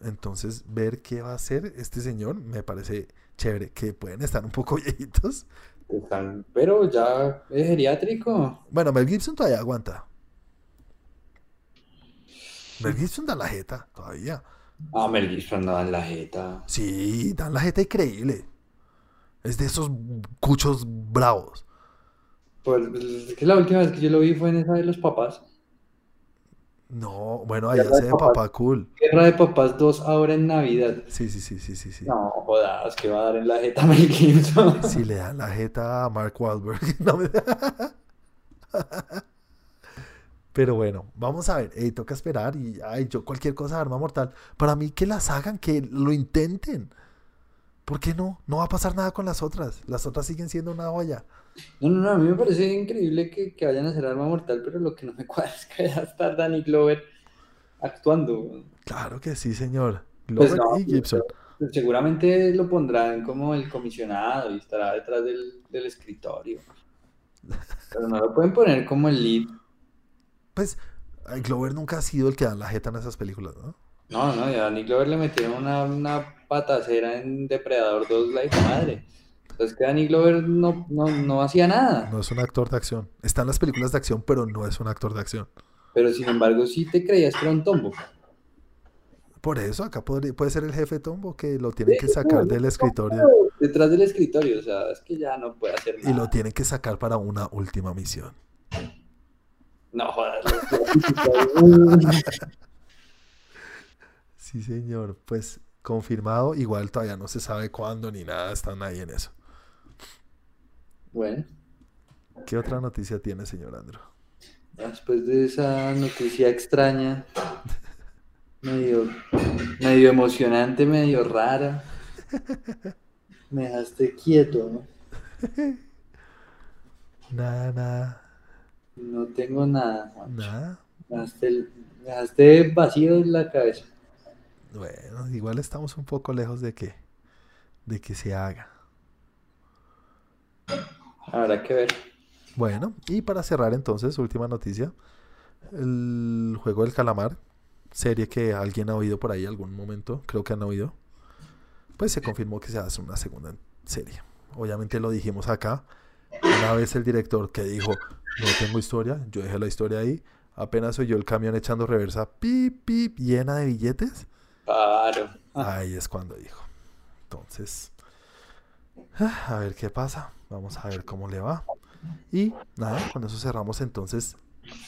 Speaker 1: entonces, ver qué va a hacer este señor me parece chévere. Que pueden estar un poco viejitos.
Speaker 2: Están- Pero ya es geriátrico.
Speaker 1: Bueno, Mel Gibson todavía aguanta. Mel Gibson da la jeta todavía.
Speaker 2: Ah, Mel Gibson no en la jeta.
Speaker 1: Sí, dan la jeta increíble. Es de esos cuchos bravos.
Speaker 2: Pues es que la última vez que yo lo vi fue en esa de los papás.
Speaker 1: No, bueno, ahí
Speaker 2: Guerra de
Speaker 1: hace de
Speaker 2: Papás.
Speaker 1: papá cool.
Speaker 2: Guerra de Papás 2 ahora en Navidad.
Speaker 1: Sí, sí, sí, sí, sí, sí.
Speaker 2: No, jodas, que va a dar en la jeta Mel Gibson.
Speaker 1: Si le dan la jeta a Mark Wahlberg. no me- Pero bueno, vamos a ver. Ey, toca esperar y ay, yo cualquier cosa de arma mortal. Para mí que las hagan, que lo intenten. ¿Por qué no? No va a pasar nada con las otras. Las otras siguen siendo una olla.
Speaker 2: No, no, no, a mí me parece increíble que, que vayan a hacer Arma Mortal, pero lo que no me cuadra es que vaya a estar Danny Glover actuando.
Speaker 1: Claro que sí, señor.
Speaker 2: Pues
Speaker 1: Glover
Speaker 2: no,
Speaker 1: y Gibson.
Speaker 2: Pues seguramente lo pondrán como el comisionado y estará detrás del, del escritorio. Pero no lo pueden poner como el lead.
Speaker 1: Pues ay, Glover nunca ha sido el que da la jeta en esas películas, ¿no?
Speaker 2: No, no, y a Danny Glover le metieron una, una patacera en Depredador 2, la hija madre. Entonces que Danny Glover no, no, no hacía nada.
Speaker 1: No es un actor de acción. Está en las películas de acción, pero no es un actor de acción.
Speaker 2: Pero sin embargo, sí te creías que era un tombo.
Speaker 1: Por eso acá podría- puede ser el jefe Tombo que lo tienen que sacar del escritorio
Speaker 2: Detrás del escritorio, o sea, es que ya no puede hacer
Speaker 1: y lo
Speaker 2: nada.
Speaker 1: tienen que sacar para una última misión.
Speaker 2: No jodas.
Speaker 1: Sí, señor. Pues confirmado. Igual todavía no se sabe cuándo ni nada. Están ahí en eso.
Speaker 2: Bueno,
Speaker 1: ¿Qué otra noticia tiene, señor Andro?
Speaker 2: después de esa noticia extraña, medio, medio emocionante, medio rara, me dejaste quieto, ¿no?
Speaker 1: Nada, nada,
Speaker 2: No tengo nada, Juancho.
Speaker 1: nada.
Speaker 2: Me dejaste, me dejaste vacío en la cabeza.
Speaker 1: Bueno, igual estamos un poco lejos de que, de que se haga.
Speaker 2: Habrá que ver.
Speaker 1: Bueno, y para cerrar entonces, última noticia. El juego del calamar, serie que alguien ha oído por ahí algún momento, creo que han oído. Pues se confirmó que se hace una segunda serie. Obviamente lo dijimos acá. Una vez el director que dijo, no tengo historia, yo dejé la historia ahí, apenas oyó el camión echando reversa, pip, pip, llena de billetes.
Speaker 2: Claro.
Speaker 1: Ahí es cuando dijo. Entonces, ah, a ver qué pasa. Vamos a ver cómo le va. Y nada, con eso cerramos entonces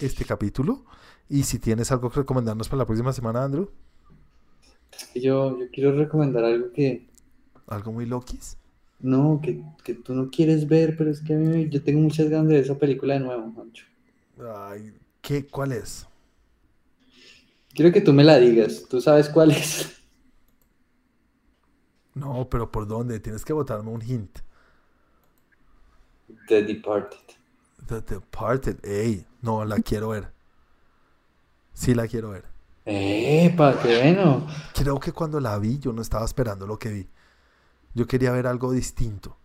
Speaker 1: este capítulo. Y si tienes algo que recomendarnos para la próxima semana, Andrew.
Speaker 2: Yo, yo quiero recomendar algo que,
Speaker 1: ¿Algo muy loquis?
Speaker 2: no, que, que tú no quieres ver, pero es que a mí, yo tengo muchas ganas de ver esa película de nuevo, Juancho.
Speaker 1: Ay, ¿qué, ¿Cuál es?
Speaker 2: Quiero que tú me la digas. ¿Tú sabes cuál es?
Speaker 1: No, pero ¿por dónde? Tienes que botarme un hint.
Speaker 2: The Departed.
Speaker 1: The Departed. Ey, no, la quiero ver. Sí, la quiero ver.
Speaker 2: ¡Epa, qué bueno!
Speaker 1: Creo que cuando la vi, yo no estaba esperando lo que vi. Yo quería ver algo distinto.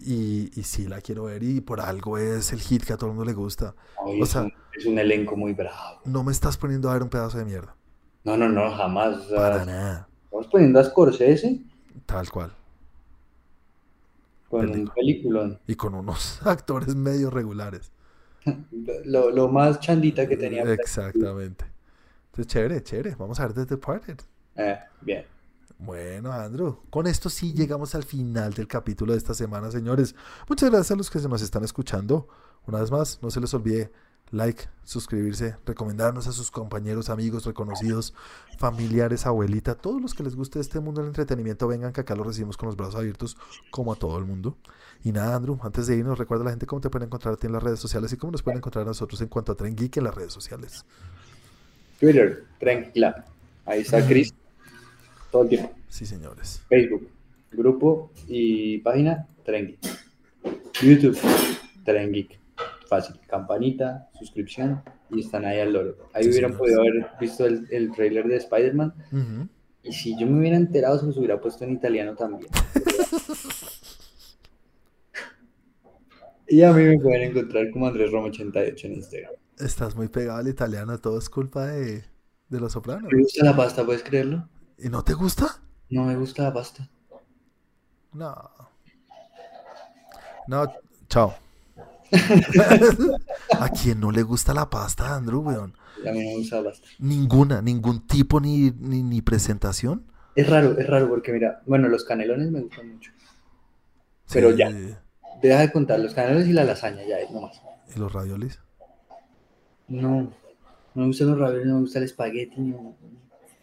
Speaker 1: Y, y sí, la quiero ver. Y por algo es el hit que a todo el mundo le gusta.
Speaker 2: Ay,
Speaker 1: O
Speaker 2: es,
Speaker 1: sea,
Speaker 2: un, es un elenco muy bravo.
Speaker 1: no me estás poniendo a ver un pedazo de mierda.
Speaker 2: No, no, no, jamás. O sea,
Speaker 1: Para nada.
Speaker 2: estamos poniendo a Scorsese
Speaker 1: Tal cual.
Speaker 2: con un
Speaker 1: Película.
Speaker 2: peliculón.
Speaker 1: Y con unos actores medio regulares.
Speaker 2: Lo, lo más chandita que tenía.
Speaker 1: Exactamente. Entonces, chévere, chévere. Vamos a ver The Departed.
Speaker 2: Eh, bien.
Speaker 1: Bueno, Andrew, con esto sí llegamos al final del capítulo de esta semana, señores. Muchas gracias a los que se nos están escuchando. Una vez más, no se les olvide like, suscribirse, recomendarnos a sus compañeros, amigos, reconocidos, familiares, abuelita, todos los que les guste este mundo del entretenimiento, vengan que acá lo recibimos con los brazos abiertos, como a todo el mundo. Y nada, Andrew, antes de irnos, recuerda a la gente cómo te pueden encontrar a ti en las redes sociales y cómo nos pueden encontrar a nosotros en cuanto a Tren Geek en las redes sociales.
Speaker 2: Twitter, tranquila. Ahí está Chris. Todo el tiempo.
Speaker 1: Sí, señores.
Speaker 2: Facebook, grupo y página Tren Geek. YouTube, Tren Geek. Fácil. Campanita, suscripción y están ahí al loro. Ahí
Speaker 1: Sí,
Speaker 2: hubieran
Speaker 1: señores.
Speaker 2: podido haber visto el, el trailer de Spider-Man. Y si yo me hubiera enterado, se los hubiera puesto en italiano también. y a mí me pueden encontrar como Andrés Romo 88 en Instagram.
Speaker 1: Estás muy pegado al italiano, todo es culpa de, de los sopranos.
Speaker 2: Me gusta la pasta, ¿puedes creerlo?
Speaker 1: ¿Y no te gusta?
Speaker 2: No me gusta la pasta.
Speaker 1: No. No, chao. ¿A quién no le gusta la pasta, Andrew, weón?
Speaker 2: A mí no me gusta la pasta.
Speaker 1: Ninguna, ningún tipo ni, ni, ni presentación.
Speaker 2: Es raro, es raro porque mira, bueno, los canelones me gustan mucho. Pero
Speaker 1: Sí,
Speaker 2: ya. Deja de contar los canelones y la lasaña, ya es nomás.
Speaker 1: ¿Y los raviolis?
Speaker 2: No, no me gustan los raviolis, no me gusta el espagueti. no.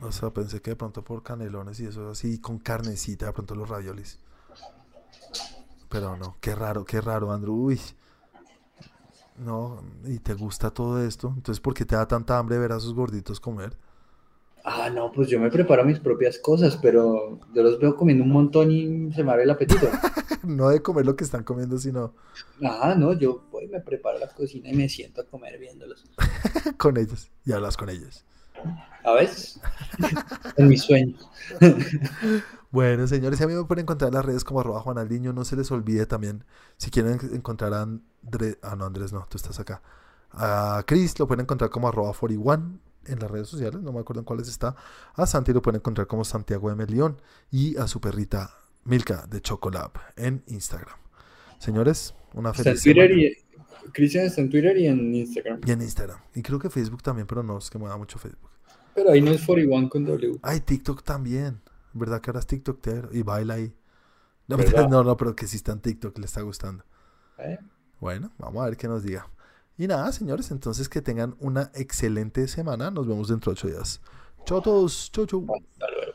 Speaker 1: O sea, pensé que de pronto por canelones y eso así, con carnecita, de pronto los raviolis. Pero no, qué raro, qué raro, Andrew. Uy. No, y te gusta todo esto. Entonces, ¿por qué te da tanta hambre ver a esos gorditos comer?
Speaker 2: Ah, no, pues yo me preparo mis propias cosas, pero yo los veo comiendo un montón y se me abre el apetito.
Speaker 1: No de comer lo que están comiendo, sino
Speaker 2: Ah, no, yo voy, me preparo la cocina y me siento a comer viéndolos.
Speaker 1: con ellos. Y hablas con ellos.
Speaker 2: ¿A veces? en mis sueños.
Speaker 1: Bueno, señores, a mí me pueden encontrar en las redes como arroba Juanaldiño. No se les olvide también, si quieren en- encontrar a Andrés, ah, no, Andrés, no, tú estás acá. A Chris lo pueden encontrar como arroba 41 en las redes sociales, no me acuerdo en cuáles está. A Santi lo pueden encontrar como Santiago M. León y a su perrita Milka de Chocolab en Instagram. Señores, una
Speaker 2: Está en
Speaker 1: feliz
Speaker 2: Twitter
Speaker 1: semana.
Speaker 2: y... Cristian está en Twitter y en Instagram.
Speaker 1: Y en Instagram. Y creo que Facebook también, pero no es que me da mucho Facebook.
Speaker 2: Pero ahí no es 41 con W.
Speaker 1: Ay, TikTok también. ¿Verdad que ahora es TikToktero? Y baila ahí. No, no, no, pero que si está en TikTok le está gustando.
Speaker 2: ¿Eh?
Speaker 1: Bueno, vamos a ver qué nos diga. Y nada, señores, entonces que tengan una excelente semana. Nos vemos dentro de ocho días. Chao a todos. Chau, chau.
Speaker 2: Hasta luego.